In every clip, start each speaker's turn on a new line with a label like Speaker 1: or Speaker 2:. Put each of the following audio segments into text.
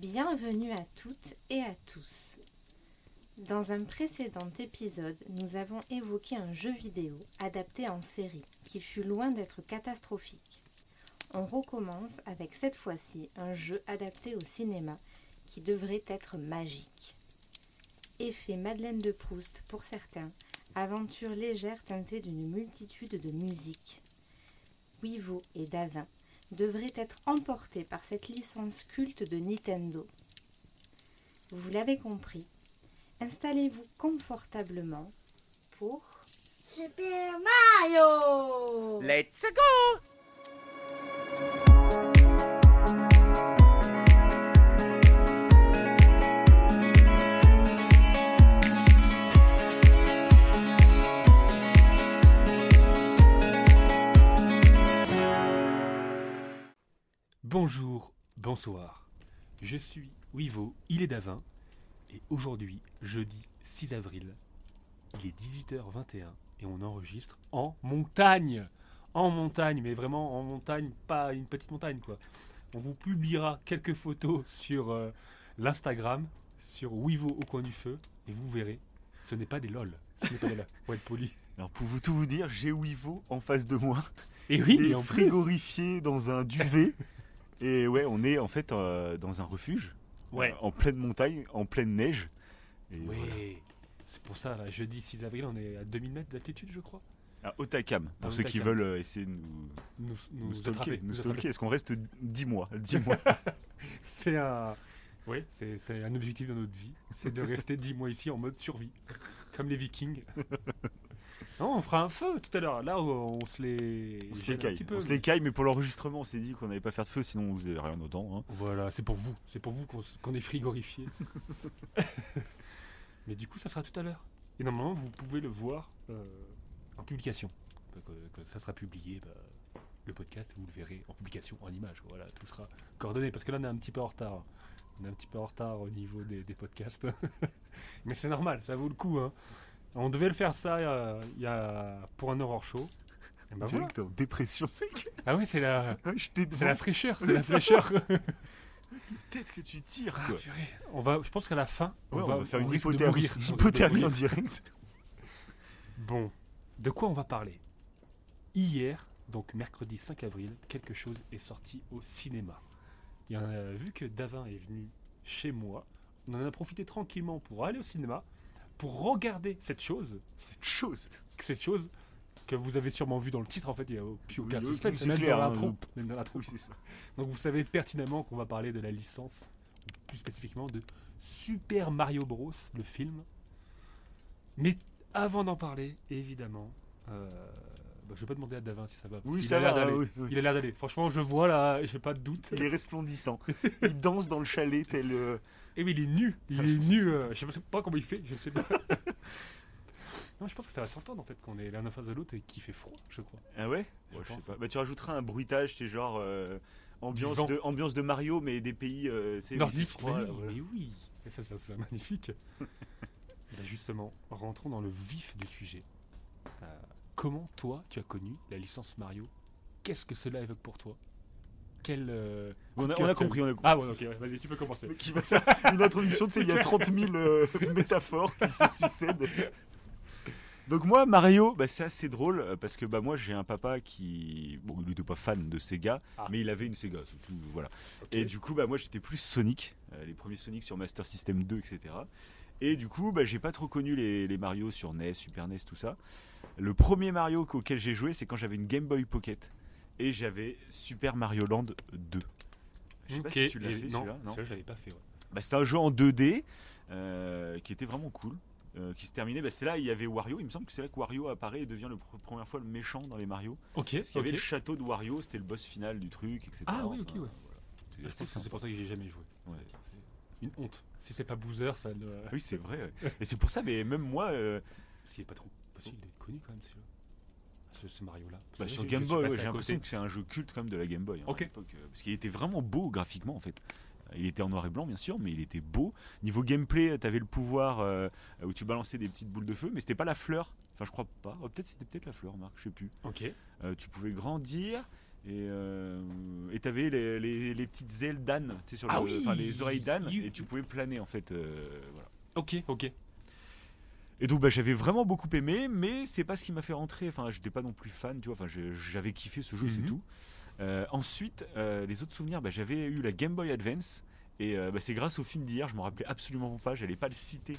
Speaker 1: Bienvenue à toutes et à tous. Dans un précédent épisode, nous avons évoqué un jeu vidéo adapté en série qui fut loin d'être catastrophique. On recommence avec cette fois-ci un jeu adapté au cinéma qui devrait être magique. Effet Madeleine de Proust pour certains, aventure légère teintée d'une multitude de musiques. Wivo et Davin devraient être emportés par cette licence culte de Nintendo. Vous l'avez compris, installez-vous confortablement pour
Speaker 2: Super Mario
Speaker 3: Let's go
Speaker 4: Bonjour, bonsoir. Je suis Wivo, il est Davin, et aujourd'hui, jeudi 6 avril, il est 18h21 et on enregistre en montagne. En montagne, mais vraiment en montagne, pas une petite montagne quoi. On vous publiera quelques photos sur euh, l'Instagram, sur Wivo au coin du feu, et vous verrez, ce n'est pas des lol. Ce n'est pas des lol, pour être poli.
Speaker 3: Alors pour vous tout vous dire, j'ai Wivo en face de moi.
Speaker 4: Et oui,
Speaker 3: Il est frigorifié dans un duvet. Et ouais, on est en fait euh, dans un refuge.
Speaker 4: Ouais.
Speaker 3: euh, en pleine montagne, en pleine neige. Et
Speaker 4: Oui,
Speaker 3: voilà.
Speaker 4: c'est pour ça, là, jeudi 6 avril, on est à 2000 mètres d'altitude, je crois.
Speaker 3: À Otakam, pour
Speaker 4: À
Speaker 3: ceux qui veulent euh, essayer de nous,
Speaker 4: Nous, nous,
Speaker 3: nous stalker.
Speaker 4: attraper,
Speaker 3: nous
Speaker 4: nous
Speaker 3: stalker.
Speaker 4: attraper.
Speaker 3: Est-ce qu'on reste 10 mois? 10 mois.
Speaker 4: C'est un, oui, c'est c'est un objectif de notre vie, c'est de rester 10 mois ici en mode survie, comme les Vikings. Non, on fera un feu tout à l'heure. Là, on se les,
Speaker 3: On se les caille.
Speaker 4: peu,
Speaker 3: On se
Speaker 4: mais-
Speaker 3: les caille, mais pour l'enregistrement, on s'est dit qu'on n'allait pas faire de feu, sinon vous n'avez rien dedans. hein.
Speaker 4: Voilà, c'est pour vous, c'est pour vous qu'on est frigorifié. mais du coup, ça sera tout à l'heure. Et normalement, vous pouvez le voir euh, en publication. Que ça sera publié, bah, le podcast, vous le verrez en publication, en image. Voilà, tout sera coordonné. Parce que là, on est un petit peu en retard. On est un petit peu en retard au niveau des, des podcasts. Mais c'est normal, ça vaut le coup. hein. On devait le faire ça euh, y a, pour un horror show. Et bah voilà.
Speaker 3: Direct en dépression, mec.
Speaker 4: Ah oui, c'est la, c'est
Speaker 3: devant
Speaker 4: la fraîcheur, c'est la fraîcheur.
Speaker 3: tête que tu tires,
Speaker 4: Ah, purée. On va, je pense qu'à la fin,
Speaker 3: Ouais, on, va, faire une hypothermie.
Speaker 4: On
Speaker 3: hypothermie en direct.
Speaker 4: Bon, de quoi on va parler? Hier, donc mercredi 5 avril, quelque chose est sorti au cinéma. Il y en a, vu que Davin est venu chez moi, on en a profité tranquillement pour aller au cinéma, pour regarder cette chose,
Speaker 3: Cette chose.
Speaker 4: cette chose que vous avez sûrement vu dans le titre en fait, il n'y a plus aucun
Speaker 3: Oui, oui, c'est
Speaker 4: même
Speaker 3: clair,
Speaker 4: dans
Speaker 3: hein,
Speaker 4: même dans l'intro.
Speaker 3: Oui, c'est ça.
Speaker 4: Donc vous savez pertinemment qu'on va parler de la licence, plus spécifiquement de Super Mario Bros, le film. Mais avant d'en parler, évidemment, euh, bah, je vais pas demander à Davin si ça va. parce
Speaker 3: Oui, ça
Speaker 4: a l'air
Speaker 3: va. oui, oui.
Speaker 4: Il a l'air d'aller. Franchement, je vois là, j'ai pas de doute.
Speaker 3: Il est resplendissant. Il danse dans le chalet tel. euh,
Speaker 4: Et oui, il est nu. Il est nu. euh, je sais pas comment il fait. Je ne sais pas. non, je pense que ça va s'entendre en fait qu'on est l'un en face de l'autre et qu'il fait froid, je crois.
Speaker 3: Ah ouais?
Speaker 4: Je
Speaker 3: Ouais, Je sais pas. Bah, tu rajouteras un bruitage, c'est genre euh, ambiance, de, ambiance de Mario, mais des pays euh, c'est
Speaker 4: Nordique.
Speaker 3: froid,
Speaker 4: mais,
Speaker 3: là,
Speaker 4: oui,
Speaker 3: voilà.
Speaker 4: mais oui. Et ça, ça, c'est magnifique. Bah, justement, rentrons dans le vif du sujet. Euh, comment toi, tu as connu la licence Mario? Qu'est-ce que cela évoque pour toi? Quel euh,
Speaker 3: On a, on compris, on a compris.
Speaker 4: Ah ouais, ok, ouais, vas-y, tu peux commencer.
Speaker 3: Mais Qui va faire une introduction, tu sais, il y a 30 000 euh, métaphores qui se succèdent. Donc moi, Mario, bah, c'est assez drôle euh, parce que bah, moi j'ai un papa qui, bon, il n'était pas fan de Sega,
Speaker 4: Ah.
Speaker 3: mais il avait une Sega, tout, voilà. Et du coup, bah, moi j'étais plus Sonic, euh, les premiers Sonic sur Master System 2, etc. Et du coup, bah, j'ai pas trop connu les, les Mario sur NES, Super NES, tout ça. Le premier Mario auquel j'ai joué, c'est quand j'avais une Game Boy Pocket et j'avais Super Mario Land 2. Je sais pas si tu l'as fait
Speaker 4: non,
Speaker 3: celui-là, non
Speaker 4: celui-là, je l'avais pas fait. ouais.
Speaker 3: bah, c'était un jeu en 2D euh, qui était vraiment cool. euh, qui se terminait, bah, c'est là il y avait Wario. Il me semble que c'est là que Wario apparaît et devient le pr- première fois le méchant dans les Mario.
Speaker 4: Ok,
Speaker 3: Parce qu'il y avait le château de Wario, c'était le boss final du truc, etc.
Speaker 4: Ah oui, ok, ouais.
Speaker 3: voilà.
Speaker 4: Que c'est pour ça que j'ai jamais joué.
Speaker 3: Ouais.
Speaker 4: C'est- c'est une honte. Si c'est pas Boozer, ça ne.
Speaker 3: Ah Oui, c'est vrai. Et c'est pour ça, mais même moi, euh,
Speaker 4: Parce qu'il est pas trop possible d'être connu quand même, celui-là. Ce, ce Mario-là.
Speaker 3: Bah, sur Game Boy, ouais, j'ai l'impression que c'est un jeu culte quand même de la Game Boy. hein,
Speaker 4: Ok.
Speaker 3: à l'époque, euh, parce qu'il était vraiment beau graphiquement en fait. Il était en noir et blanc bien sûr, mais il était beau. Niveau gameplay, tu avais le pouvoir euh, où tu balançais des petites boules de feu, mais c'était pas la fleur. Enfin, je crois pas. Oh, peut-être c'était peut-être la fleur, Marc, je sais plus.
Speaker 4: Ok.
Speaker 3: Euh, tu pouvais grandir Et euh, et t'avais les, les, les petites ailes d'âne, tu sais, sur
Speaker 4: Ah
Speaker 3: le-
Speaker 4: oui
Speaker 3: enfin, les oreilles d'âne,
Speaker 4: You-
Speaker 3: et tu pouvais planer en fait. voilà.
Speaker 4: Ok, ok.
Speaker 3: Et donc bah, j'avais vraiment beaucoup aimé, mais c'est pas ce qui m'a fait rentrer. Enfin, j'étais pas non plus fan, tu vois. Enfin, j'avais kiffé ce jeu, c'est
Speaker 4: Mhm.
Speaker 3: tout. Euh, ensuite, euh, les autres souvenirs, bah, j'avais eu la Game Boy Advance. Et euh, bah, c'est grâce au film d'hier, je me rappelais absolument pas, j'allais pas le citer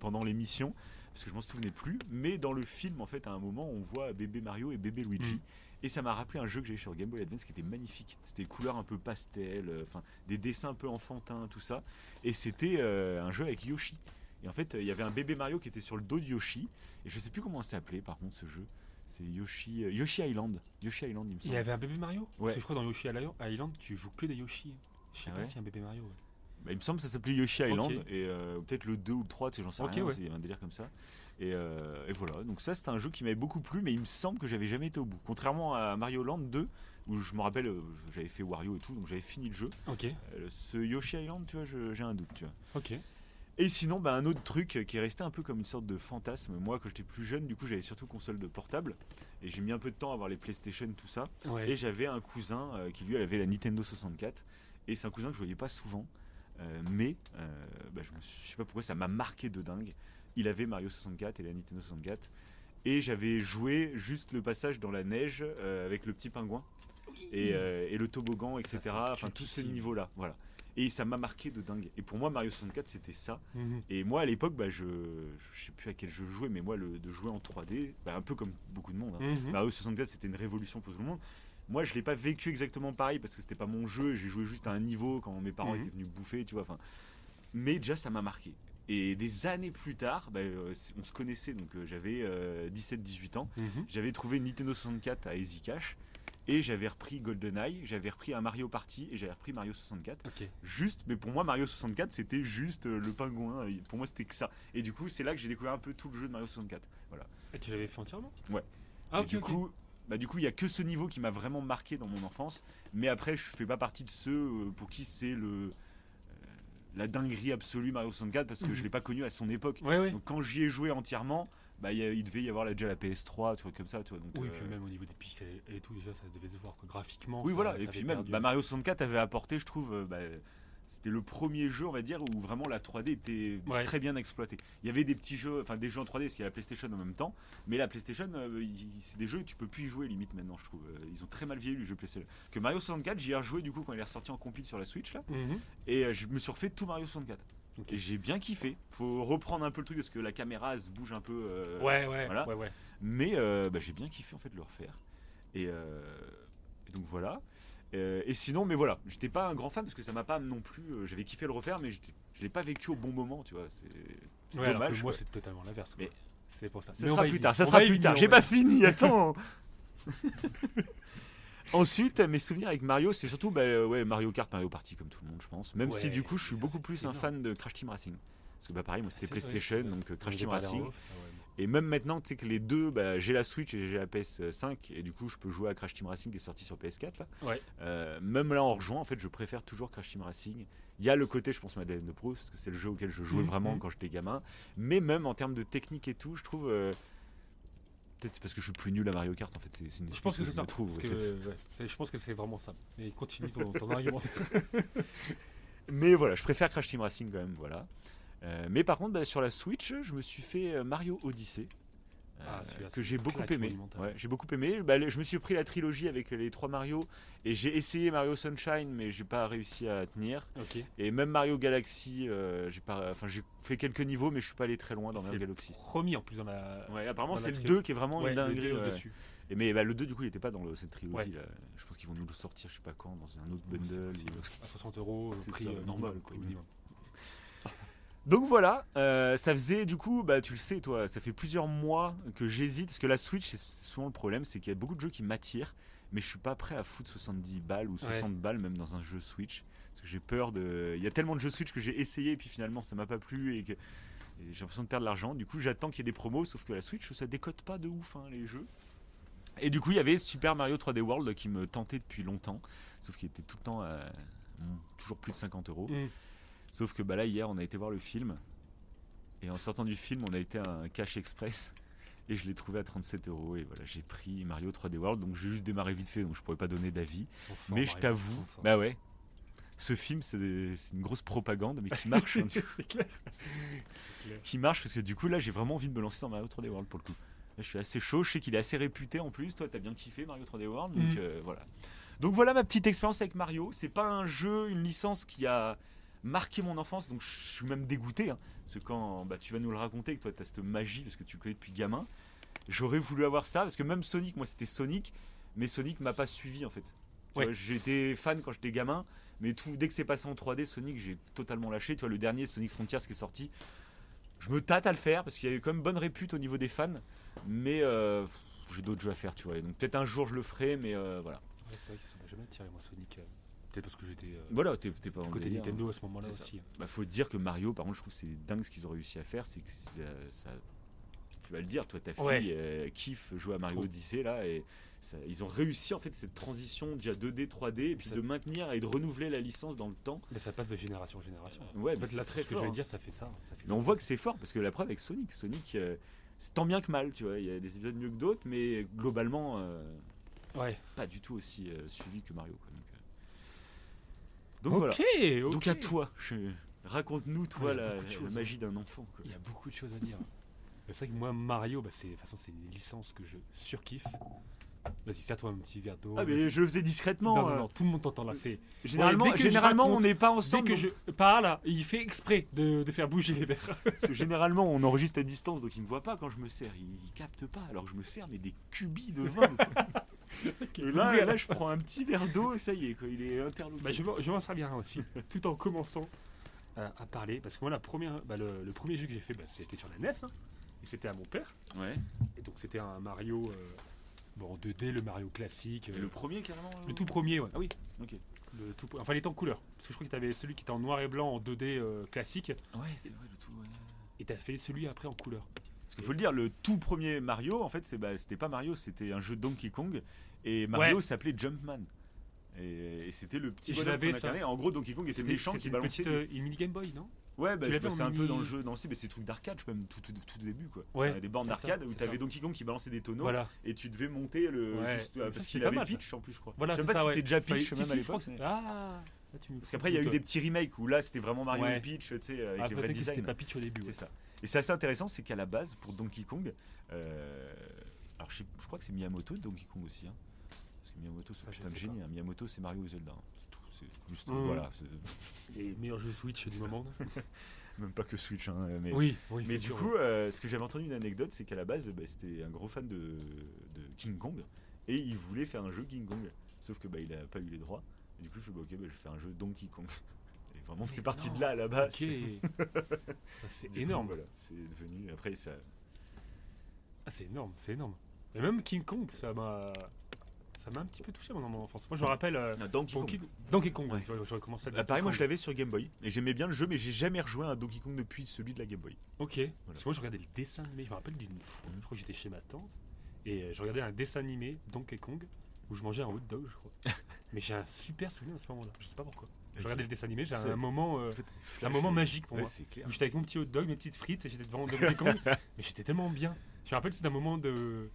Speaker 3: pendant l'émission, parce que je m'en souvenais plus. Mais dans le film, en fait, à un moment, on voit bébé Mario et bébé Luigi.
Speaker 4: Mhm.
Speaker 3: Et ça m'a rappelé un jeu que j'ai sur Game Boy Advance qui était magnifique. C'était couleurs un peu pastel, enfin des dessins un peu enfantins, tout ça. Et c'était un jeu avec Yoshi. Et en fait, il y avait un bébé Mario qui était sur le dos de Yoshi. Et je sais plus comment s'appelait par contre ce jeu. C'est Yoshi, euh, Yoshi Island. Yoshi Island, il me
Speaker 4: Il
Speaker 3: semble.
Speaker 4: y avait un bébé Mario
Speaker 3: Ouais.
Speaker 4: Parce que je crois dans Yoshi Island, tu joues que des Yoshi. Je sais
Speaker 3: Ah
Speaker 4: pas si un bébé Mario. ouais.
Speaker 3: Bah, il me semble que ça s'appelait Yoshi Island. Et euh, peut-être le 2 ou le 3, tu sais, j'en sais
Speaker 4: Ok,
Speaker 3: rien.
Speaker 4: ouais.
Speaker 3: Il y avait un délire comme ça. Et, euh, et voilà. Donc ça, c'était un jeu qui m'avait beaucoup plu, mais il me semble que j'avais jamais été au bout. Contrairement à Mario Land 2, où je me rappelle, euh, j'avais fait Wario et tout, donc j'avais fini le jeu.
Speaker 4: Ok,
Speaker 3: Euh, ce Yoshi Island, tu vois, j'ai un doute, tu vois.
Speaker 4: ok.
Speaker 3: Et sinon, bah, un autre truc qui est resté un peu comme une sorte de fantasme. Moi, quand j'étais plus jeune, du coup, j'avais surtout console de portable. Et j'ai mis un peu de temps à avoir les PlayStation, tout ça.
Speaker 4: Ouais.
Speaker 3: Et j'avais un cousin euh, qui, lui, avait la Nintendo 64. Et c'est un cousin que je voyais pas souvent. Euh, mais, euh, bah, je, je sais pas pourquoi, ça m'a marqué de dingue. Il avait Mario 64 et la Nintendo 64. Et j'avais joué juste le passage dans la neige avec le petit pingouin. Et, et le toboggan, etc. enfin, tout ce niveau-là. Voilà. Et ça m'a marqué de dingue. Et pour moi, Mario 64, c'était ça.
Speaker 4: Mhm.
Speaker 3: Et moi, à l'époque, bah, je, je sais plus à quel jeu je jouais, mais moi, le, de jouer en 3D, bah, un peu comme beaucoup de monde. hein.
Speaker 4: Mhm.
Speaker 3: Mario 64, c'était une révolution pour tout le monde. Moi, je l'ai pas vécu exactement pareil parce que c'était pas mon jeu. J'ai joué juste à un niveau quand mes parents
Speaker 4: Mhm.
Speaker 3: étaient venus bouffer, tu vois. Enfin, mais déjà, ça m'a marqué. Et des années plus tard, bah, euh, on se connaissait, donc euh, j'avais 17-18 ans.
Speaker 4: Mhm.
Speaker 3: J'avais trouvé une Nintendo 64 à Easy Cash et j'avais repris GoldenEye, j'avais repris un Mario Party et j'avais repris Mario 64
Speaker 4: Ok.
Speaker 3: juste mais pour moi Mario 64 c'était juste euh, le pingouin. Pour moi c'était que ça. Et du coup c'est là que j'ai découvert un peu tout le jeu de Mario 64 voilà.
Speaker 4: Et tu l'avais fait entièrement
Speaker 3: Ouais.
Speaker 4: Ah,
Speaker 3: du coup bah du coup il y a que ce niveau qui m'a vraiment marqué dans mon enfance. Mais après je fais pas partie de ceux euh, pour qui c'est le euh, la dinguerie absolue Mario 64 parce que
Speaker 4: Mhm.
Speaker 3: je l'ai pas connu à son époque.
Speaker 4: Ouais, ouais.
Speaker 3: donc quand j'y ai joué entièrement bah il y a- il devait y avoir là, déjà la PS3 tu vois comme ça tu vois donc
Speaker 4: Oui,
Speaker 3: euh,
Speaker 4: puis même au niveau des pixels et tout, déjà, ça devait se voir quoi. graphiquement.
Speaker 3: Oui,
Speaker 4: ça-
Speaker 3: voilà.
Speaker 4: ça
Speaker 3: Et puis même, bah, Mario 64 avait apporté, je trouve, euh, bah, c'était le premier jeu, on va dire, où vraiment la 3D était
Speaker 4: Ouais.
Speaker 3: très bien exploitée. Il y avait des petits jeux, enfin des jeux en 3D, parce qu'il y a la PlayStation en même temps, mais la PlayStation, euh, c'est des jeux, tu peux plus y jouer limite maintenant, je trouve. Euh, Ils ont très mal vieilli les jeux PlayStation. Que Mario 64, j'y ai rejoué du coup quand il est ressorti en compile sur la Switch là,
Speaker 4: Mhm.
Speaker 3: et euh, je me suis refait tout Mario 64.
Speaker 4: Ok.
Speaker 3: Et j'ai bien kiffé. Faut reprendre un peu le truc parce que la caméra elle se bouge un peu. euh,
Speaker 4: Ouais, ouais,
Speaker 3: voilà.
Speaker 4: ouais, ouais.
Speaker 3: mais euh, bah, j'ai bien kiffé en fait de le refaire. Et, euh, et donc voilà. Et sinon, mais voilà, j'étais pas un grand fan parce que ça m'a pas non plus. J'avais kiffé le refaire, mais je l'ai pas vécu au bon moment, tu vois. C'est
Speaker 4: Ouais, alors que
Speaker 3: dommage.
Speaker 4: moi, c'est totalement l'inverse.
Speaker 3: Mais-
Speaker 4: C'est pour ça.
Speaker 3: Ça
Speaker 4: Mais
Speaker 3: sera plus tard, ça
Speaker 4: On
Speaker 3: sera plus tard. J'ai pas fini, attends. Ensuite, mes souvenirs avec Mario, c'est surtout bah, euh, ouais, Mario Kart, Mario Party, comme tout le monde, je pense. Même si du coup, je suis beaucoup plus un fan de Crash Team Racing. Parce que bah, pareil, moi c'était
Speaker 4: vrai,
Speaker 3: PlayStation,
Speaker 4: vrai.
Speaker 3: donc euh, Crash Team Racing.
Speaker 4: off, ça, ouais.
Speaker 3: Et même maintenant, tu sais que les deux, bah, j'ai la Switch et j'ai la PS5, et du coup, je peux jouer à Crash Team Racing qui est sorti sur PS4. Là.
Speaker 4: Ouais.
Speaker 3: Euh, même là, en rejoint, en fait, je préfère toujours Crash Team Racing. Il y a le côté, je pense, Madeleine de Proust, parce que c'est le jeu auquel je jouais
Speaker 4: Mhm,
Speaker 3: vraiment
Speaker 4: mhm.
Speaker 3: quand j'étais gamin. Mais même en termes de technique et tout, je trouve. euh, Peut-être c'est parce que je suis plus nul à Mario Kart, en fait. C'est une
Speaker 4: Je pense que c'est ça.
Speaker 3: trouve.
Speaker 4: parce
Speaker 3: ouais,
Speaker 4: que,
Speaker 3: c'est-
Speaker 4: ouais, c'est- je pense que c'est vraiment ça. Mais continue ton, ton argumentaire.
Speaker 3: Mais voilà, je préfère Crash Team Racing quand même, voilà. Euh, mais par contre, bah, sur la Switch, je me suis fait euh, Mario Odyssey. Euh,
Speaker 4: Ah,
Speaker 3: que j'ai beaucoup aimé. j'ai beaucoup aimé. Bah, je me suis pris la trilogie avec les trois Mario et j'ai essayé Mario Sunshine, mais j'ai pas réussi à tenir. Et même Mario Galaxy, euh, j'ai pas, enfin j'ai fait quelques niveaux, mais je suis pas allé très loin dans Mario Galaxy.
Speaker 4: Premier en plus dans la.
Speaker 3: Ouais, apparemment c'est le
Speaker 4: trilogie.
Speaker 3: 2 qui est vraiment
Speaker 4: Ouais,
Speaker 3: une dinguerie.
Speaker 4: au-dessus.
Speaker 3: Et mais bah, le 2 du coup il était pas dans le- cette trilogie là. Je pense qu'ils vont nous le sortir, je sais pas quand, dans un autre bundle. ou-
Speaker 4: À 60 euros, prix euh,
Speaker 3: normal, quoi. Donc voilà, euh, ça faisait du coup, bah tu le sais toi, ça fait plusieurs mois que j'hésite parce que la Switch, c'est souvent le problème, c'est qu'il y a beaucoup de jeux qui m'attirent, mais je suis pas prêt à foutre 70 balles ou 60 balles même dans un jeu Switch, parce que j'ai peur de, il y a tellement de jeux Switch que j'ai essayé et puis finalement ça m'a pas plu et que j'ai l'impression de perdre de l'argent. Du coup j'attends qu'il y ait des promos, sauf que la Switch ça décote pas de ouf hein, les jeux. Et du coup il y avait Super Mario 3D World qui me tentait depuis longtemps, sauf qu'il était tout le temps à toujours plus de 50 euros.
Speaker 4: Mm.
Speaker 3: Sauf que bah là hier on a été voir le film et en sortant du film on a été à un cash express Et je l'ai trouvé à 37 euros. Et voilà, j'ai pris Mario 3D World. Donc j'ai juste démarré vite fait, donc je pourrais pas donner d'avis. Mais je t'avoue, bah ouais, ce film c'est des- c'est une grosse propagande, mais qui marche. hein,
Speaker 4: c'est clair. C'est clair.
Speaker 3: qui marche parce que du coup là j'ai vraiment envie de me lancer dans Mario 3D World pour le coup. Là, je suis assez chaud, je sais qu'il est assez réputé en plus. Toi, t'as bien kiffé Mario 3D World, donc
Speaker 4: Mhm.
Speaker 3: euh, voilà. Donc voilà ma petite expérience avec Mario. C'est pas un jeu, une licence qui a marqué mon enfance, donc je suis même dégoûté. Hein, parce que quand bah, tu vas nous le raconter, que toi t'as cette magie parce que tu le connais depuis gamin, j'aurais voulu avoir ça parce que même Sonic, moi c'était Sonic, mais Sonic m'a pas suivi en fait. Tu
Speaker 4: Ouais.
Speaker 3: J'étais fan quand j'étais gamin, mais tout, dès que c'est passé en 3D, Sonic, j'ai totalement lâché. Tu vois, le dernier Sonic Frontiers qui est sorti, je me tâte à le faire parce qu'il y a eu quand même bonne répute au niveau des fans, mais euh, j'ai d'autres jeux à faire, tu vois. Donc peut-être un jour je le ferai, mais euh, voilà.
Speaker 4: Ouais, c'est vrai qu'ils sont jamais attirés, moi, Sonic. euh, Peut-être parce que j'étais euh,
Speaker 3: Voilà, t'es t'es pas
Speaker 4: du
Speaker 3: en
Speaker 4: côté
Speaker 3: délire,
Speaker 4: Nintendo
Speaker 3: hein.
Speaker 4: à ce moment-là
Speaker 3: C'est ça.
Speaker 4: aussi.
Speaker 3: Bah, faut dire que Mario, par contre, je trouve que c'est dingue ce qu'ils ont réussi à faire, c'est que ça, ça- tu vas le dire, toi, ta fille
Speaker 4: Ouais.
Speaker 3: euh, kiffe jouer à Mario
Speaker 4: Trop.
Speaker 3: Odyssey là, et ça- ils ont réussi en fait cette transition déjà 2D, 3D, et puis
Speaker 4: Ça-
Speaker 3: de maintenir et de renouveler la licence dans le temps.
Speaker 4: Mais ça passe de génération en génération.
Speaker 3: Ouais,
Speaker 4: en fait,
Speaker 3: très
Speaker 4: ce que j'allais
Speaker 3: hein.
Speaker 4: dire, ça fait ça. ça fait
Speaker 3: Mais on voit que c'est fort parce que la preuve avec Sonic, Sonic, euh, c'est tant bien que mal, tu vois. Il y a des épisodes mieux que d'autres, mais globalement, euh,
Speaker 4: Ouais.
Speaker 3: pas du tout aussi euh, suivi que Mario. Quoi. Donc, donc voilà. Donc à toi, raconte-nous toi la, magie d'un enfant. quoi.
Speaker 4: Il y a beaucoup de choses à dire. c'est vrai que moi, Mario, bah, c'est, de toute façon, c'est une licence que je surkiffe. Vas-y, sers-toi un petit verre d'eau.
Speaker 3: Ah mais je le faisais discrètement.
Speaker 4: non, non,
Speaker 3: euh,
Speaker 4: non, tout le monde t'entend là. C'est...
Speaker 3: Généralement,
Speaker 4: Ouais,
Speaker 3: généralement
Speaker 4: raconte-
Speaker 3: on n'est pas
Speaker 4: Dès
Speaker 3: ensemble.
Speaker 4: que
Speaker 3: donc-
Speaker 4: je parle, il fait exprès de, de faire bouger les verres.
Speaker 3: Parce que généralement on enregistre à distance, donc il me voit pas quand je me sers. Il, il capte pas. Alors que je me sers mais des cubis de vin. Et là, là, je prends un petit verre d'eau et ça y est, quoi, il est interloqué.
Speaker 4: Bah, je, m'en- je m'en sers bien aussi, tout en commençant à, à parler. Parce que moi, la première, bah, le, le premier jeu que j'ai fait, bah, c'était sur la NES. hein, et c'était à mon père.
Speaker 3: Ouais.
Speaker 4: Et donc, c'était un Mario euh, bon, en 2D, le Mario classique.
Speaker 3: Et
Speaker 4: euh,
Speaker 3: le premier carrément.
Speaker 4: le tout premier, ouais.
Speaker 3: Ah oui. Ok.
Speaker 4: Le tout, enfin, il était en couleur. Parce que je crois que tu avais celui qui était en noir et blanc en 2D euh, classique.
Speaker 3: Ouais, c'est vrai le tout. ouais.
Speaker 4: Et tu as fait celui après en couleur.
Speaker 3: Parce qu'il faut le dire, le tout premier Mario, en fait, c'est bah, c'était pas Mario, c'était un jeu Donkey Kong et Mario
Speaker 4: Ouais.
Speaker 3: s'appelait Jumpman. Et, et c'était le petit bonhomme qu'on incarnait. En gros, Donkey Kong était méchant qui balançait.
Speaker 4: petite euh, une mini Game Boy, non?
Speaker 3: Ouais, bah,
Speaker 4: en
Speaker 3: un peu dans le jeu, dans le style, mais c'est des trucs d'arcade, même tout, tout, tout début, quoi.
Speaker 4: Ouais,
Speaker 3: des bornes
Speaker 4: c'est ça,
Speaker 3: d'arcade où
Speaker 4: c'est
Speaker 3: t'avais
Speaker 4: ça.
Speaker 3: Donkey Kong qui balançait des tonneaux
Speaker 4: Voilà.
Speaker 3: et tu devais monter le.
Speaker 4: Ouais.
Speaker 3: juste, euh,
Speaker 4: Ça,
Speaker 3: parce qu'il avait
Speaker 4: mal.
Speaker 3: Peach en plus, je crois.
Speaker 4: Voilà,
Speaker 3: je sais
Speaker 4: c'est
Speaker 3: pas
Speaker 4: ça,
Speaker 3: si
Speaker 4: ouais.
Speaker 3: c'était déjà Peach
Speaker 4: si,
Speaker 3: même
Speaker 4: si,
Speaker 3: à l'époque. mais-
Speaker 4: Ah
Speaker 3: Parce qu'après, il y a eu des petits remakes où là, c'était vraiment Mario et Peach, tu sais, avec
Speaker 4: Ah,
Speaker 3: les vrais
Speaker 4: que c'était
Speaker 3: designs.
Speaker 4: pas Peach au début.
Speaker 3: C'est ça. Et c'est assez intéressant, c'est qu'à la base, pour Donkey Kong, euh, alors je, sais- je crois que c'est Miyamoto de Donkey Kong aussi. hein. Parce que Miyamoto, c'est putain de génie. hein. Miyamoto, c'est Mario ou Zelda. hein. C'est tout. C'est juste.
Speaker 4: Mhm.
Speaker 3: Voilà.
Speaker 4: Les meilleurs jeux Switch du moment.
Speaker 3: Même pas que Switch. hein, mais
Speaker 4: Oui, oui,
Speaker 3: mais du
Speaker 4: sûr,
Speaker 3: coup,
Speaker 4: ouais.
Speaker 3: euh, ce que j'avais entendu une anecdote, c'est qu'à la base, bah, c'était un gros fan de, de King Kong. Et il voulait faire un jeu King Kong. Sauf que bah, il a pas eu les droits. Et du coup, il fait bah, ok, bah, je vais faire un jeu Donkey Kong. Vraiment, c'est parti de là à la base.
Speaker 4: Ok. Ah, c'est
Speaker 3: coup,
Speaker 4: énorme.
Speaker 3: voilà, c'est devenu. Après, ça.
Speaker 4: Ah, c'est énorme, c'est énorme. Et même King Kong, ça m'a. Ça m'a un petit peu touché mon enfance. Moi, je me rappelle. euh,
Speaker 3: Ah, Donkey Kong.
Speaker 4: Donkey Kong,
Speaker 3: Ouais.
Speaker 4: j'aurais commencé à dire
Speaker 3: Bah, pareil, moi je l'avais sur Game Boy et j'aimais bien le jeu, mais j'ai jamais rejoué à un Donkey Kong depuis celui de la Game Boy.
Speaker 4: Ok. Parce que moi, je regardais le dessin animé. Je me rappelle d'une fois. Je crois que j'étais chez ma tante. Et euh, je regardais un dessin animé, Donkey Kong, où je mangeais un hot dog, je crois. Mais j'ai un super souvenir à ce moment-là. Je sais pas pourquoi. Je regardais le dessin animé, j'ai
Speaker 3: C'est-
Speaker 4: un moment. euh, c'est un moment magique pour
Speaker 3: Ouais,
Speaker 4: moi.
Speaker 3: c'est clair.
Speaker 4: Où j'étais avec mon petit hot dog, mes petites frites, et j'étais devant Donkey Kong. mais j'étais tellement bien. Je me rappelle, c'était un moment de,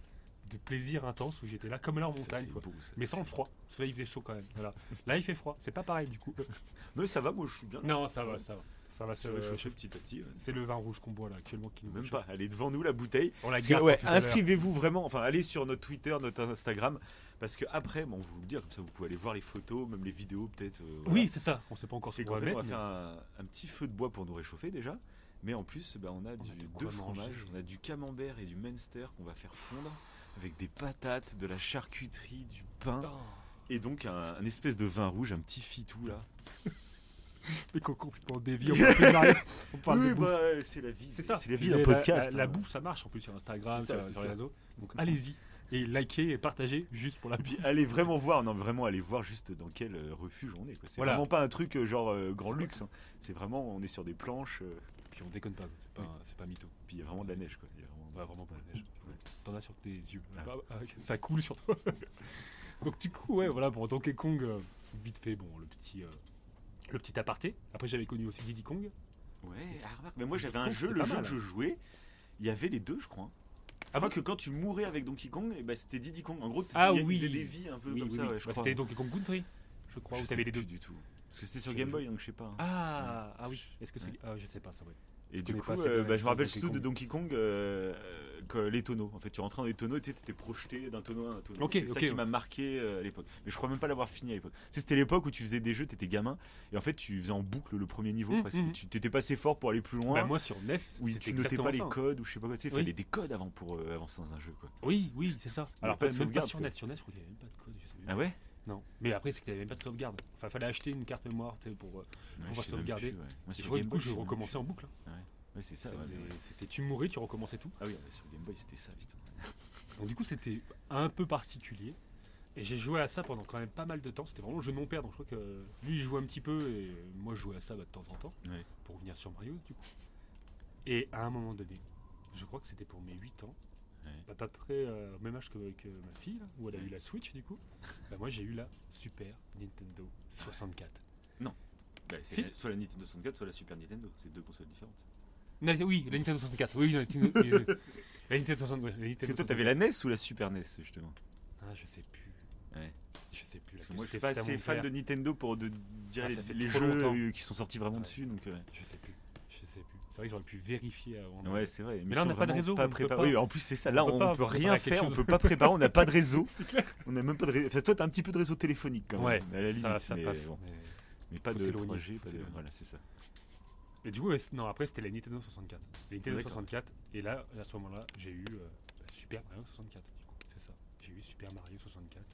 Speaker 4: de plaisir intense où j'étais là comme là en montagne.
Speaker 3: c'est
Speaker 4: quoi.
Speaker 3: beau, ça.
Speaker 4: Mais sans le froid. Parce que là, il fait chaud quand même. Voilà. Là, il fait froid. C'est pas pareil du coup.
Speaker 3: Mais ça va, moi je suis bien.
Speaker 4: non, ça va, ça va. Ça va se réchauffer.
Speaker 3: chauffer petit à petit. ouais.
Speaker 4: C'est le vin rouge qu'on boit là actuellement qui nous
Speaker 3: Même
Speaker 4: réchauffe.
Speaker 3: pas, elle est devant nous la bouteille.
Speaker 4: On la garde
Speaker 3: ouais, inscrivez-vous vraiment, enfin allez sur notre Twitter, notre Instagram, parce que après, bon, vous le dire, comme ça vous pouvez aller voir les photos, même les vidéos peut-être. euh, voilà.
Speaker 4: Oui, c'est ça. On sait pas encore ce qu'on va
Speaker 3: fait, on
Speaker 4: mettre.
Speaker 3: va
Speaker 4: mais-
Speaker 3: faire un, un petit feu de bois pour nous réchauffer déjà. Mais en plus, bah, on a du,
Speaker 4: de quoi
Speaker 3: deux fromages, on a du camembert et du Munster qu'on va faire fondre avec des patates, de la charcuterie, du pain
Speaker 4: Oh,
Speaker 3: et donc un, un espèce de vin rouge, un petit fitou là.
Speaker 4: mais qu'on complètement dévié. On parle de On parle
Speaker 3: oui,
Speaker 4: de
Speaker 3: bah, c'est la vie.
Speaker 4: C'est ça.
Speaker 3: C'est la vie d'un podcast.
Speaker 4: La, la
Speaker 3: hein.
Speaker 4: bouffe, ça marche en plus sur Instagram,
Speaker 3: ça,
Speaker 4: sur, sur les réseaux. Donc allez-y. Et likez et partagez juste pour la
Speaker 3: Puis
Speaker 4: bouffe.
Speaker 3: allez vraiment voir, non vraiment allez voir juste dans quel euh, refuge on est. quoi. C'est
Speaker 4: Voilà.
Speaker 3: vraiment pas un truc euh, genre euh, grand luxe. hein. C'est vraiment, on est sur des planches. euh,
Speaker 4: Puis on déconne pas. quoi. C'est pas,
Speaker 3: Oui.
Speaker 4: c'est pas mytho.
Speaker 3: puis il y a vraiment de la neige quoi. Il y a vraiment-
Speaker 4: Ouais, vraiment pas la neige.
Speaker 3: Ouais.
Speaker 4: T'en as sur tes yeux.
Speaker 3: Ah.
Speaker 4: Bah, ah. Ça coule sur toi. Donc du coup, ouais, voilà, pour Donkey Kong, euh, vite fait, bon, le petit, le petit aparté. Après, j'avais connu aussi Diddy Kong.
Speaker 3: Ouais, ah, mais moi j'avais un
Speaker 4: Kong,
Speaker 3: jeu, le jeu
Speaker 4: mal.
Speaker 3: que je jouais, il y avait les deux je crois. Crois que quand tu mourais avec Donkey Kong, eh ben, c'était Diddy Kong. En gros, tu
Speaker 4: Ah oui.
Speaker 3: des vies un peu
Speaker 4: Oui,
Speaker 3: comme
Speaker 4: oui,
Speaker 3: ça,
Speaker 4: oui.
Speaker 3: ouais, je
Speaker 4: Bah,
Speaker 3: crois.
Speaker 4: C'était Donkey Kong Country, je crois,
Speaker 3: Je
Speaker 4: t'avais les deux.
Speaker 3: du tout. Parce que c'était sur Game Boy, donc je sais pas.
Speaker 4: Ah, ah oui. Est-ce que c'est.
Speaker 3: Ouais.
Speaker 4: Ah, je sais pas ça, ouais.
Speaker 3: Et du coup, euh, bah, je me rappelle surtout de
Speaker 4: Donkey
Speaker 3: Kong, euh, que les tonneaux. En fait, tu rentrais dans les tonneaux et tu étais projeté d'un tonneau à un tonneau.
Speaker 4: Ok,
Speaker 3: c'est ça
Speaker 4: ok,
Speaker 3: qui
Speaker 4: ouais.
Speaker 3: m'a marqué euh, à l'époque. Mais je crois même pas l'avoir fini à l'époque. Tu sais, C'était l'époque où tu faisais des jeux, tu étais gamin, et en fait, tu faisais en boucle le premier niveau.
Speaker 4: Mhm,
Speaker 3: presque.
Speaker 4: mhm.
Speaker 3: Tu t'étais pas assez fort pour aller plus loin.
Speaker 4: Bah, moi sur NES,
Speaker 3: Oui, tu notais pas les
Speaker 4: ça, hein.
Speaker 3: codes ou je sais pas quoi. Tu sais, il
Speaker 4: Oui.
Speaker 3: fallait des codes avant pour euh, avancer dans un jeu. Quoi.
Speaker 4: Oui, oui, c'est ça. Alors,
Speaker 3: pas de
Speaker 4: même pas
Speaker 3: sauvegarde,
Speaker 4: sur. NES, sur NES, je crois qu'il n'y avait même pas de code.
Speaker 3: Ah ouais?
Speaker 4: Non. Mais après, c'est qu'il n'y avait même pas de sauvegarde. Enfin, fallait acheter une carte mémoire tu pour. euh,
Speaker 3: Ouais, sais même
Speaker 4: sauvegarder.
Speaker 3: plus, ouais. Moi,
Speaker 4: Et je vois, du coup, je recommençais en boucle. hein.
Speaker 3: Ouais, c'est ça.
Speaker 4: C'était tu mourais, tu recommençais tout.
Speaker 3: Ah oui, sur Game Boy, c'était ça, putain.
Speaker 4: Donc du coup, c'était un peu particulier. Et j'ai joué à ça pendant quand même pas mal de temps. C'était vraiment le jeu de mon père, donc je crois que lui il jouait un petit peu et moi je jouais à ça bah, de temps en temps
Speaker 3: Ouais.
Speaker 4: pour revenir sur Mario du coup. Et à un moment donné, je crois que c'était pour mes 8 ans. Bah, à peu près euh, au même âge que, que ma fille, là, où elle a eu la Switch du coup. bah, moi j'ai eu la Super Nintendo 64.
Speaker 3: Bah, c'est
Speaker 4: Si.
Speaker 3: la- soit la Nintendo 64, soit la Super Nintendo. C'est deux consoles différentes.
Speaker 4: Non, oui, la Nintendo 64. Oui, la Nintendo, la Nintendo 64. ouais, la
Speaker 3: Parce que
Speaker 4: Nintendo
Speaker 3: toi, t'avais la NES ou la Super NES, justement?
Speaker 4: 64. Ah, je sais plus.
Speaker 3: Ouais.
Speaker 4: Je sais plus.
Speaker 3: Parce que
Speaker 4: laquelle
Speaker 3: moi, je suis
Speaker 4: c'était,
Speaker 3: pas
Speaker 4: c'était à
Speaker 3: assez
Speaker 4: mon
Speaker 3: fan
Speaker 4: père.
Speaker 3: de Nintendo pour de dire
Speaker 4: Ah,
Speaker 3: les,
Speaker 4: ça fait
Speaker 3: les
Speaker 4: trop
Speaker 3: jeux
Speaker 4: longtemps.
Speaker 3: euh, qui sont sortis vraiment
Speaker 4: Ouais.
Speaker 3: dessus. Donc, euh,
Speaker 4: Je sais plus. C'est vrai que j'aurais pu vérifier avant.
Speaker 3: ouais, c'est vrai.
Speaker 4: Mais là, on n'a pas de réseau,
Speaker 3: Pas
Speaker 4: on
Speaker 3: préparés.
Speaker 4: pas-
Speaker 3: Oui, en plus, c'est ça.
Speaker 4: on
Speaker 3: Là,
Speaker 4: peut
Speaker 3: on
Speaker 4: pas
Speaker 3: peut rien faire. On peut pas préparer. On n'a pas de réseau.
Speaker 4: c'est clair.
Speaker 3: On n'a même pas de réseau. Enfin, toi, t'as un petit peu de réseau téléphonique quand même.
Speaker 4: Ouais,
Speaker 3: à la limite,
Speaker 4: ça, ça
Speaker 3: mais,
Speaker 4: passe.
Speaker 3: bon.
Speaker 4: mais-
Speaker 3: mais pas de
Speaker 4: s'éloigner,
Speaker 3: 3G.
Speaker 4: faut
Speaker 3: pas de-
Speaker 4: s'éloigner.
Speaker 3: Voilà, c'est ça.
Speaker 4: Et du coup, non, après c'était la Nintendo 64. La Nintendo
Speaker 3: D'accord.
Speaker 4: 64. Et là, à ce moment-là, j'ai eu euh, bah, Super Mario 64. Du coup, c'est ça. J'ai eu Super Mario 64.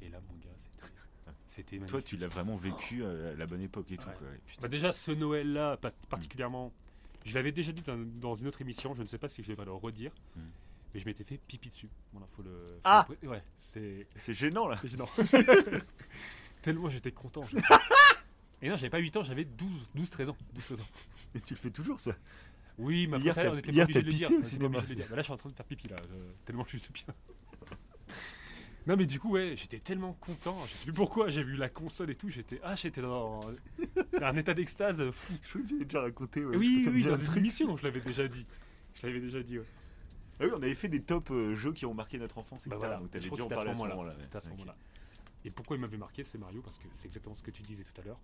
Speaker 4: Et là, mon gars, c'était. Magnifique.
Speaker 3: Toi, tu l'as vraiment vécu euh, à la bonne époque et tout.
Speaker 4: Ouais.
Speaker 3: quoi.
Speaker 4: Bah déjà, ce Noël-là, pas- particulièrement. Je l'avais déjà dit dans, une autre émission, je ne sais pas si je devrais le redire.
Speaker 3: Mm.
Speaker 4: Mais je m'étais fait pipi dessus. Voilà, faut le. faut
Speaker 3: Ah
Speaker 4: le Ouais, c'est.
Speaker 3: C'est gênant là.
Speaker 4: C'est gênant. Tellement j'étais content. Et non, j'avais pas 8 ans, j'avais 12, 12, 13 ans. 12, 13 ans.
Speaker 3: Et tu le fais toujours ça.
Speaker 4: Oui, mais après
Speaker 3: Hier,
Speaker 4: ça, on était pas obligé de le dire.
Speaker 3: pissé au
Speaker 4: pas
Speaker 3: cinéma.
Speaker 4: obligé de le dire. Bah là, je suis en train de faire pipi là, je- tellement je suis bien. Non mais du coup ouais j'étais tellement content, je sais plus pourquoi, j'ai vu la console et tout, j'étais ah j'étais dans un état d'extase fou.
Speaker 3: Je crois que l'avais déjà raconté. ouais.
Speaker 4: oui oui dans
Speaker 3: un
Speaker 4: une émission je l'avais déjà dit, je l'avais déjà dit ouais.
Speaker 3: Ah oui, on avait fait des top euh, jeux qui ont marqué notre enfance, etc.
Speaker 4: Bah voilà,
Speaker 3: Donc t'avais
Speaker 4: que
Speaker 3: en
Speaker 4: à
Speaker 3: parler
Speaker 4: ce moment-là.
Speaker 3: ouais.
Speaker 4: Et pourquoi il m'avait marqué, c'est Mario, parce que c'est exactement ce que tu disais tout à l'heure.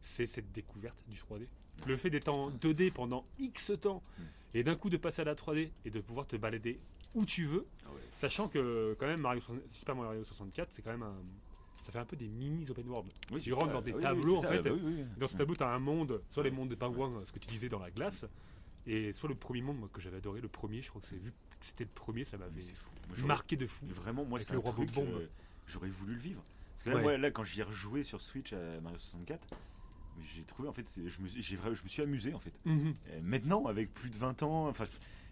Speaker 4: C'est cette découverte du 3D. Le fait d'être en
Speaker 3: Putain,
Speaker 4: 2D pendant X temps,
Speaker 3: Mm.
Speaker 4: et d'un coup de passer à la 3D et de pouvoir te balader où tu veux,
Speaker 3: Ah ouais.
Speaker 4: sachant que quand même Mario, Super Mario 64, c'est quand même un. Ça fait un peu des mini open world.
Speaker 3: Oui,
Speaker 4: Tu
Speaker 3: c'est
Speaker 4: rentres
Speaker 3: ça.
Speaker 4: dans des
Speaker 3: oui,
Speaker 4: tableaux, en
Speaker 3: ça,
Speaker 4: fait.
Speaker 3: bah oui, oui.
Speaker 4: Dans ce tableau, tu as un monde, soit les mondes de pingouins, ce que tu disais dans la glace, et soit le premier monde moi, que j'avais adoré, le premier, je crois que c'est vu que c'était le premier, ça m'avait marqué de fou.
Speaker 3: Mais Vraiment, moi, c'est
Speaker 4: le
Speaker 3: un
Speaker 4: roi
Speaker 3: truc.
Speaker 4: Bombe.
Speaker 3: euh, J'aurais voulu le vivre. Parce que là,
Speaker 4: Ouais.
Speaker 3: moi, là, quand j'y ai rejoué sur Switch à Mario 64, mais j'ai trouvé en fait, c'est- je me, suis- j'ai vrai- je me suis amusé en fait.
Speaker 4: Mhm.
Speaker 3: Maintenant, avec plus de 20 ans, enfin,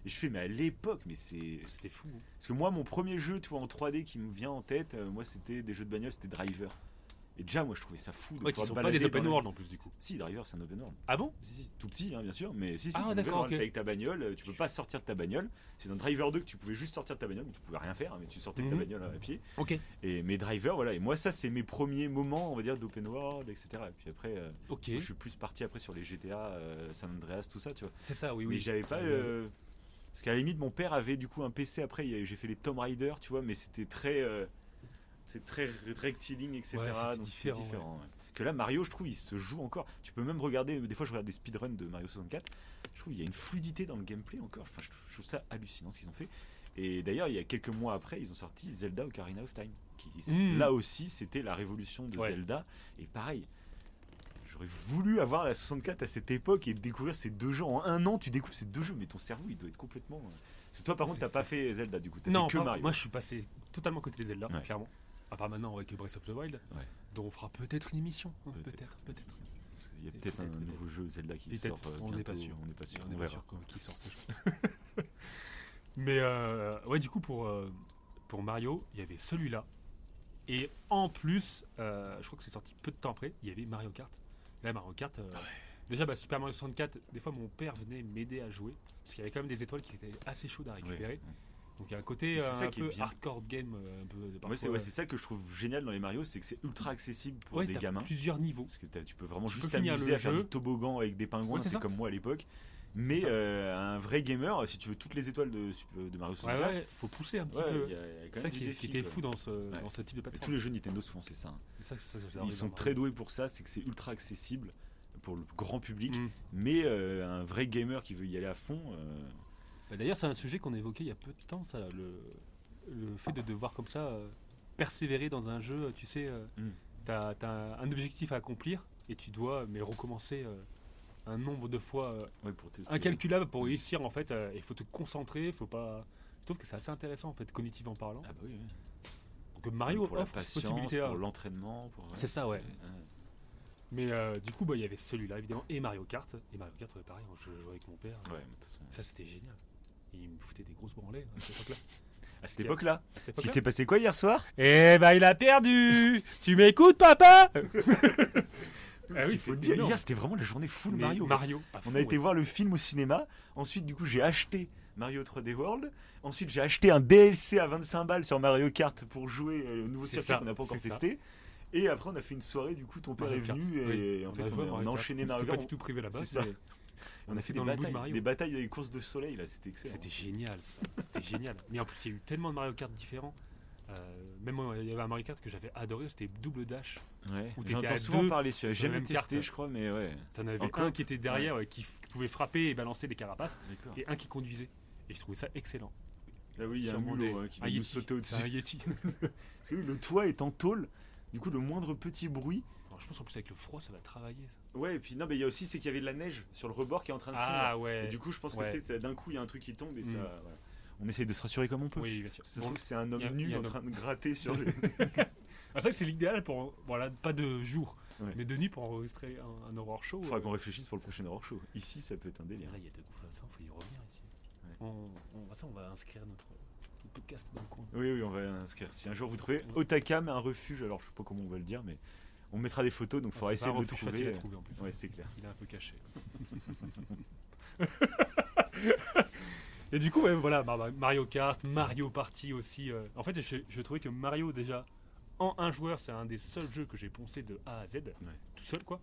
Speaker 3: et je fais, mais à l'époque, mais.
Speaker 4: C'était fou. hein.
Speaker 3: Parce que moi, mon premier jeu, tu vois, en 3D qui me vient en tête, euh, moi, c'était des jeux de bagnole, c'était Driver. Et déjà, moi, je trouvais ça fou de
Speaker 4: Ouais, qui sont pas des open
Speaker 3: la-
Speaker 4: world en plus du coup.
Speaker 3: Si, Driver, c'est un open world.
Speaker 4: Ah bon?
Speaker 3: Si, si, tout petit, hein, bien sûr, mais si, si.
Speaker 4: Ah, d'accord,
Speaker 3: open world.
Speaker 4: ok.
Speaker 3: T'es Avec ta bagnole, euh, tu peux pas sortir de ta bagnole. C'est dans Driver 2 que tu pouvais juste sortir de ta bagnole, mais tu pouvais rien faire, hein, mais tu sortais de ta
Speaker 4: Mhm.
Speaker 3: bagnole à pied.
Speaker 4: Ok.
Speaker 3: Et mes drivers, voilà. Et moi, ça, c'est mes premiers moments, on va dire, d'open world, etc. Et puis après, euh, moi, je suis plus parti après sur les GTA, euh, San Andreas, tout ça, tu vois.
Speaker 4: C'est ça, oui,
Speaker 3: Mais
Speaker 4: oui.
Speaker 3: j'avais pas.
Speaker 4: J'avais-
Speaker 3: euh, Parce qu'à la limite, mon père avait du coup un PC après. J'ai fait les Tomb Raider, tu vois, mais c'était très. euh, C'est très rectiligne, etc.
Speaker 4: Ouais,
Speaker 3: donc
Speaker 4: différent,
Speaker 3: différent. ouais. Que là, Mario, je trouve, il se joue encore. Tu peux même regarder. Des fois, je regarde des speedruns de Mario 64. Je trouve qu'il y a une fluidité dans le gameplay encore. Enfin, je trouve ça hallucinant ce qu'ils ont fait. Et d'ailleurs, il y a quelques mois après, ils ont sorti Zelda Ocarina of Time. Qui,
Speaker 4: Mm.
Speaker 3: Là aussi, c'était la révolution de. Zelda. Et pareil, j'aurais voulu avoir la 64 à cette époque et découvrir ces deux jeux. En un an, tu découvres ces deux jeux, mais ton cerveau, il doit être complètement. euh, que toi, par contre,
Speaker 4: C'est
Speaker 3: t'as pas fait Zelda du coup. T'as
Speaker 4: Non,
Speaker 3: fait que
Speaker 4: pas-
Speaker 3: Mario.
Speaker 4: moi je suis passé totalement côté des Zelda,
Speaker 3: Ouais.
Speaker 4: clairement. À part maintenant avec Breath of the Wild,
Speaker 3: Ouais.
Speaker 4: dont on fera peut-être une émission. hein,
Speaker 3: Peut-être.
Speaker 4: Peut-être,
Speaker 3: qu'il y a peut-être un nouveau jeu Zelda qui sort euh,
Speaker 4: on n'est pas sûr.
Speaker 3: On n'est pas sûr.
Speaker 4: On
Speaker 3: verra.
Speaker 4: sûr qui sort ce jeu. Mais euh, ouais, du coup, pour, euh, pour Mario, il y avait celui-là. Et en plus, je crois que c'est sorti peu de temps après, il y avait Mario Kart. Là, Mario Kart, euh, déjà, bah, Super Mario 64, des fois, mon père venait m'aider à jouer. Parce qu'il y avait quand même des étoiles qui étaient assez chaudes à
Speaker 3: Ouais.
Speaker 4: récupérer. Donc il y a un côté euh,
Speaker 3: ça
Speaker 4: un
Speaker 3: qui est
Speaker 4: peu hardcore game, euh, un peu de
Speaker 3: c'est
Speaker 4: parfois,
Speaker 3: ouais, c'est ça que je trouve génial dans les Mario, c'est que c'est ultra accessible pour
Speaker 4: ouais,
Speaker 3: des
Speaker 4: t'as
Speaker 3: gamins.
Speaker 4: plusieurs niveaux.
Speaker 3: Parce que tu peux vraiment
Speaker 4: Tu
Speaker 3: juste t'amuser à faire
Speaker 4: jeu.
Speaker 3: du toboggan avec des pingouins,
Speaker 4: Ouais, c'est
Speaker 3: comme moi à l'époque. Mais euh, un vrai gamer, si tu veux toutes les étoiles de, de Mario
Speaker 4: Ouais,
Speaker 3: 64,
Speaker 4: ouais, faut pousser un petit
Speaker 3: ouais,
Speaker 4: peu.
Speaker 3: y a- il y a quand
Speaker 4: C'est ça qui,
Speaker 3: du
Speaker 4: est-
Speaker 3: défi,
Speaker 4: qui était
Speaker 3: quoi.
Speaker 4: fou dans ce, dans ce type de
Speaker 3: Tous
Speaker 4: plateforme.
Speaker 3: les jeux Nintendo souvent c'est ça. hein.
Speaker 4: Ça, ça, ça, ça
Speaker 3: Ils sont très doués pour ça, c'est que c'est ultra accessible pour le grand public.
Speaker 4: Mm.
Speaker 3: Mais euh, un vrai gamer qui veut y aller à fond, euh,
Speaker 4: Bah, D'ailleurs, c'est un sujet qu'on évoquait il y a peu de temps, ça, là, le, le fait de devoir comme ça persévérer dans un jeu. Tu sais,
Speaker 3: Mm.
Speaker 4: t'as as un objectif à accomplir et tu dois mais recommencer un nombre de fois euh,
Speaker 3: ouais, pour
Speaker 4: incalculable pour réussir en fait. euh, Il faut te concentrer, faut pas. Je trouve que c'est assez intéressant en fait, cognitivement parlant.
Speaker 3: Ah bah oui, oui.
Speaker 4: Donc Mario
Speaker 3: pour
Speaker 4: offre
Speaker 3: patience, pour l'entraînement. pour-
Speaker 4: C'est ça, ouais. Mais euh, du coup, bah, il y avait celui-là évidemment et Mario Kart. Et Mario Kart, ouais, pareil, je jouais avec mon père.
Speaker 3: Ouais, mais façon,
Speaker 4: Ça, c'était génial. Il me foutait des grosses branlées hein, à cette époque-là.
Speaker 3: À cette époque-là, si c'est passé quoi hier soir?
Speaker 4: Eh ben, il a perdu Tu m'écoutes, papa?
Speaker 3: Parce
Speaker 4: oui,
Speaker 3: faut dire, hier c'était vraiment la journée full
Speaker 4: Mais
Speaker 3: Mario.
Speaker 4: Mario.
Speaker 3: On
Speaker 4: fond,
Speaker 3: a été
Speaker 4: ouais.
Speaker 3: voir le film au cinéma. Ensuite, du coup, j'ai acheté Mario 3D World. Ensuite, j'ai acheté un DLC à 25 balles sur Mario Kart pour jouer euh, au nouveau
Speaker 4: C'est
Speaker 3: circuit qu'on n'a pas encore
Speaker 4: ça.
Speaker 3: testé. Et après, on a fait une soirée. Du coup, ton père
Speaker 4: Mario
Speaker 3: est
Speaker 4: Kart,
Speaker 3: venu et,
Speaker 4: oui.
Speaker 3: en
Speaker 4: On
Speaker 3: fait, on, a, on
Speaker 4: Mario
Speaker 3: a
Speaker 4: Kart.
Speaker 3: enchaîné
Speaker 4: pas du tout privé là-bas. Mais
Speaker 3: On a fait des batailles, des batailles des courses de soleil là. C'était excellent.
Speaker 4: C'était génial, ça. C'était génial. Mais en plus, il y a eu tellement de Mario Kart différents. Euh, même moi, il y avait un Mario Kart que j'avais adoré, c'était double dash.
Speaker 3: Ouais. J'entends souvent
Speaker 4: deux
Speaker 3: parler
Speaker 4: la
Speaker 3: jamais testé,
Speaker 4: carte.
Speaker 3: je crois, mais ouais.
Speaker 4: T'en avais
Speaker 3: Encore
Speaker 4: un qui était derrière, ouais, qui, pouvait frapper et balancer les carapaces, et un qui conduisait. Et je trouvais ça excellent.
Speaker 3: Là, oui, il y a un hein, qui va nous sauter au-dessus.
Speaker 4: Un Yeti.
Speaker 3: Parce que oui, le toit est en tôle. Du coup, le moindre petit bruit.
Speaker 4: Alors, je pense en plus avec le froid, ça va travailler. ça.
Speaker 3: Ouais, et puis non, mais il y a aussi c'est qu'il y avait de la neige sur le rebord qui est en train de fondre.
Speaker 4: Ah ouais.
Speaker 3: Et du coup, je pense
Speaker 4: Ouais.
Speaker 3: que d'un coup, il y a un truc qui tombe et ça.
Speaker 4: Mm.
Speaker 3: voilà. On essaye de se rassurer comme on peut.
Speaker 4: Oui, bien sûr.
Speaker 3: C'est un homme
Speaker 4: il a- il
Speaker 3: nu en train de gratter sur le.
Speaker 4: Ah, c'est vrai que c'est l'idéal pour, voilà, pas de jour,
Speaker 3: Ouais.
Speaker 4: mais de nuit pour enregistrer un, un horror show.
Speaker 3: Faudra
Speaker 4: euh,
Speaker 3: qu'on réfléchisse pour le prochain horror show. Ici, ça peut être un délire.
Speaker 4: Là, il y a de quoi ça, faut y revenir ici.
Speaker 3: Ouais.
Speaker 4: On, on, ça, on va inscrire notre, notre podcast dans le coin.
Speaker 3: Oui, oui, on va inscrire. Si un jour vous trouvez Otakam, un refuge, alors je sais pas comment on va le dire, mais on mettra des photos, donc il faudra
Speaker 4: Ah, c'est
Speaker 3: essayer de le
Speaker 4: à
Speaker 3: trouver.
Speaker 4: trouver en plus.
Speaker 3: Ouais, c'est clair.
Speaker 4: Il est un peu caché. Et du coup, ouais, voilà, bah, bah, Mario Kart, Mario Party aussi. euh, En fait, je, je trouvais que Mario, déjà, en un joueur, c'est un des seuls jeux que j'ai poncé de A à Z, tout seul, quoi.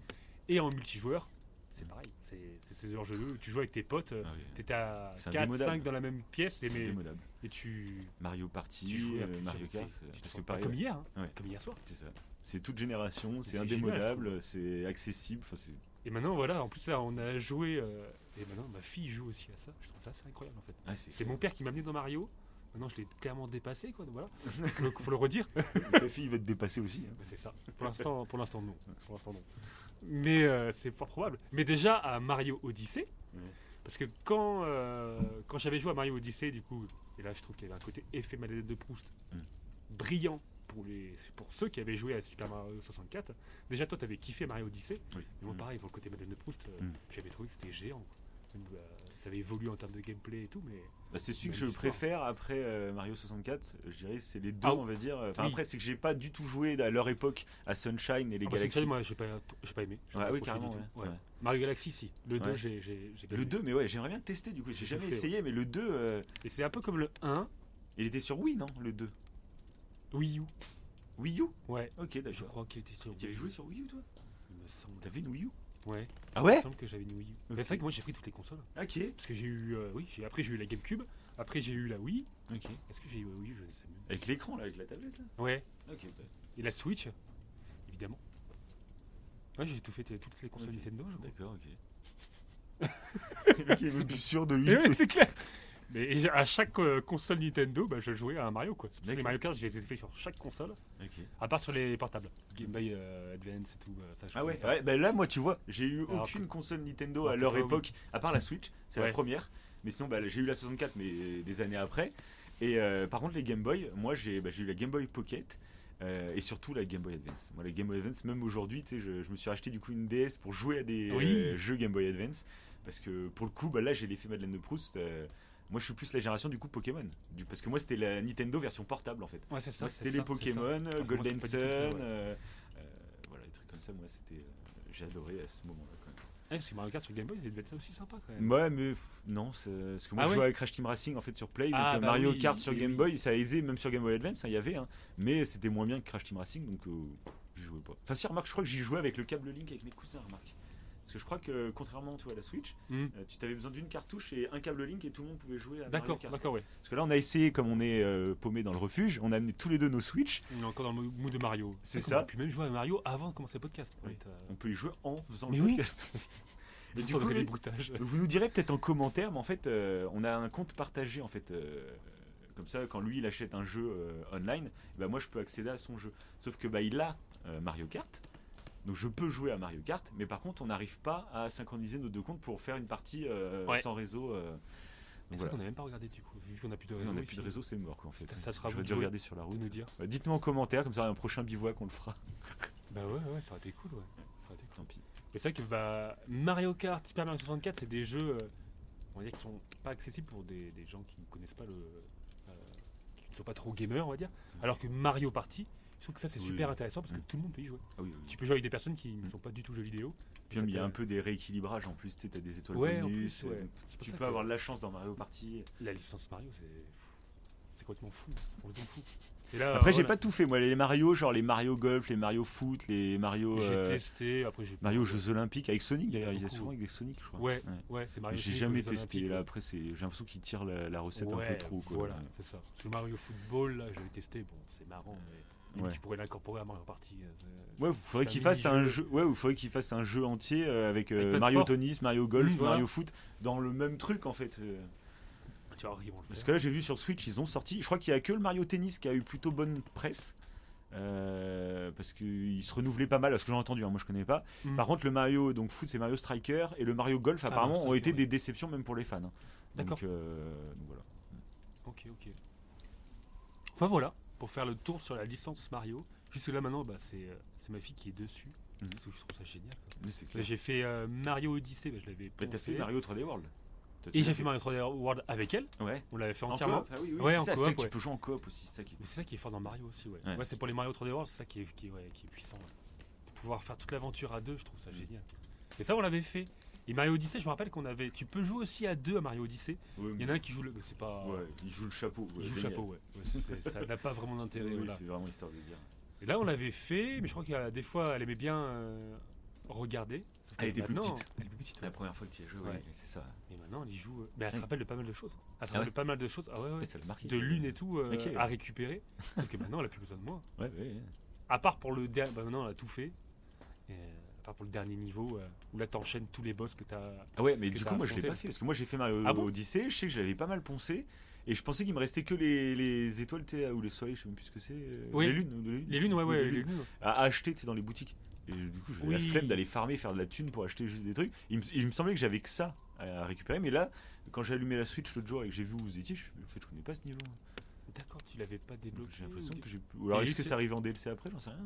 Speaker 4: Et en multijoueur, c'est pareil. C'est ce genre de jeu où tu joues avec tes potes, euh,
Speaker 3: Ah oui.
Speaker 4: t'étais à
Speaker 3: C'est
Speaker 4: 4,
Speaker 3: indémodable.
Speaker 4: 5 dans la même pièce, et,
Speaker 3: C'est
Speaker 4: mais,
Speaker 3: indémodable.
Speaker 4: et tu,
Speaker 3: Mario
Speaker 4: tu
Speaker 3: Party,
Speaker 4: jouais à
Speaker 3: euh, Mario Kart,
Speaker 4: tu te
Speaker 3: parce que pareil.
Speaker 4: comme hier, hein,
Speaker 3: Ouais.
Speaker 4: comme hier soir.
Speaker 3: C'est ça. C'est toute génération, c'est indémodable, c'est accessible. Enfin,
Speaker 4: Et maintenant, voilà, en plus là, on a joué, euh, et maintenant ma fille joue aussi à ça. Je trouve ça assez incroyable en fait.
Speaker 3: ah,
Speaker 4: C'est mon père qui m'a amené dans Mario. Maintenant, je l'ai clairement dépassé, quoi. donc Voilà. faut, faut le redire.
Speaker 3: Ta fille va te dépasser aussi. hein.
Speaker 4: C'est ça. Pour l'instant, pour l'instant non. Pour l'instant non. Mais euh, c'est fort probable. Mais déjà à Mario Odyssey, parce que quand euh, quand j'avais joué à Mario Odyssey, du coup, et là je trouve qu'il y avait un côté effet Madeleine de Proust
Speaker 3: Mm.
Speaker 4: brillant pour les pour ceux qui avaient joué à Super Mario 64. Déjà toi, t'avais kiffé Mario Odyssey.
Speaker 3: Oui.
Speaker 4: Mais moi,
Speaker 3: Mm.
Speaker 4: pareil pour le côté Madeleine de Proust, euh,
Speaker 3: Mm.
Speaker 4: j'avais trouvé que c'était géant. Euh, ça avait évolué en termes de gameplay et tout, mais
Speaker 3: Bah, c'est celui que je préfère après euh, Mario 64. Je dirais c'est les deux,
Speaker 4: Ah,
Speaker 3: on va dire. Enfin
Speaker 4: oui.
Speaker 3: après c'est que j'ai pas du tout joué à leur époque à Sunshine et les
Speaker 4: Ah bah,
Speaker 3: Galaxies.
Speaker 4: moi j'ai pas, j'ai pas aimé.
Speaker 3: Ouais,
Speaker 4: pas
Speaker 3: oui, carrément,
Speaker 4: du tout.
Speaker 3: ouais.
Speaker 4: Mario Galaxy, si. Le 2,
Speaker 3: Ouais.
Speaker 4: j'ai,
Speaker 3: le
Speaker 4: aimé.
Speaker 3: 2, mais ouais, j'aimerais bien tester du coup. J'ai jamais
Speaker 4: fait,
Speaker 3: essayé, mais le 2, euh,
Speaker 4: Et c'est un peu comme le 1,
Speaker 3: il était sur Wii, non Le 2
Speaker 4: Wii U.
Speaker 3: Wii U?
Speaker 4: Ouais,
Speaker 3: Ok,
Speaker 4: je
Speaker 3: d'accord.
Speaker 4: crois qu'il était sur
Speaker 3: Tu avais
Speaker 4: Wii U,
Speaker 3: joué sur Wii U toi?
Speaker 4: Il me semble.
Speaker 3: T'avais une Wii U?
Speaker 4: Ouais,
Speaker 3: Ah
Speaker 4: il
Speaker 3: ouais
Speaker 4: me semble que j'avais une Wii U. C'est vrai que moi j'ai pris toutes les consoles.
Speaker 3: Ok.
Speaker 4: Parce que j'ai eu. euh, oui, j'ai, après j'ai eu la GameCube. Après j'ai eu la Wii.
Speaker 3: Ok.
Speaker 4: Est-ce que j'ai eu la Wii? Je ne sais même.
Speaker 3: Avec l'écran là, avec la tablette là
Speaker 4: Ouais,
Speaker 3: Ok. bah,
Speaker 4: et la Switch, évidemment. Ouais, j'ai tout fait, euh, toutes les consoles. Nintendo, je crois.
Speaker 3: D'accord, ok. le mec il est même plus sûr de lui.
Speaker 4: Ouais, c'est clair. Mais à chaque euh, console Nintendo, bah, je jouais à un Mario quoi. Ça que les. Mario Kart, j'ai fait sur chaque console, à part sur les portables. Game Boy euh, Advance et tout. euh, ça, je
Speaker 3: Ah ouais, ouais bah là moi tu vois, j'ai eu
Speaker 4: Alors
Speaker 3: aucune console Nintendo à leur
Speaker 4: oui.
Speaker 3: époque, à part la Switch, c'est la première. Mais sinon bah, j'ai eu la 64 mais des années après. Et par contre les Game Boy, moi j'ai bah, eu la Game Boy Pocket. euh, et surtout la Game Boy Advance. Moi, la Game Boy Advance, même aujourd'hui, je, je me suis acheté du coup une DS pour jouer à des
Speaker 4: Oui.
Speaker 3: euh, jeux Game Boy Advance. Parce que pour le coup, bah, là, j'ai l'effet Madeleine de Proust. euh, moi, je suis plus la génération du coup Pokémon. Du, parce que moi, c'était la Nintendo version portable en fait.
Speaker 4: Ouais, c'est ça.
Speaker 3: C'était les Pokémon, euh, Golden Sun,
Speaker 4: tout ouais.
Speaker 3: euh, euh, voilà, des trucs comme ça. Moi, c'était, euh, j'ai adoré à ce moment-là. Quand même.
Speaker 4: Ouais, parce que Mario Kart sur Game Boy, il devait être aussi sympa quand même.
Speaker 3: Ouais, mais non, c'est- parce que moi
Speaker 4: Ah
Speaker 3: je
Speaker 4: ouais
Speaker 3: jouais avec Crash Team Racing en fait sur Play, donc
Speaker 4: Ah, bah
Speaker 3: Mario
Speaker 4: oui,
Speaker 3: Kart sur
Speaker 4: oui,
Speaker 3: Game
Speaker 4: oui.
Speaker 3: Boy, ça a aisé, même sur Game Boy Advance, hein, il y avait, hein, mais c'était moins bien que Crash Team Racing, donc euh, j'y jouais pas. Enfin, si, remarque, je crois que j'y jouais avec le câble Link avec mes cousins, remarque. Parce que je crois que contrairement tu vois, à la Switch,
Speaker 4: Hmm.
Speaker 3: euh, tu avais besoin d'une cartouche et un câble Link et tout le monde pouvait jouer à Mario
Speaker 4: D'accord,
Speaker 3: Kart.
Speaker 4: d'accord, ouais.
Speaker 3: Parce que là on a essayé, comme on est euh, paumé dans le refuge, on a amené tous les deux nos Switch.
Speaker 4: On est encore dans le mood de Mario.
Speaker 3: C'est ça.
Speaker 4: aurait pu même jouer à Mario avant de commencer le podcast.
Speaker 3: Oui.
Speaker 4: T'as-
Speaker 3: On peut y jouer en faisant
Speaker 4: Mais
Speaker 3: le
Speaker 4: oui.
Speaker 3: podcast. Et
Speaker 4: Vous
Speaker 3: du coup,
Speaker 4: les
Speaker 3: oui. Vous nous direz peut-être en commentaire, mais en fait, euh, on a un compte partagé en fait. euh, comme ça, quand lui il achète un jeu euh, online, bah, moi je peux accéder à son jeu. Sauf que bah, il a euh, Mario Kart, donc je peux jouer à Mario Kart, mais par contre on n'arrive pas à synchroniser nos deux comptes pour faire une partie euh,
Speaker 4: Ouais.
Speaker 3: sans réseau. euh.
Speaker 4: Mais
Speaker 3: donc
Speaker 4: c'est
Speaker 3: voilà.
Speaker 4: vrai qu'on n'a même pas regardé du coup, vu qu'on n'a plus de réseau.
Speaker 3: on n'a plus de réseau, c'est mort quoi en fait.
Speaker 4: Ça- ça sera
Speaker 3: je
Speaker 4: vous
Speaker 3: vais
Speaker 4: de
Speaker 3: regarder sur la
Speaker 4: de
Speaker 3: route.
Speaker 4: nous dire.
Speaker 3: Ouais, Dites-nous en commentaire, comme ça un prochain bivouac on le fera.
Speaker 4: Bah ouais, ouais, ça aurait été cool, ouais. Ça aurait été cool.
Speaker 3: Tant pis.
Speaker 4: Mais c'est vrai que bah, Mario Kart, Super Mario 64, c'est des jeux, euh, on va dire, qui sont pas accessibles pour des, des gens qui ne connaissent pas le. euh, qui ne sont pas trop gamers, on va dire. Alors que Mario Party, je trouve que ça c'est
Speaker 3: Oui.
Speaker 4: super intéressant parce que
Speaker 3: Mm.
Speaker 4: tout le monde peut y jouer.
Speaker 3: Ah oui, oui.
Speaker 4: Tu peux jouer avec des personnes qui ne
Speaker 3: Mm.
Speaker 4: sont pas du tout jeux vidéo.
Speaker 3: Puis il y a un peu des rééquilibrages en plus, tu as des étoiles
Speaker 4: Ouais, en
Speaker 3: bonus.
Speaker 4: plus, ouais.
Speaker 3: euh, tu peux avoir de la chance dans Mario Party.
Speaker 4: La licence Mario, c'est. C'est complètement fou. Complètement fou. Et là,
Speaker 3: Après, j'ai pas tout fait, moi. Les Mario, genre les Mario Golf, les Mario Foot, les Mario.
Speaker 4: J'ai
Speaker 3: euh,
Speaker 4: testé, après j'ai.
Speaker 3: Mario Jeux Olympiques avec Sonic d'ailleurs, il y a souvent avec des Sonic, je crois.
Speaker 4: Ouais, ouais, c'est Mario
Speaker 3: J'ai jamais testé. Là, après, c'est j'ai l'impression qu'ils tirent la, la recette un peu trop. Quoi.
Speaker 4: Voilà, c'est ça. Parce que Mario Football, là, j'avais testé, bon, c'est marrant, mais limite,
Speaker 3: Ouais.
Speaker 4: tu pourrais l'incorporer à Mario Party. euh,
Speaker 3: Ouais, il faudrait qu'il
Speaker 4: un
Speaker 3: fasse un jeu. Ouais, il faudrait qu'il fasse un jeu entier euh, avec euh,
Speaker 4: Avec
Speaker 3: Mario. Tennis, Mario Golf,
Speaker 4: Mmh, voilà.
Speaker 3: Mario Foot dans le même truc en fait.
Speaker 4: Tu vois, ils vont le
Speaker 3: Parce
Speaker 4: faire.
Speaker 3: que là, j'ai vu sur Switch, ils ont sorti. Je crois qu'il y a que le Mario Tennis qui a eu plutôt bonne presse. euh, parce qu'il se renouvelait pas mal, à ce que j'ai entendu, hein, moi je connais pas.
Speaker 4: Mm.
Speaker 3: Par contre, le Mario donc foot, c'est Mario Striker et le Mario Golf,
Speaker 4: Ah,
Speaker 3: apparemment,
Speaker 4: Mario
Speaker 3: ont été des déceptions même pour les fans. hein.
Speaker 4: D'accord.
Speaker 3: Donc, euh, donc voilà.
Speaker 4: Ok, ok. Enfin voilà, pour faire le tour sur la licence Mario. Jusque là maintenant, bah, c'est euh, ma fille qui est dessus.
Speaker 3: Mhm.
Speaker 4: Parce que je trouve ça génial.
Speaker 3: clair.
Speaker 4: J'ai fait euh, Mario Odyssey, bah, je l'avais
Speaker 3: t'as fait Mario 3D World.
Speaker 4: Et j'ai fait Mario 3D World avec elle.
Speaker 3: Ouais.
Speaker 4: On l'avait fait
Speaker 3: En
Speaker 4: entièrement.
Speaker 3: coop, ah oui, oui,
Speaker 4: Ouais, en
Speaker 3: ça,
Speaker 4: coop,
Speaker 3: c'est que
Speaker 4: ouais.
Speaker 3: tu peux jouer en coop aussi, c'est ça qui
Speaker 4: ça qui est fort dans Mario aussi, ouais. C'est pour les Mario 3D World, c'est ça qui est, qui, est- ouais, qui est puissant. De pouvoir faire toute l'aventure à deux, je trouve ça
Speaker 3: Mm.
Speaker 4: génial. Et ça, on l'avait fait. Et Mario Odyssey, je me rappelle qu'on avait. Tu peux jouer aussi à deux à Mario Odyssey.
Speaker 3: Ouais,
Speaker 4: Il y en a un qui joue le. C'est pas.
Speaker 3: Ouais, il joue le chapeau.
Speaker 4: Il joue le chapeau, ouais. Ça n'a pas vraiment d'intérêt.
Speaker 3: Oui,
Speaker 4: voilà.
Speaker 3: c'est vraiment histoire de dire.
Speaker 4: Et là, on l'avait fait, mais je crois qu'il y a des fois, elle aimait bien euh, regarder. Que
Speaker 3: Elle était plus petite.
Speaker 4: Elle est plus petite, ouais.
Speaker 3: La première fois que tu y as joué,
Speaker 4: Ouais.
Speaker 3: c'est ça.
Speaker 4: Et maintenant, elle y joue. euh, Mais elle se rappelle de pas mal de choses. Elle se
Speaker 3: Ah
Speaker 4: rappelle
Speaker 3: ouais
Speaker 4: de pas mal de choses. Ah ouais,
Speaker 3: ça marqué.
Speaker 4: De l'une et tout euh, à récupérer. Sauf que maintenant, elle a plus besoin de moi.
Speaker 3: Ouais, ouais.
Speaker 4: À part pour le dernier. Bah maintenant, elle a tout fait. Et, part pour le dernier niveau, euh, où là, t'enchaînes tous les boss que t'as.
Speaker 3: Ah ouais, mais du coup, moi je l'ai pas fait parce que moi j'ai fait Mario
Speaker 4: Ah bon?
Speaker 3: Odyssey. Je sais que je l'avais pas mal poncé. Et je pensais qu'il me restait que les, les étoiles ou les soleils, je sais même plus ce que c'est. euh,
Speaker 4: Oui.
Speaker 3: Les lunes. les lunes.
Speaker 4: Les lunes, ouais, ouais,
Speaker 3: les
Speaker 4: les
Speaker 3: lunes.
Speaker 4: lunes.
Speaker 3: À acheter tu dans les boutiques. Et du coup, j'avais la flemme d'aller farmer, faire de la thune pour acheter juste des trucs. Il me, il me semblait que j'avais que ça à récupérer. Mais là, quand j'ai allumé la Switch l'autre jour et que j'ai vu où vous étiez, je, en fait, je connais pas ce niveau.
Speaker 4: D'accord, tu l'avais pas débloqué.
Speaker 3: J'ai l'impression que j'ai. Ou alors est-ce que ça arrive en DLC après? J'en sais rien.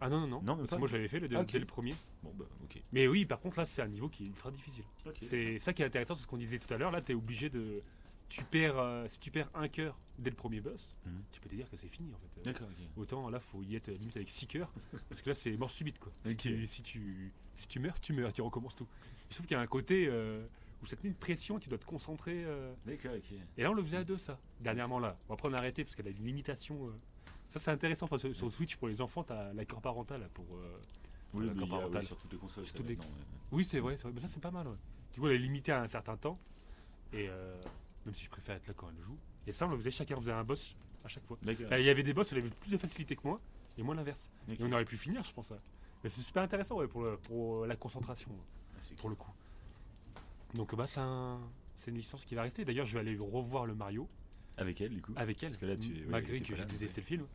Speaker 4: Ah non, non, non.
Speaker 3: Non,
Speaker 4: Parce que moi, je l'avais fait le,
Speaker 3: Ah,
Speaker 4: dès le premier.
Speaker 3: Bon, bah, ok.
Speaker 4: Mais oui, par contre, là, c'est un niveau qui est ultra difficile. C'est ça qui est intéressant, c'est ce qu'on disait tout à l'heure. Là, tu es obligé de. Tu perds, euh, si tu perds un cœur dès le premier boss,
Speaker 3: Mhm.
Speaker 4: tu peux te dire que c'est fini en fait.
Speaker 3: D'accord, ok.
Speaker 4: Autant là, faut y être limite avec 6 cœurs, parce que là, c'est mort subite quoi. Si, tu, si, tu, si tu meurs, tu meurs, tu recommences tout. Trouve qu'il y a un côté euh, où ça te met une pression, tu dois te concentrer. euh,
Speaker 3: D'accord, ok.
Speaker 4: Et là, on le faisait à deux, ça, dernièrement là. Bon, après, on a arrêté parce qu'elle a une limitation. Ça, c'est intéressant parce que sur Switch, pour les enfants, tu as l'accord parental là, pour. euh,
Speaker 3: Oui,
Speaker 4: L'accord
Speaker 3: a-
Speaker 4: parental.
Speaker 3: oui, sur toutes les consoles.
Speaker 4: Sur toutes les-. Oui, c'est vrai. Mais ça, c'est pas mal. ouais. Tu vois, elle est limitée à un certain temps. Et euh, même si je préfère être là quand elle joue. Et ça, on faisait, chacun faisait un boss à chaque fois. Euh, Il y avait des boss, elle avait plus de facilité que moi, et moi l'inverse. Et on aurait pu finir, je pense. ça. Mais c'est super intéressant ouais, pour, le- pour la concentration,
Speaker 3: Ah, c'est
Speaker 4: pour le coup. Donc, bah, c'est un- c'est une licence qui va rester. D'ailleurs, je vais aller revoir le Mario
Speaker 3: Avec elle, du coup.
Speaker 4: avec elle.
Speaker 3: Parce que là, tu- ouais,
Speaker 4: malgré que j'ai détesté le film.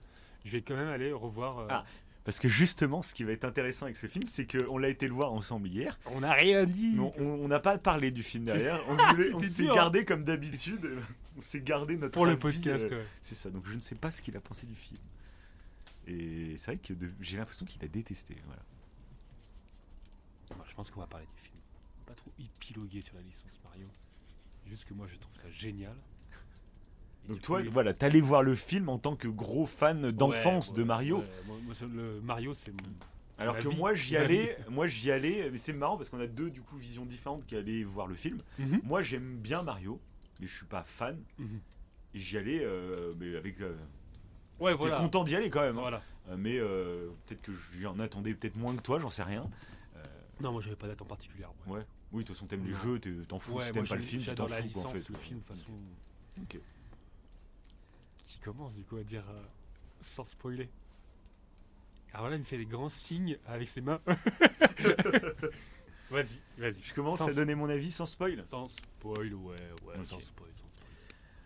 Speaker 4: Je vais quand même aller revoir. euh,
Speaker 3: Ah. Parce que justement, ce qui va être intéressant avec ce film, c'est qu'on l'a été le voir ensemble hier.
Speaker 4: On n'a rien dit.
Speaker 3: On- n'a pas parlé du film derrière. On, s'est gardé comme d'habitude. On s'est gardé notre
Speaker 4: pour le podcast.
Speaker 3: euh,
Speaker 4: ouais.
Speaker 3: C'est ça. Donc je ne sais pas ce qu'il a pensé du film. Et c'est vrai que j'ai l'impression qu'il a détesté. Voilà.
Speaker 4: Je pense qu'on va parler du film. On va pas trop épiloguer sur la licence Mario. Juste que moi, je trouve ça génial.
Speaker 3: Donc toi,
Speaker 4: coup,
Speaker 3: voilà, t'allais voir le film en tant que gros fan d'enfance
Speaker 4: Ouais,
Speaker 3: de Mario.
Speaker 4: ouais. Moi, le Mario, c'est mon.
Speaker 3: Alors que
Speaker 4: vie.
Speaker 3: moi j'y allais, moi j'y allais, mais c'est marrant parce qu'on a deux du coup visions différentes qui allaient voir le film.
Speaker 4: Mhm.
Speaker 3: Moi j'aime bien Mario, mais je suis pas fan.
Speaker 4: Mhm.
Speaker 3: J'y allais, euh, mais avec. euh,
Speaker 4: Ouais, voilà.
Speaker 3: content d'y aller quand même. hein.
Speaker 4: Voilà.
Speaker 3: Euh, mais euh, peut-être que j'en attendais peut-être moins que toi, j'en sais rien.
Speaker 4: Non, moi j'avais pas date en particulier. Ouais.
Speaker 3: Oui, de toute façon, t'aimes les jeux, t'en fous. Si t'aimes pas le film, tu t'en fous, en fait.
Speaker 4: le film façon.
Speaker 3: Ok.
Speaker 4: Commence du coup à dire euh, sans spoiler. Alors là, il me fait des grands signes avec ses mains. vas-y, vas-y.
Speaker 3: Je commence
Speaker 4: Sans-
Speaker 3: à donner mon avis sans spoil?
Speaker 4: Sans spoil, ouais, ouais. Sans spoil, sans spoil.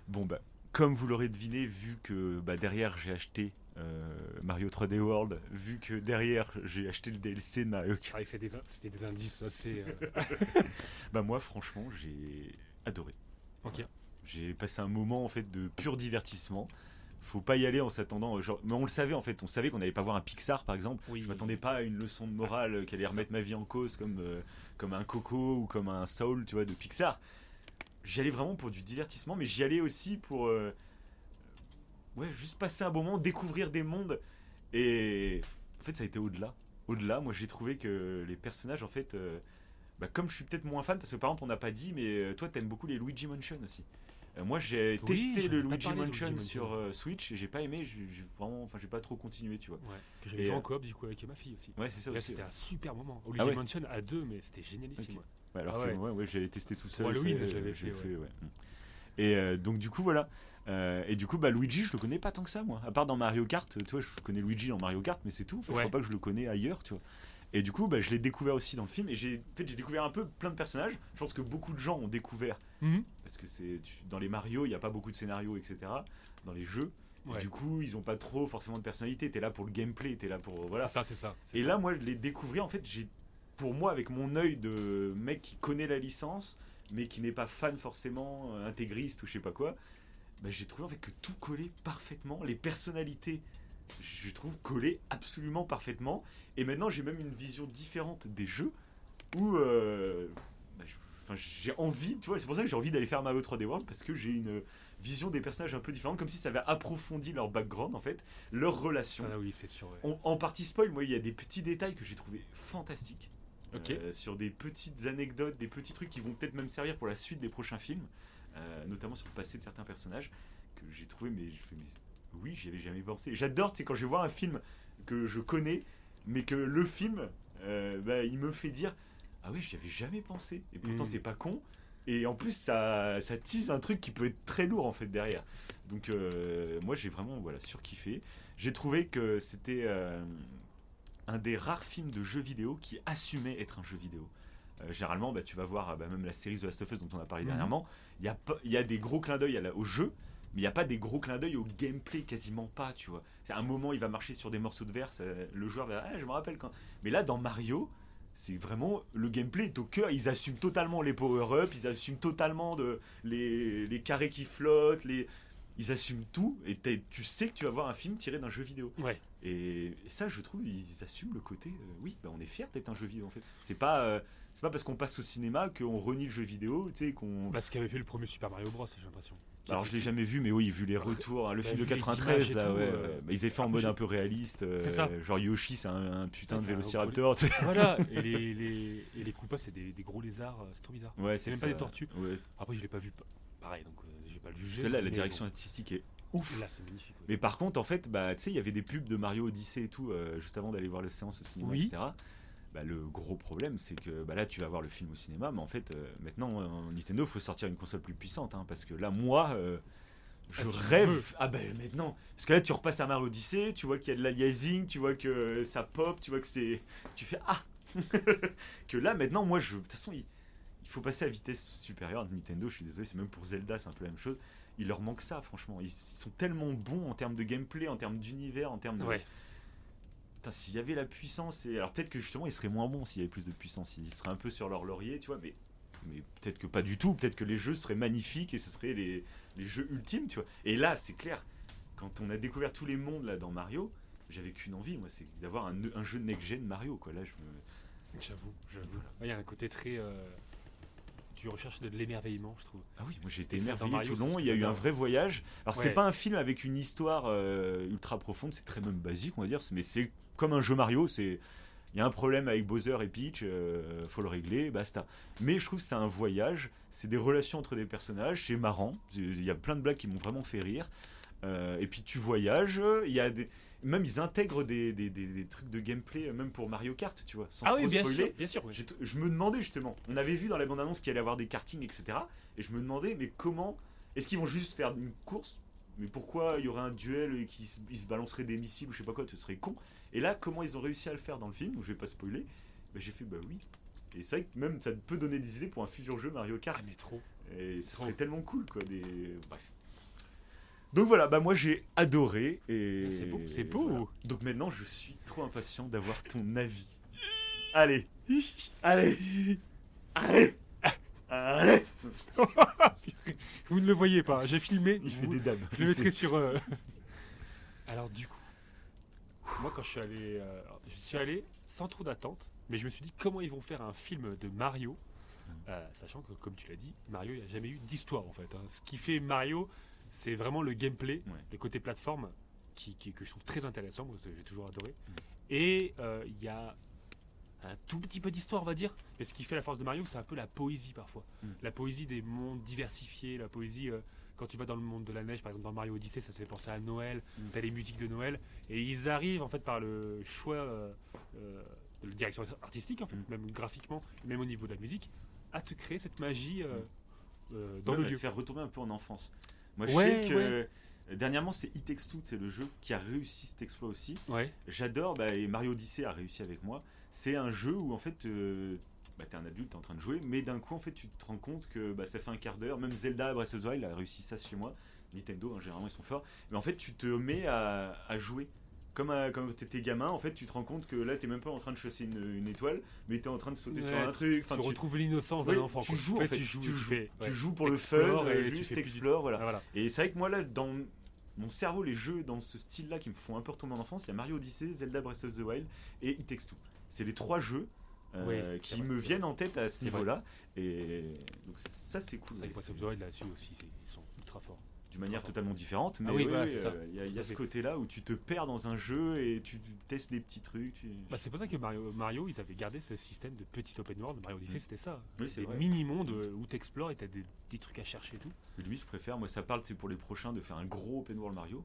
Speaker 3: Bon bah, comme vous l'aurez deviné, vu que bah, derrière j'ai acheté euh, Mario 3D World, vu que derrière j'ai acheté le DLC de Mario
Speaker 4: C'est
Speaker 3: Kart,
Speaker 4: vrai que c'est des, c'était des indices assez. euh,
Speaker 3: bah moi franchement j'ai adoré.
Speaker 4: Ok.
Speaker 3: J'ai passé un moment en fait de pur divertissement. Faut pas y aller en s'attendant. Genre, mais on le savait en fait. On savait qu'on n'allait pas voir un Pixar par exemple.
Speaker 4: Oui.
Speaker 3: Je m'attendais pas à une leçon de morale euh, qui allait remettre ma vie en cause comme euh, comme un Coco ou comme un Soul, tu vois, de Pixar. J'y allais vraiment pour du divertissement, mais j'y allais aussi pour euh, ouais juste passer un bon moment, découvrir des mondes. Et en fait, ça a été au-delà. Au-delà, moi j'ai trouvé que les personnages en fait. euh, bah, comme je suis peut-être moins fan, parce que par exemple on n'a pas dit, mais toi t'aimes beaucoup les Luigi Mansion aussi. Euh, moi j'ai
Speaker 4: Oui,
Speaker 3: testé le Luigi Mansion
Speaker 4: Luigi
Speaker 3: sur euh, Switch et j'ai pas aimé, j'ai vraiment, enfin j'ai pas trop continué, tu vois.
Speaker 4: Ouais. Que j'avais joué en
Speaker 3: euh,
Speaker 4: coop du coup avec ma fille aussi.
Speaker 3: Ouais, c'est ça
Speaker 4: Et là,
Speaker 3: aussi.
Speaker 4: c'était un super moment.
Speaker 3: Ah
Speaker 4: Luigi
Speaker 3: ouais.
Speaker 4: Mansion à deux, mais c'était génialissime. Ouais.
Speaker 3: Ouais, alors
Speaker 4: Ah
Speaker 3: que
Speaker 4: ouais.
Speaker 3: moi, ouais, j'avais testé tout seul.
Speaker 4: Halloween,
Speaker 3: j'ai
Speaker 4: fait, ouais.
Speaker 3: ouais. Mm. Et euh, donc du coup voilà. Euh, et du coup bah Luigi je le connais pas tant que ça moi. À part dans Mario Kart, tu vois je connais Luigi dans Mario Kart mais c'est tout. En fait, Je
Speaker 4: Ouais.
Speaker 3: crois pas que je le connais ailleurs tu vois. Et du coup bah, je l'ai découvert aussi dans le film et j'ai en fait j'ai découvert un peu plein de personnages. Je pense que beaucoup de gens ont découvert
Speaker 4: Mhm.
Speaker 3: parce que c'est dans les Mario il n'y a pas beaucoup de scénarios etc. Dans les jeux
Speaker 4: Ouais.
Speaker 3: du coup ils ont pas trop forcément de personnalité. T'es là pour le gameplay, t'es là pour voilà.
Speaker 4: Ça, c'est ça.
Speaker 3: Et
Speaker 4: ça.
Speaker 3: là, moi, je l'ai découvert. En fait, j'ai, pour moi, avec mon œil de mec qui connaît la licence, mais qui n'est pas fan forcément, euh, intégriste ou je sais pas quoi, bah, j'ai trouvé en fait que tout collait parfaitement. Les personnalités, je trouve collaient absolument parfaitement. Et maintenant, j'ai même une vision différente des jeux où, euh, bah, j'ai envie, tu vois, c'est pour ça que j'ai envie d'aller faire Mario 3D World parce que j'ai une vision des personnages un peu différente, comme si ça avait approfondi leur background en fait, leur relation.
Speaker 4: Ça, oui, c'est sûr. ouais.
Speaker 3: On- en partie spoil, moi, il y a des petits détails que j'ai trouvé fantastiques.
Speaker 4: Ok.
Speaker 3: Euh, sur des petites anecdotes, des petits trucs qui vont peut-être même servir pour la suite des prochains films, euh, notamment sur le passé de certains personnages, que j'ai trouvé, mais je fais, mais oui, j'y avais jamais pensé. J'adore, sais, quand je vois un film que je connais, mais que le film, euh, bah, il me fait dire, ah oui, j'y avais jamais pensé. Et pourtant,
Speaker 4: Mm.
Speaker 3: c'est pas con. Et en plus, ça, ça tease un truc qui peut être très lourd en fait derrière. Donc, euh, moi, j'ai vraiment voilà, surkiffé. J'ai trouvé que c'était euh, un des rares films de jeux vidéo qui assumait être un jeu vidéo. Euh, généralement, bah, tu vas voir ah, bah, même la série The Last of Us dont on a parlé
Speaker 4: Mhm.
Speaker 3: dernièrement, il y, a y a des gros clins d'œil au jeu, mais il n'y a pas des gros clins d'œil au gameplay, quasiment pas, tu vois. C'est un moment, il va marcher sur des morceaux de verre, ça- le joueur va ah, je me rappelle quand. Mais là, dans Mario, c'est vraiment le gameplay est au cœur. Ils assument totalement les power-ups, ils assument totalement de, les, les carrés qui flottent, les, ils assument tout. Et tu sais que tu vas voir un film tiré d'un jeu vidéo.
Speaker 4: Ouais.
Speaker 3: Et, et ça, je trouve, ils assument le côté. euh, oui, bah, on est fier d'être un jeu vidéo en fait. C'est pas, euh, c'est pas parce qu'on passe au cinéma qu'on renie le jeu vidéo, tu sais qu'on.
Speaker 4: Bah, ce qu'avait fait le premier Super Mario Bros, j'ai l'impression.
Speaker 3: Alors je l'ai jamais vu, mais oui, vu les retours, hein, le
Speaker 4: bah,
Speaker 3: film de
Speaker 4: vu les
Speaker 3: 93,
Speaker 4: images et
Speaker 3: là,
Speaker 4: tout,
Speaker 3: ouais,
Speaker 4: euh.
Speaker 3: Bah, ils fait en
Speaker 4: après,
Speaker 3: mode
Speaker 4: j'ai-
Speaker 3: un peu réaliste. euh,
Speaker 4: C'est ça.
Speaker 3: Genre Yoshi, c'est un, un putain de vélociraptor.
Speaker 4: Voilà, et les, les, et les Koopas, c'est des, des gros lézards, euh, c'est trop bizarre.
Speaker 3: Ouais,
Speaker 4: c'est même pas
Speaker 3: ça.
Speaker 4: des tortues.
Speaker 3: Ouais.
Speaker 4: Après, je l'ai pas vu pa- pareil, donc euh, je vais pas le juger.
Speaker 3: Parce que là, la direction
Speaker 4: bon.
Speaker 3: artistique est ouf.
Speaker 4: Là, c'est magnifique. ouais.
Speaker 3: Mais par contre, en fait, bah, tu sais, il y avait des pubs de Mario Odyssey et tout, euh, juste avant d'aller voir le séance au cinéma,
Speaker 4: Oui.
Speaker 3: etc. Bah, le gros problème, c'est que bah, là, tu vas voir le film au cinéma, mais en fait, euh, maintenant, euh, Nintendo, il faut sortir une console plus puissante, hein, parce que là, moi, euh, je
Speaker 4: Ah,
Speaker 3: rêve.
Speaker 4: veux.
Speaker 3: Ah ben maintenant, parce que là, tu repasses à Mario Odyssey, tu vois qu'il y a de l'aliasing, tu vois que ça pop, tu vois que c'est, tu fais ah, que là, maintenant, moi, je, de toute façon, il, il faut passer à vitesse supérieure. Nintendo, je suis désolé, c'est même pour Zelda, c'est un peu la même chose. Il leur manque ça, franchement. Ils, ils sont tellement bons en termes de gameplay, en termes d'univers, en termes de.
Speaker 4: Ouais.
Speaker 3: Putain, s'il y avait la puissance, et alors peut-être que justement ils seraient moins bons s'il y avait plus de puissance, ils seraient un peu sur leur laurier, tu vois, mais, mais peut-être que pas du tout, peut-être que les jeux seraient magnifiques et ce seraient les, les jeux ultimes, tu vois. Et là, c'est clair, quand on a découvert tous les mondes là dans Mario, j'avais qu'une envie, moi, c'est d'avoir un, un jeu next-gen Mario, quoi. Là, je me.
Speaker 4: J'avoue, j'avoue. Il y a un côté très. euh, Tu recherches de l'émerveillement, je trouve.
Speaker 3: Ah oui, moi j'ai été émerveillé
Speaker 4: Mario,
Speaker 3: tout le long. Il y a eu un vrai voyage. Alors c'est pas un film avec une histoire euh, ultra profonde, c'est très même basique, on va dire. Mais c'est comme un jeu Mario. C'est il y a un problème avec Bowser et Peach, euh, faut le régler, basta. Mais je trouve que c'est un voyage. C'est des relations entre des personnages. C'est marrant. Il y a plein de blagues qui m'ont vraiment fait rire. Euh, et puis tu voyages. Il y a des même ils intègrent des, des, des- des trucs de gameplay, euh, même pour Mario Kart, tu vois, sans
Speaker 4: Ah
Speaker 3: trop
Speaker 4: oui, bien
Speaker 3: spoiler.
Speaker 4: sûr, bien sûr.
Speaker 3: Je me demandais justement, on avait vu dans la bande-annonce qu'il allait y avoir des kartings, etc. Et je me demandais, mais comment Est-ce qu'ils vont juste faire une course? Mais pourquoi il y aurait un duel et qu'ils se, se balanceraient des missiles ou je sais pas quoi Ce serait con. Et là, comment ils ont réussi à le faire dans le film Je vais pas spoiler. Bah, j'ai fait, bah oui. Et c'est vrai que même ça peut donner des idées pour un futur jeu Mario Kart.
Speaker 4: Ah, mais trop.
Speaker 3: Et ça
Speaker 4: Trop.
Speaker 3: serait tellement cool, quoi. Des... Bref. Donc voilà, bah moi j'ai adoré et
Speaker 4: Ah, c'est beau, c'est beau.
Speaker 3: voilà. Donc maintenant je suis trop impatient d'avoir ton avis. Allez, allez, allez, allez.
Speaker 4: Vous ne le voyez pas, j'ai filmé.
Speaker 3: Il fait des dabs.
Speaker 4: Je le mettrai sur. euh, Alors du coup, moi quand je suis allé, euh, je suis allé sans trop d'attente, mais je me suis dit comment ils vont faire un film de Mario, euh, sachant que comme tu l'as dit, Mario il n'y a jamais eu d'histoire en fait. hein. Ce qui fait Mario, c'est vraiment le gameplay,
Speaker 3: Ouais.
Speaker 4: le côté plateforme, qui, qui- que je trouve très intéressant, moi, j'ai toujours adoré.
Speaker 3: Mm.
Speaker 4: Et euh, il y a un tout petit peu d'histoire, on va dire. Mais ce qui fait la force de Mario, c'est un peu la poésie parfois.
Speaker 3: Mm.
Speaker 4: La poésie des mondes diversifiés, la poésie. euh, quand tu vas dans le monde de la neige, par exemple dans Mario Odyssey, ça te fait penser à Noël,
Speaker 3: Mm.
Speaker 4: t'as les musiques de Noël, et ils arrivent en fait par le choix euh, euh, de la direction artistique, en fait,
Speaker 3: Mm.
Speaker 4: même graphiquement, même au niveau de la musique, à te créer cette magie euh, euh, dans le
Speaker 3: te
Speaker 4: lieu.
Speaker 3: faire retomber un peu en enfance. Moi
Speaker 4: Ouais,
Speaker 3: je sais que dernièrement c'est It Takes Two, c'est le jeu qui a réussi cet exploit aussi. J'adore, bah, et Mario Odyssey a réussi avec moi. C'est un jeu où en fait, bah, t'es un adulte, t'es en train de jouer, mais d'un coup en fait, tu te rends compte que bah, ça fait un quart d'heure. Même Zelda Breath of the Wild a réussi ça chez moi. Nintendo, hein, généralement ils sont forts. Mais en fait, tu te mets à, à jouer. Comme, à- comme t'étais gamin, en fait, tu te rends compte que là, t'es même pas en train de chasser une, une étoile, mais t'es en train de sauter sur
Speaker 4: Ouais,
Speaker 3: un truc. Enfin,
Speaker 4: tu,
Speaker 3: tu,
Speaker 4: retrouves l'innocence d'un enfant.
Speaker 3: tu
Speaker 4: quoi.
Speaker 3: joues, en fait,
Speaker 4: tu joues,
Speaker 3: tu joues.
Speaker 4: fais-
Speaker 3: tu
Speaker 4: ouais.
Speaker 3: joues pour le fun, euh,
Speaker 4: et
Speaker 3: juste t'explores, voilà.
Speaker 4: Ah, voilà.
Speaker 3: Et c'est vrai que moi, là, dans mon cerveau, les jeux dans ce style-là qui me font un peu retomber en enfance, il y a Mario Odyssey, Zelda Breath of the Wild et It Takes Two. C'est les trois jeux euh,
Speaker 4: Oui,
Speaker 3: qui me viennent en tête à ce niveau-là. Et donc ça, c'est cool.
Speaker 4: C'est vrai que là-dessus aussi, ils sont ultra forts.
Speaker 3: D'une manière totalement différente, mais
Speaker 4: Ah oui, voilà, ça.
Speaker 3: euh, il y a, y ce côté-là où tu te perds dans un jeu et tu testes des petits trucs. tu-
Speaker 4: Bah, c'est pour ça que Mario, Mario, ils avaient gardé ce système de petit open world. Mario Odyssey,
Speaker 3: Mm.
Speaker 4: c'était ça.
Speaker 3: Oui, c'est
Speaker 4: des mini-mondes euh, où tu explores et tu as des petits trucs à chercher et tout.
Speaker 3: Mais Lui, je préfère. Moi, ça parle, c'est pour les prochains de faire un gros open world Mario.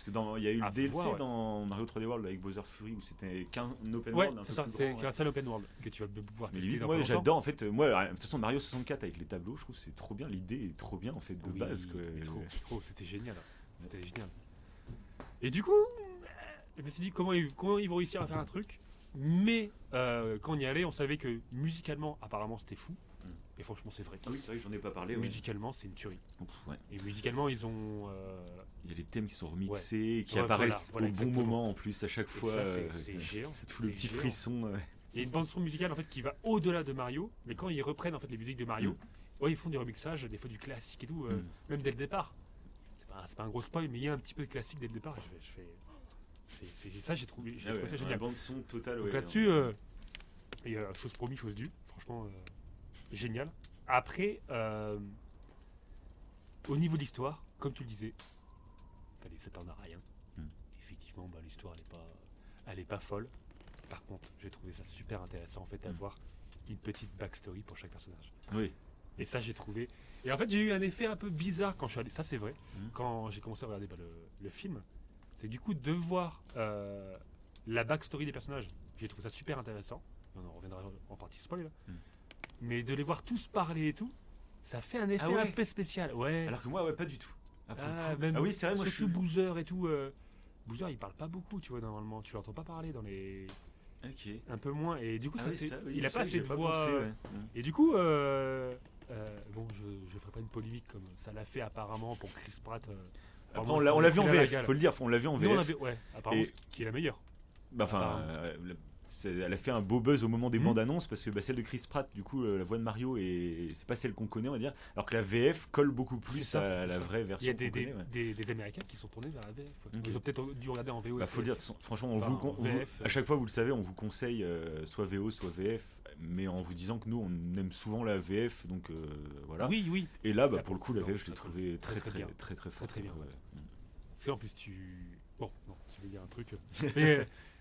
Speaker 3: Parce que dans, il y a eu le DLC
Speaker 4: voir, ouais.
Speaker 3: dans Mario 3D World avec Bowser Fury où c'était qu'un open
Speaker 4: Ouais,
Speaker 3: world.
Speaker 4: c'est ça, c'est seul open world que tu vas pouvoir tester
Speaker 3: lui,
Speaker 4: dans
Speaker 3: moi j'adore en fait. Moi, de toute façon, Mario 64 avec les tableaux, je trouve que c'est trop bien. L'idée est trop bien en fait de
Speaker 4: Oui,
Speaker 3: base. Quoi.
Speaker 4: mais trop, trop, c'était génial. C'était génial. Et du coup, je me suis dit comment ils, comment ils vont réussir à faire un truc. Mais euh, quand on y allait, on savait que musicalement, apparemment, c'était fou. Et franchement, c'est vrai.
Speaker 3: Ah oui, c'est vrai que j'en ai pas parlé. ouais.
Speaker 4: Musicalement, c'est une tuerie.
Speaker 3: Ouf, ouais.
Speaker 4: Et musicalement, ils ont. euh,
Speaker 3: Il y a les thèmes qui sont remixés, et qui
Speaker 4: voilà,
Speaker 3: apparaissent
Speaker 4: voilà,
Speaker 3: au bon moment en plus à chaque
Speaker 4: Et
Speaker 3: fois.
Speaker 4: c'est-
Speaker 3: euh,
Speaker 4: c'est géant,
Speaker 3: te fout le
Speaker 4: c'est
Speaker 3: petit
Speaker 4: géant.
Speaker 3: frisson.
Speaker 4: Il y a une bande son musicale en fait qui va au-delà de Mario, mais quand ils reprennent en fait les musiques de Mario,
Speaker 3: Mm.
Speaker 4: ouais, ils font du remixage, des fois du classique et tout, euh,
Speaker 3: Mm.
Speaker 4: même dès le départ. C'est pas, c'est pas un gros spoil, mais il y a un petit peu de classique dès le départ. et Je, je fais, c'est- c'est- ça j'ai trouvé, j'ai
Speaker 3: Ah
Speaker 4: trouvé
Speaker 3: ouais, La bande son totale.
Speaker 4: Donc
Speaker 3: ouais,
Speaker 4: là-dessus, euh, il y a chose promis, chose due. Franchement, euh, génial. Après, euh, au niveau de l'histoire, comme tu le disais, fallait s'attendre à rien.
Speaker 3: Hmm.
Speaker 4: Effectivement, bah, l'histoire, elle est pas, elle est pas folle. Par contre, j'ai trouvé ça super intéressant en fait
Speaker 3: Hmm.
Speaker 4: d'avoir une petite backstory pour chaque personnage.
Speaker 3: Oui.
Speaker 4: Et ça, j'ai trouvé. Et en fait, j'ai eu un effet un peu bizarre quand je suis allé. Ça, c'est vrai.
Speaker 3: Mhm.
Speaker 4: Quand j'ai commencé à regarder bah, le, le film, c'est du coup de voir euh, la backstory des personnages. J'ai trouvé ça super intéressant. Et on en reviendra en partie spoil. là. Mais de les voir tous parler et tout, ça fait un effet
Speaker 3: Ah ouais
Speaker 4: un peu spécial. Ouais.
Speaker 3: Alors que moi, ouais, pas du tout. Ah,
Speaker 4: Ah, même
Speaker 3: Ah oui, c'est vrai, moi je suis.
Speaker 4: surtout Boozer et tout. euh, Boozer, il parle pas beaucoup, tu vois, normalement. Tu l'entends pas parler dans les.
Speaker 3: Ok.
Speaker 4: Un peu moins. Et du coup,
Speaker 3: Ah
Speaker 4: ça
Speaker 3: oui,
Speaker 4: fait-
Speaker 3: ça, oui,
Speaker 4: il a pas assez de voix.
Speaker 3: pensé,
Speaker 4: euh,
Speaker 3: ouais.
Speaker 4: Et du coup, euh, euh, bon, je, je ferai pas une polémique comme ça l'a fait apparemment pour Chris Pratt. euh,
Speaker 3: Après, on l'a vu en VF, faut le dire, on l'a vu en
Speaker 4: Nous, on
Speaker 3: VF.
Speaker 4: avait- ouais, apparemment,
Speaker 3: Et-
Speaker 4: qui est la meilleure.
Speaker 3: Bah, enfin, euh, elle a fait un beau buzz au moment des
Speaker 4: Mhm.
Speaker 3: bandes annonces parce que bah, celle de Chris Pratt, du coup, euh, la voix de Mario, et c'est pas celle qu'on connaît, on va dire. Alors que la VF colle beaucoup plus
Speaker 4: ça,
Speaker 3: à la vraie
Speaker 4: Il y
Speaker 3: version
Speaker 4: a des,
Speaker 3: qu'on
Speaker 4: des,
Speaker 3: connaît. ouais.
Speaker 4: des- des Américains qui sont tournés vers la VF.
Speaker 3: Ok.
Speaker 4: Ils ont peut-être dû regarder en VO.
Speaker 3: Bah, faut dire, franchement, on
Speaker 4: Enfin,
Speaker 3: vous,
Speaker 4: en
Speaker 3: con- vous-
Speaker 4: VF,
Speaker 3: à chaque fois, vous le savez, on vous conseille euh, soit VO, soit VF, mais en vous disant que nous, on aime souvent la VF, donc euh, voilà.
Speaker 4: Oui, oui.
Speaker 3: Et là, bah, pour le coup, la VF, je l'ai
Speaker 4: ça
Speaker 3: trouvé
Speaker 4: très,
Speaker 3: très,
Speaker 4: très
Speaker 3: très, très, très,
Speaker 4: très bien.
Speaker 3: ouais.
Speaker 4: Parce qu'en plus, tu. Bon, non, tu veux dire un truc. et,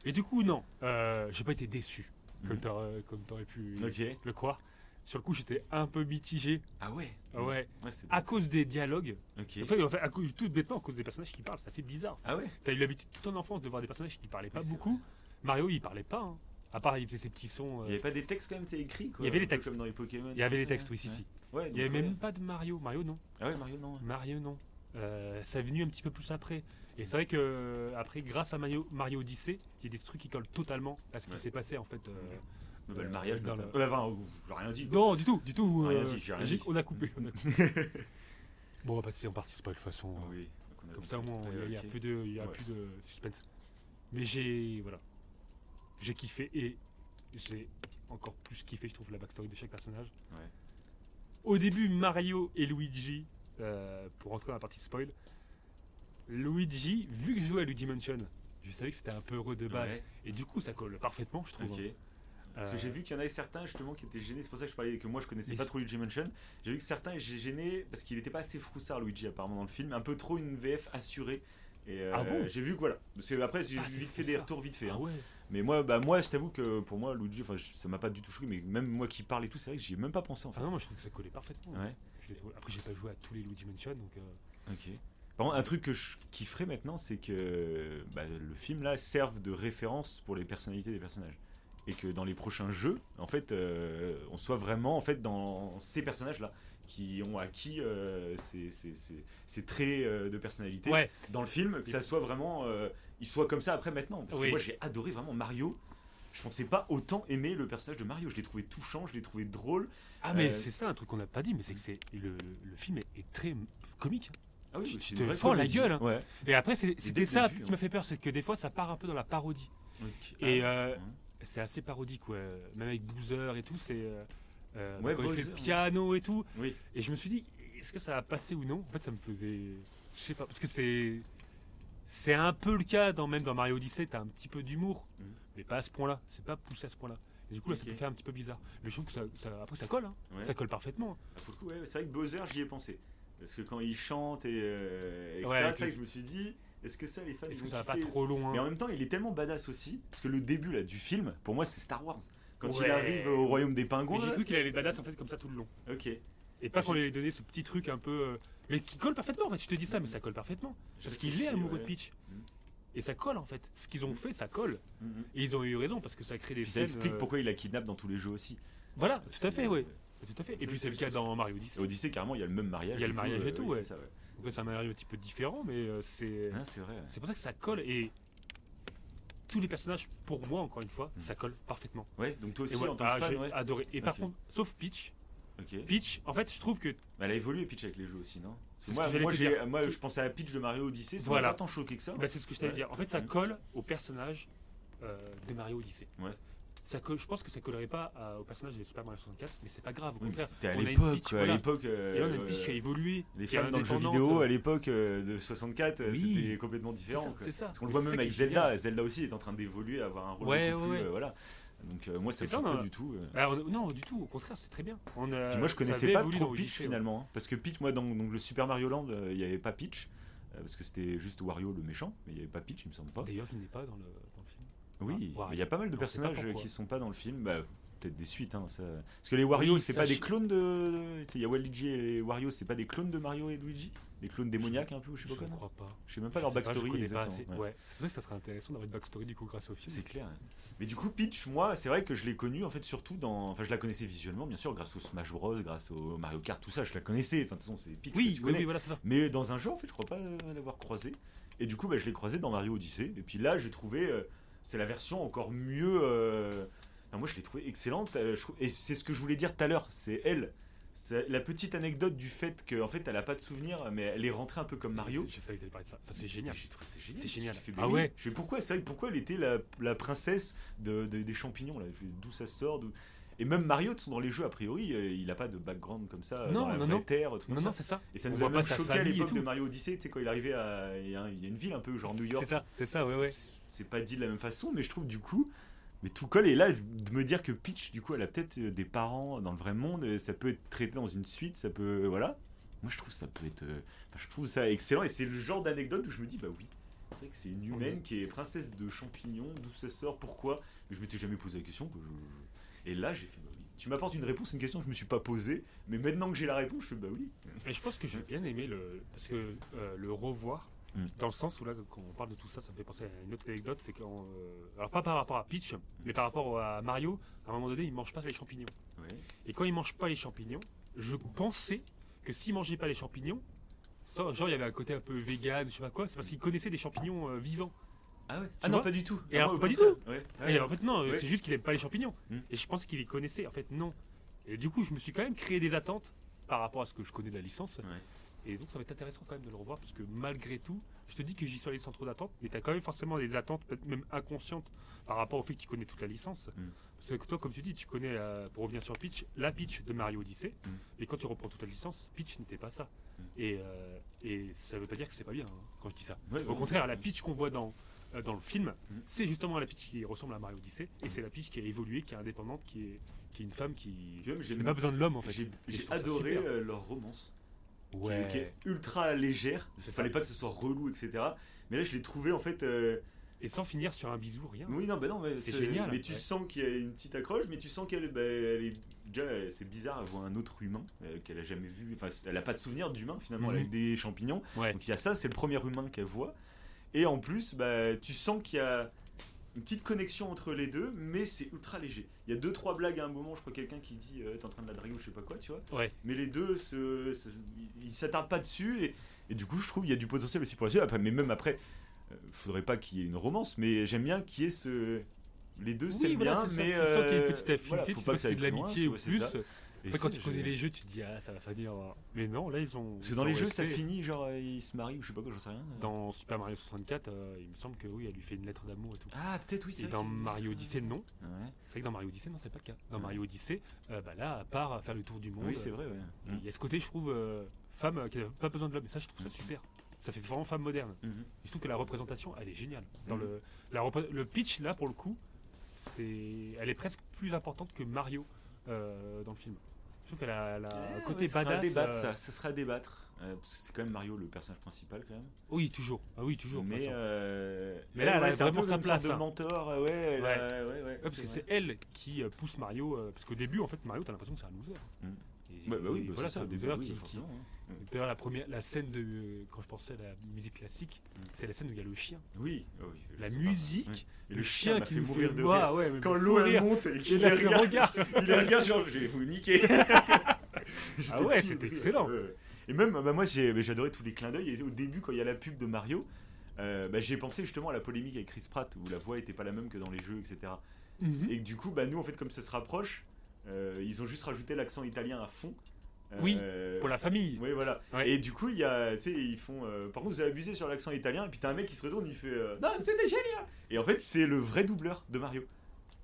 Speaker 4: et du coup, non, euh, j'ai pas été déçu, comme
Speaker 3: Mhm.
Speaker 4: t'aurais comme t'aurais pu le croire. Sur le coup, j'étais un peu mitigé.
Speaker 3: Ah ouais.
Speaker 4: Ah ouais.
Speaker 3: Ouais,
Speaker 4: À cause des dialogues.
Speaker 3: Ok.
Speaker 4: En fait, en fait, à cause, tout bêtement, à cause des personnages qui parlent, ça fait bizarre.
Speaker 3: Ah ouais.
Speaker 4: T'as eu l'habitude toute ton enfance de voir des personnages qui parlaient pas
Speaker 3: Oui,
Speaker 4: beaucoup. Mario, il parlait pas. hein. À part, il faisait ses petits sons. euh,
Speaker 3: Il n'y avait pas des textes quand même, c'est écrit quoi.
Speaker 4: Il y avait les
Speaker 3: un peu
Speaker 4: texte.
Speaker 3: Comme dans les Pokémon.
Speaker 4: Il y avait
Speaker 3: tout
Speaker 4: les textes, oui,
Speaker 3: ouais.
Speaker 4: si, si.
Speaker 3: Ouais,
Speaker 4: Il y avait même pas de Mario. Mario, non.
Speaker 3: Ah ouais, Mario, non.
Speaker 4: Mario, non. Euh, ça est venu un petit peu plus après. Et c'est vrai que euh, après, grâce à Mario, Mario Odyssey, il y a des trucs qui collent totalement à ce qui s'est passé en fait. euh,
Speaker 3: Bah, le mariage
Speaker 4: dans le-.
Speaker 3: Enfin, j'ai rien dit.
Speaker 4: Non, du tout, du tout.
Speaker 3: Rien
Speaker 4: euh,
Speaker 3: dit, rien dit.
Speaker 4: On a coupé. on a coupé. bon, on va passer en partie spoil de toute façon.
Speaker 3: Ah
Speaker 4: euh,
Speaker 3: oui.
Speaker 4: Comme ça, au moins, il y a- plus de, y a
Speaker 3: Ouais.
Speaker 4: plus de suspense. Mais j'ai, voilà, j'ai kiffé et j'ai encore plus kiffé, je trouve, la backstory de chaque personnage.
Speaker 3: Ouais.
Speaker 4: Au début, Mario et Luigi, euh, pour rentrer dans la partie spoil, Luigi, vu que je jouais à Luigi Mansion, je savais que c'était un peu heureux de base.
Speaker 3: Ouais,
Speaker 4: Et du coup, ça colle parfaitement, je trouve.
Speaker 3: Parce que
Speaker 4: Euh,
Speaker 3: j'ai vu qu'il y en avait certains justement qui étaient gênés. C'est pour ça que je parlais que moi je connaissais pas trop Luigi Mansion. J'ai vu que certains étaient gênés parce qu'il était pas assez froussard Luigi apparemment dans le film, un peu trop une VF assurée. Et euh,
Speaker 4: Ah bon?
Speaker 3: j'ai vu que voilà. Après j'ai
Speaker 4: Ah,
Speaker 3: vite fait des retours vite fait.
Speaker 4: ah
Speaker 3: hein.
Speaker 4: ouais.
Speaker 3: Mais moi, bah moi, je t'avoue que pour moi Luigi, enfin ça m'a pas du tout choqué. Mais même moi qui parle et tout, c'est vrai que j'y ai même pas pensé en fait.
Speaker 4: Ah non, moi je trouve que ça collait parfaitement.
Speaker 3: Ouais.
Speaker 4: Après, j'ai pas joué à tous les Luigi Mansion, donc. euh,
Speaker 3: Ok. Par contre, un truc que je kifferais maintenant, c'est que bah, le film là serve de référence pour les personnalités des personnages. Et que dans les prochains jeux, en fait, euh, on soit vraiment en fait dans ces personnages-là qui ont acquis euh, ces, ces- ces- ces traits euh, de personnalité
Speaker 4: Ouais,
Speaker 3: dans le film, que ça soit vraiment, ils soient comme ça après maintenant. Parce
Speaker 4: Oui.
Speaker 3: que moi, j'ai adoré vraiment Mario. Je pensais pas autant aimer le personnage de Mario. Je l'ai trouvé touchant, je l'ai trouvé drôle.
Speaker 4: Ah mais
Speaker 3: Euh,
Speaker 4: c'est ça un truc qu'on n'a pas dit, mais c'est que c'est le, le- le film est, est très comique.
Speaker 3: Ah oui,
Speaker 4: Tu- te fends la gueule, hein.
Speaker 3: Ouais.
Speaker 4: Et après c'était ça
Speaker 3: début,
Speaker 4: qui
Speaker 3: hein.
Speaker 4: m'a fait peur, c'est que des fois ça part un peu dans la parodie. Et
Speaker 3: Ah,
Speaker 4: euh,
Speaker 3: ouais.
Speaker 4: c'est assez parodique, ouais. Même avec Boozer et tout, c'est euh, euh,
Speaker 3: Ouais,
Speaker 4: quand il fait le piano et tout.
Speaker 3: Oui.
Speaker 4: Et je me suis dit, est-ce que ça va passer ou non? En fait, ça me faisait, je sais pas, parce que c'est c'est un peu le cas dans même dans Mario Odyssey, t'as un petit peu d'humour,
Speaker 3: Mhm.
Speaker 4: mais pas à ce point-là. C'est pas poussé à ce point-là. Et du coup là, ça peut faire un petit peu bizarre. Mais je trouve que ça, ça- après ça colle, hein. Ça colle parfaitement.
Speaker 3: Ah, Pour le coup, ouais, c'est vrai que Bowser, j'y ai pensé. Parce que quand il chante et, euh, etc.,
Speaker 4: Ouais, le-
Speaker 3: que je me suis dit, est-ce que ça, les fans,
Speaker 4: Est-ce que ça va pas trop loin
Speaker 3: Mais en même temps, il est tellement badass aussi. Parce que le début là, du film, pour moi, c'est Star Wars. Quand il arrive au royaume des pingouins.
Speaker 4: j'ai cru qu'il allait badass en fait comme ça tout le long.
Speaker 3: Ok.
Speaker 4: Et pas qu'on lui ait donné ce petit truc un peu. euh, mais qui colle parfaitement en fait, je te dis ça, mais ça colle parfaitement. Parce qu'il est amoureux de. Peach.
Speaker 3: Mhm.
Speaker 4: Et ça colle en fait. Ce qu'ils ont fait, ça colle.
Speaker 3: Mhm.
Speaker 4: Et ils ont eu raison parce que ça crée des
Speaker 3: Puis ça explique
Speaker 4: euh,
Speaker 3: pourquoi il la kidnappe dans tous les jeux aussi.
Speaker 4: Voilà, tout à fait, ouais. Tout à fait. Et puis
Speaker 3: c'est
Speaker 4: le cas dans Mario Odyssey.
Speaker 3: Odyssey, carrément, il y a le même mariage.
Speaker 4: Il y a le mariage et tout,
Speaker 3: oui,
Speaker 4: ouais.
Speaker 3: C'est
Speaker 4: un Mario un petit peu différent, mais euh, c'est.
Speaker 3: Ah, c'est vrai.
Speaker 4: C'est pour ça que ça colle. Et tous les personnages, pour moi, encore une fois,
Speaker 3: Mhm.
Speaker 4: ça colle parfaitement.
Speaker 3: Ouais, donc toi aussi,
Speaker 4: ouais,
Speaker 3: en tant
Speaker 4: ah,
Speaker 3: que fan,
Speaker 4: j'ai
Speaker 3: ouais.
Speaker 4: adoré. Et par contre, sauf Peach.
Speaker 3: Ok.
Speaker 4: Peach, en fait, je trouve que.
Speaker 3: Elle a évolué Peach avec les jeux aussi, non? Moi, moi, moi, je pensais à Peach de Mario Odyssey, ça
Speaker 4: Voilà.
Speaker 3: m'a pas tant choqué que ça.
Speaker 4: Bah, c'est ce que je t'allais
Speaker 3: Ouais.
Speaker 4: dire. En fait, ça colle au personnage euh, de Mario Odyssey.
Speaker 3: Ouais.
Speaker 4: Ça je pense que ça collerait pas à- au personnage de Super Mario 64, mais c'est pas grave. Au contraire,
Speaker 3: C'était à l'époque,
Speaker 4: voilà.
Speaker 3: à l'époque. euh,
Speaker 4: Et là, on a une qui a évolué.
Speaker 3: Les fans dans le jeu vidéo à l'époque euh, de 64, euh,
Speaker 4: Oui.
Speaker 3: c'était complètement différent.
Speaker 4: c'est ça.
Speaker 3: Parce qu'on le voit même avec Zelda. Zelda aussi est en train d'évoluer, avoir un rôle
Speaker 4: Ouais,
Speaker 3: beaucoup
Speaker 4: ouais,
Speaker 3: plus. euh, voilà. Donc euh, moi, ça me choque pas du tout. euh.
Speaker 4: On- non, du tout. Au contraire, c'est très bien. On a-
Speaker 3: Puis moi, je connaissais pas trop Peach
Speaker 4: ouais.
Speaker 3: finalement. hein. Parce que Peach, moi, dans le Super Mario Land, euh, il n'y avait pas Peach. parce que c'était juste Wario le méchant. Mais il n'y avait pas Peach, il me semble pas.
Speaker 4: D'ailleurs, il n'est pas dans le.
Speaker 3: Oui, mais il y a pas mal de
Speaker 4: On pas
Speaker 3: personnages
Speaker 4: pourquoi.
Speaker 3: qui sont pas dans le film. Bah, peut-être des suites. Hein, ça... Parce que les Wario,
Speaker 4: Oui,
Speaker 3: c'est pas des
Speaker 4: je-
Speaker 3: clones de. Il y a Waluigi et Wario, c'est pas des clones de Mario et de Luigi? Des clones démoniaques un peu, je sais
Speaker 4: Je
Speaker 3: pas
Speaker 4: ne
Speaker 3: quoi.
Speaker 4: crois pas.
Speaker 3: Je sais même pas
Speaker 4: Je
Speaker 3: leur
Speaker 4: pas, je
Speaker 3: backstory.
Speaker 4: pas
Speaker 3: exactement,
Speaker 4: assez.
Speaker 3: ouais.
Speaker 4: Ouais. C'est pour ça que ça serait intéressant d'avoir une backstory du coup grâce au film.
Speaker 3: C'est clair. Mais du coup, Peach, moi, c'est vrai que je l'ai connue en fait surtout dans. Enfin, je la connaissais visuellement, bien sûr, grâce au Smash Bros, grâce au Mario Kart, tout ça, je la connaissais. Enfin, de toute façon, c'est Peach. que
Speaker 4: Oui,
Speaker 3: tu
Speaker 4: oui, voilà, c'est ça.
Speaker 3: Mais dans un jeu, en fait, je crois pas euh, l'avoir croisé. Et du coup, bah, je l'ai croisé dans Mario Odyssey. Et puis là, j'ai trouvé. euh, c'est la version encore mieux. euh, moi, je l'ai trouvé excellente. euh, je Et c'est ce que je voulais dire tout à l'heure. C'est elle. La petite anecdote du fait qu'en fait, elle a pas de souvenir, mais elle est rentrée un peu comme Mario.
Speaker 4: Je savais que t'allais parler de ça. Ça, c'est génial.
Speaker 3: Ça génial.
Speaker 4: C'est génial.
Speaker 3: Je fais,
Speaker 4: Ah ouais.
Speaker 3: Je fais pourquoi vrai, pourquoi elle était la, la princesse de, de- des champignons là? D'où ça sort Et même Mario, dans les jeux a priori, euh, il a pas de background comme ça euh,
Speaker 4: Non,
Speaker 3: dans la
Speaker 4: non,
Speaker 3: vraie
Speaker 4: non.
Speaker 3: terre, truc
Speaker 4: Non,
Speaker 3: comme
Speaker 4: non,
Speaker 3: ça.
Speaker 4: c'est ça.
Speaker 3: Et ça
Speaker 4: On
Speaker 3: nous a même choqué à l'époque de Mario Odyssey, tu sais quand il arrivait à, il y a une ville un peu genre New York.
Speaker 4: C'est ça, c'est ça, ouais, ouais.
Speaker 3: C'est pas dit de la même façon, mais je trouve du coup, mais tout colle. Et là, de me dire que Peach, du coup, elle a peut-être euh, des parents dans le vrai monde, euh, ça peut être traité dans une suite, ça peut, voilà. Moi, je trouve ça peut être, euh, enfin, je trouve ça excellent. Et c'est le genre d'anecdote où je me dis, bah oui, c'est vrai que c'est une humaine qui est princesse de champignons, d'où ça sort, pourquoi? Mais je m'étais jamais posé la question. que je- je- Et là, j'ai fait, bah oui, tu m'apportes une réponse une question que je me suis pas posée, mais maintenant que j'ai la réponse, je fais bah oui.
Speaker 4: Mais je pense que j'ai bien aimé le. Parce que euh, le revoir,
Speaker 3: Mm.
Speaker 4: dans le sens où là, quand on parle de tout ça, ça me fait penser à une autre anecdote. C'est quand. euh, alors, pas par rapport à Peach, mais par rapport à Mario, à un moment donné, il mange pas les champignons. Et quand il mange pas les champignons, je pensais que s'il mangeait pas les champignons, ça, genre il y avait un côté un peu vegan, je sais pas quoi, c'est parce qu'il connaissait des champignons euh, vivants.
Speaker 3: Ah ouais
Speaker 4: Tu
Speaker 3: Ah non, pas du tout.
Speaker 4: Et
Speaker 3: Ah,
Speaker 4: alors,
Speaker 3: moi,
Speaker 4: pas du
Speaker 3: contraire. Ouais. Ouais.
Speaker 4: Et en fait, non,
Speaker 3: Ouais.
Speaker 4: c'est juste qu'il aime pas les champignons.
Speaker 3: Mm.
Speaker 4: Et je pensais qu'il les connaissait. En fait, non. Et du coup, je me suis quand même créé des attentes par rapport à ce que je connais de la licence. Et donc, ça va être intéressant quand même de le revoir parce que malgré tout, je te dis que j'y suis allé sans trop d'attentes, mais tu as quand même forcément des attentes, peut-être même inconscientes, par rapport au fait que tu connais toute la licence.
Speaker 3: Mm.
Speaker 4: Parce que toi, comme tu dis, tu connais, euh, pour revenir sur Peach, la Peach de Mario Odyssey.
Speaker 3: Mm.
Speaker 4: Et quand tu reprends toute la licence, Peach n'était pas ça.
Speaker 3: Mm.
Speaker 4: Et, euh, et ça veut pas dire que c'est pas bien hein, quand je dis ça.
Speaker 3: Ouais,
Speaker 4: Au
Speaker 3: ouais.
Speaker 4: contraire, la Peach qu'on voit dans, euh, dans le film,
Speaker 3: Mm.
Speaker 4: c'est justement la Peach qui ressemble à Mario Odyssey. Et c'est la Peach qui a évolué, qui est indépendante, qui est, qui est une femme qui, qui n'a pas besoin de l'homme en fait.
Speaker 3: J'ai adoré leur romance. Qui est-
Speaker 4: Ouais.
Speaker 3: qui est ultra légère. Il fallait
Speaker 4: ça.
Speaker 3: pas que ce soit relou, etc. Mais là, je l'ai trouvé en fait. euh,
Speaker 4: Et sans finir sur un bisou, rien.
Speaker 3: Oui, non, bah non, mais
Speaker 4: C'est génial,
Speaker 3: Mais tu
Speaker 4: ouais.
Speaker 3: sens qu'il y a une petite accroche, mais tu sens qu'elle bah, elle est. Déjà, c'est bizarre, elle voit un autre humain euh, qu'elle a jamais vu. Enfin, elle a pas de souvenir d'humain finalement, elle a que des champignons.
Speaker 4: Ouais.
Speaker 3: Donc il y a ça, c'est le premier humain qu'elle voit. Et en plus, bah, tu sens qu'il y a une petite connexion entre les deux, mais c'est ultra léger. Il y a deux trois blagues à un moment, je crois quelqu'un qui dit euh, t'es en train de la draguer ou je sais pas quoi, tu vois.
Speaker 4: Ouais.
Speaker 3: Mais les deux, se, se- ils- s'attardent pas dessus et, et du coup, je trouve qu'il y a du potentiel aussi pour la suite. Après, mais même après, euh, faudrait pas qu'il y ait une romance, mais j'aime bien qu'il y ait ce les deux
Speaker 4: Oui, voilà,
Speaker 3: bien,
Speaker 4: c'est ça.
Speaker 3: mais
Speaker 4: sens qu'il y a une
Speaker 3: euh,
Speaker 4: petite affinité,
Speaker 3: voilà, faut pas que
Speaker 4: c'est de l'amitié ou plus. Après, quand tu connais les jeux, tu te dis, ah, ça va finir. Mais non, là, ils ont.
Speaker 3: Parce que dans les jeux, ça finit genre euh, ils se marient ou je sais pas quoi, j'en sais rien.
Speaker 4: Dans Super Mario 64, euh, il me semble que oui, elle lui fait une lettre d'amour et tout.
Speaker 3: Ah, peut-être oui, c'est
Speaker 4: Et dans Mario Odyssey, non.
Speaker 3: Ouais.
Speaker 4: C'est vrai que dans Mario Odyssey, non, c'est pas le cas. Dans
Speaker 3: Ouais.
Speaker 4: Mario Odyssey, euh, bah là, à part faire le tour du monde,
Speaker 3: Oui, c'est vrai, ouais.
Speaker 4: il y a ce côté, je trouve, euh, femme qui n'a pas besoin de l'homme. Et ça, je trouve ça super. Ça fait vraiment femme moderne.
Speaker 3: Mhm.
Speaker 4: Et je trouve que la représentation, elle est géniale. Dans
Speaker 3: Mhm.
Speaker 4: le, la le pitch, là, pour le coup, c'est, elle est presque plus importante que Mario euh, dans le film. Je trouve qu'elle a, elle a un
Speaker 3: Ouais,
Speaker 4: côté
Speaker 3: ouais, ce sera à
Speaker 4: badass.
Speaker 3: débattre,
Speaker 4: euh,
Speaker 3: ça, ça sera à débattre. euh, parce que c'est quand même Mario le personnage principal quand même.
Speaker 4: Oui, toujours. Ah oui, toujours.
Speaker 3: mais, euh,
Speaker 4: Mais là, elle a
Speaker 3: c'est un
Speaker 4: vraiment sa place,
Speaker 3: de
Speaker 4: hein.
Speaker 3: mentor, euh, ouais,
Speaker 4: Ouais.
Speaker 3: a- ouais, ouais,
Speaker 4: Ouais, parce que c'est elle qui euh, pousse Mario. euh, parce qu'au début, en fait, Mario, t'as l'impression que c'est un loser.
Speaker 3: Mhm.
Speaker 4: Et,
Speaker 3: Ouais, bah oui,
Speaker 4: et
Speaker 3: bah,
Speaker 4: voilà,
Speaker 3: c'est
Speaker 4: un loser qui-. D'ailleurs, la première, la scène de euh, quand je pensais à la musique classique,
Speaker 3: Mm.
Speaker 4: c'est la scène où il y a le chien.
Speaker 3: Oui, oh oui,
Speaker 4: La musique.
Speaker 3: Et
Speaker 4: le, chien qui
Speaker 3: fait
Speaker 4: nous
Speaker 3: mourir
Speaker 4: fait
Speaker 3: de rire.
Speaker 4: ouais,
Speaker 3: Quand l'eau monte et
Speaker 4: Il
Speaker 3: qu'il les regarde,
Speaker 4: regard.
Speaker 3: il les regarde genre je vais vous niquer.
Speaker 4: Ah ouais, c'était excellent.
Speaker 3: Et même, bah, moi j'adorais tous les clins d'œil. Au début, quand il y a la pub de Mario, euh, bah, j'ai pensé justement à la polémique avec Chris Pratt où la voix était pas la même que dans les jeux, etc.
Speaker 4: Mhm.
Speaker 3: Et que du coup, bah, nous en fait, comme ça se rapproche, euh, ils ont juste rajouté l'accent italien à fond.
Speaker 4: Oui,
Speaker 3: Euh,
Speaker 4: Pour la famille.
Speaker 3: Oui, voilà.
Speaker 4: Ouais.
Speaker 3: Et du coup, il y a, tu sais, ils font. euh, par contre, vous avez abusé sur l'accent italien, et puis t'as un mec qui se retourne, il fait. euh, non, c'était génial Et en fait, c'est le vrai doubleur de Mario.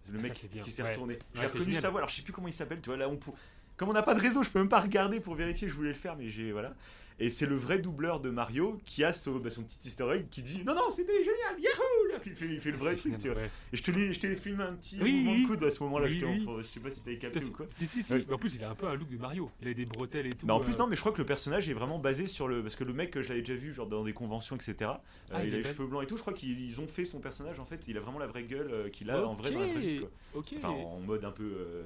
Speaker 3: C'est le
Speaker 4: Ah, ça,
Speaker 3: mec
Speaker 4: bien.
Speaker 3: qui s'est
Speaker 4: Ouais.
Speaker 3: retourné. J'ai
Speaker 4: Ouais,
Speaker 3: reconnu sa voix, alors je sais plus comment il s'appelle, tu vois, là, on pour... Comme on n'a pas de réseau, je peux même pas regarder pour vérifier, je voulais le faire, mais j'ai. Voilà. Et c'est le vrai doubleur de Mario qui a son, bah, son petit easter egg qui dit Non, non, c'était génial, yahoo il fait, il fait le vrai truc,
Speaker 4: génial,
Speaker 3: tu vois.
Speaker 4: ouais.
Speaker 3: Et je te je t'ai filmé un petit
Speaker 4: Oui,
Speaker 3: mouvement
Speaker 4: oui.
Speaker 3: de coude à ce moment-là,
Speaker 4: Oui,
Speaker 3: en- je sais pas si t'avais capté ou quoi.
Speaker 4: Si, si, si.
Speaker 3: Ouais.
Speaker 4: Mais en plus, il a un peu un look de Mario. Il a des bretelles et tout.
Speaker 3: En plus
Speaker 4: euh,
Speaker 3: non mais je crois que le personnage est vraiment basé sur le parce que le mec que je l'avais déjà vu genre dans des conventions etc euh,
Speaker 4: Ah, il
Speaker 3: il, a les cheveux blancs et tout je crois qu'ils ils ont fait son personnage en fait il a vraiment la vraie gueule euh, qu'il a en vrai dans la vraie vie quoi. Enfin en mode un peu euh,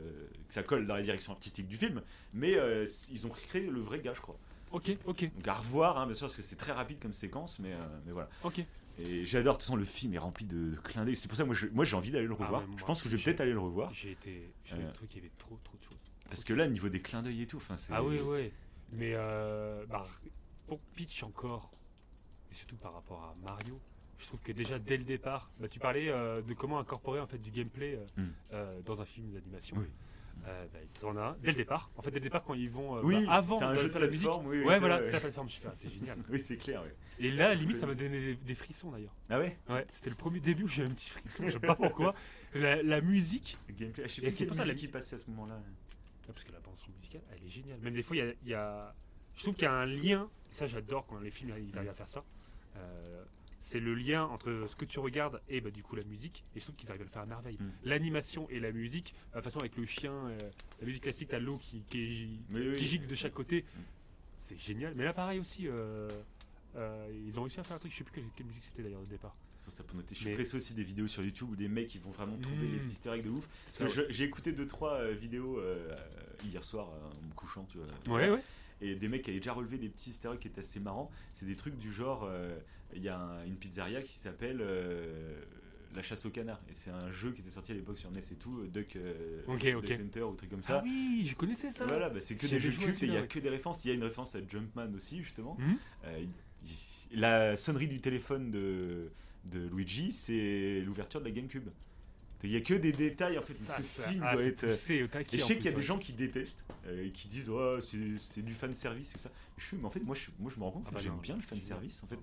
Speaker 3: que ça colle dans la direction artistique du film mais euh, ils ont recréé le vrai gars je crois
Speaker 4: Ok, ok,
Speaker 3: donc à revoir hein, bien sûr parce que c'est très rapide comme séquence mais, euh, mais voilà
Speaker 4: ok.
Speaker 3: et j'adore de toute façon le film est rempli de, de clins d'œil c'est pour ça que moi je- moi j'ai envie d'aller le
Speaker 4: Ah,
Speaker 3: revoir
Speaker 4: moi,
Speaker 3: je pense que je vais peut-être aller le revoir
Speaker 4: J'ai été. J'ai
Speaker 3: Euh.
Speaker 4: le truc, il y avait trop, trop de choses.
Speaker 3: parce que là au niveau des clins d'œil et tout enfin c'est
Speaker 4: Ah oui, oui. Mais euh, bah, pour Peach encore, et surtout par rapport à Mario, je trouve que déjà dès le départ, bah, tu parlais euh, de comment incorporer en fait du gameplay euh,
Speaker 3: Mm.
Speaker 4: euh, dans un film d'animation.
Speaker 3: Oui.
Speaker 4: Euh, bah, en as un dès le départ. En fait, dès le départ, quand ils vont euh,
Speaker 3: Oui,
Speaker 4: bah, avant de faire la musique.
Speaker 3: plateforme, oui, oui,
Speaker 4: ouais,
Speaker 3: c'est
Speaker 4: voilà, c'est la plateforme. Je fais, ah, c'est génial.
Speaker 3: oui c'est clair ouais.
Speaker 4: Et là, limite, ça m'a donné des, des frissons d'ailleurs.
Speaker 3: ah ouais
Speaker 4: Ouais, c'était le premier début où j'ai eu un petit frisson. Je sais pas pourquoi. La, la musique,
Speaker 3: Le gameplay, je sais
Speaker 4: Et
Speaker 3: plus
Speaker 4: c'est pour ça, la-
Speaker 3: qui passait à ce moment-là.
Speaker 4: Parce que la bande son musicale, elle est géniale. Même des fois, il y a, y a- je trouve qu'il y a un lien. Et ça, j'adore quand les films ils arrivent à faire ça. Euh, c'est le lien entre ce que tu regardes et bah, du coup la musique. Et je trouve qu'ils arrivent à le faire à merveille.
Speaker 3: Mm.
Speaker 4: L'animation et la musique, euh, de toute façon avec le chien, euh, la musique classique, t'as l'eau qui, qui,
Speaker 3: Oui,
Speaker 4: gicle de chaque côté.
Speaker 3: Mm.
Speaker 4: C'est génial. Mais là, pareil aussi, euh, euh, ils ont réussi à faire un truc. Je sais plus quelle, quelle musique c'était d'ailleurs au départ.
Speaker 3: C'est pour ça pour noter. Je suis pressé aussi des vidéos sur YouTube où des mecs ils vont vraiment trouver
Speaker 4: Mmh.
Speaker 3: les easter eggs de ouf. Parce
Speaker 4: Ça,
Speaker 3: que je- j'ai écouté deux trois euh, vidéos euh, hier soir euh, en me couchant, tu vois.
Speaker 4: Ouais, ouais.
Speaker 3: Et des mecs qui avaient déjà relevé des petits easter eggs qui étaient assez marrants. C'est des trucs du genre, euh, il y a un- une pizzeria qui s'appelle euh, La chasse au canard. Et c'est un jeu qui était sorti à l'époque sur NES et tout, euh, Duck, euh, Duck. Hunter ou truc comme ça.
Speaker 4: Ah oui, je connaissais ça.
Speaker 3: Voilà, bah, c'est que des jeux cultes et il y a
Speaker 4: ouais.
Speaker 3: que des références. Il y a une référence à Jumpman aussi, justement.
Speaker 4: Mhm.
Speaker 3: La sonnerie du téléphone de, de Luigi, c'est l'ouverture de la GameCube. Il y a que des détails, en fait.
Speaker 4: Ça,
Speaker 3: ce
Speaker 4: ça-
Speaker 3: film
Speaker 4: ah,
Speaker 3: doit
Speaker 4: c'est
Speaker 3: être.
Speaker 4: poussé au taquet,
Speaker 3: Et je sais qu'il y a des gens qui détestent, euh, et qui disent oh, c'est c'est du fan service et ça. Je fais, mais en fait, moi je, moi, je me rends compte
Speaker 4: Ah
Speaker 3: que
Speaker 4: bah
Speaker 3: j'aime bien le fan
Speaker 4: je-
Speaker 3: service. En fait,
Speaker 4: Au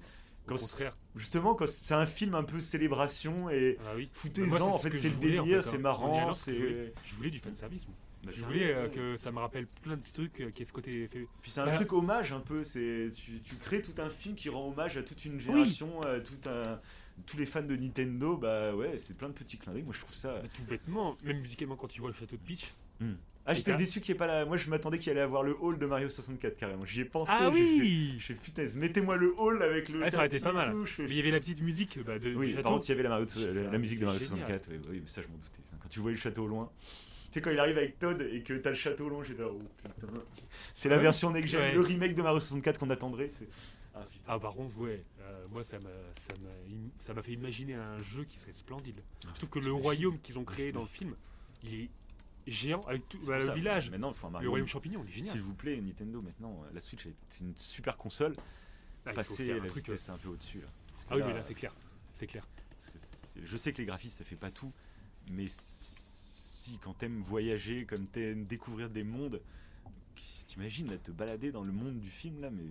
Speaker 3: Quand
Speaker 4: contraire.
Speaker 3: justement, quand c'est un film un peu célébration et
Speaker 4: Ah oui. Bah, moi,
Speaker 3: foutez-en, en fait, c'est
Speaker 4: je
Speaker 3: le délire, c'est
Speaker 4: hein.
Speaker 3: marrant,
Speaker 4: je voulais.
Speaker 3: c'est.
Speaker 4: Je voulais du fanservice. moi.
Speaker 3: Bah,
Speaker 4: Je voulais euh, que ça me rappelle plein de trucs euh, qui est ce côté.
Speaker 3: Puis c'est un
Speaker 4: Bah,
Speaker 3: truc hommage un peu, c'est tu, tu crées tout un film qui rend hommage à toute une génération, à tout un, tous les fans de Nintendo, bah ouais, c'est plein de petits clins d'œil. Moi je trouve ça.
Speaker 4: Bah, tout bêtement, même musicalement quand tu vois le château de Peach.
Speaker 3: Ah j'étais déçu qu'il n'y ait pas la. Moi je m'attendais qu'il allait avoir le hall de Mario 64 carrément. J'y ai pensé.
Speaker 4: Ah oui
Speaker 3: fait putain, mettez-moi le hall avec le.
Speaker 4: Ouais, ça aurait été pas mal.
Speaker 3: je fais-
Speaker 4: Mais il y avait la petite musique bah, de,
Speaker 3: Oui, par contre il y avait la, Mario-
Speaker 4: Je
Speaker 3: la-
Speaker 4: fais,
Speaker 3: la musique de Mario
Speaker 4: génial.
Speaker 3: 64. Oui, oui, mais ça je m'en doutais. Quand tu vois le château au loin. Tu sais quand il arrive avec Todd et que t'as le château au loin, j'étais là, oh putain. C'est la
Speaker 4: Ouais.
Speaker 3: version next gen,
Speaker 4: Ouais.
Speaker 3: le remake de Mario 64 qu'on attendrait. tu sais. Ah.
Speaker 4: Ah par contre ouais, euh, moi ça m'a ça m'a ça m'a fait imaginer un jeu qui serait splendide. Je trouve que le royaume qu'ils ont créé dans le film, il est géant avec tout bah, le
Speaker 3: ça,
Speaker 4: village,
Speaker 3: Maintenant, il faut un
Speaker 4: le
Speaker 3: Mario.
Speaker 4: royaume champignon, il est génial.
Speaker 3: S'il vous plaît, Nintendo, maintenant, euh, la Switch, c'est une super console.
Speaker 4: Ah,
Speaker 3: Passer la
Speaker 4: un truc. euh,
Speaker 3: vitesse un peu au-dessus. là.
Speaker 4: Ah oui
Speaker 3: là,
Speaker 4: mais là c'est clair, c'est clair.
Speaker 3: parce que c'est- je sais que les graphismes, ça fait pas tout. Mais si, quand t'aimes voyager, comme t'aimes découvrir des mondes, t'imagines, là, te balader dans le monde du film, là, mais.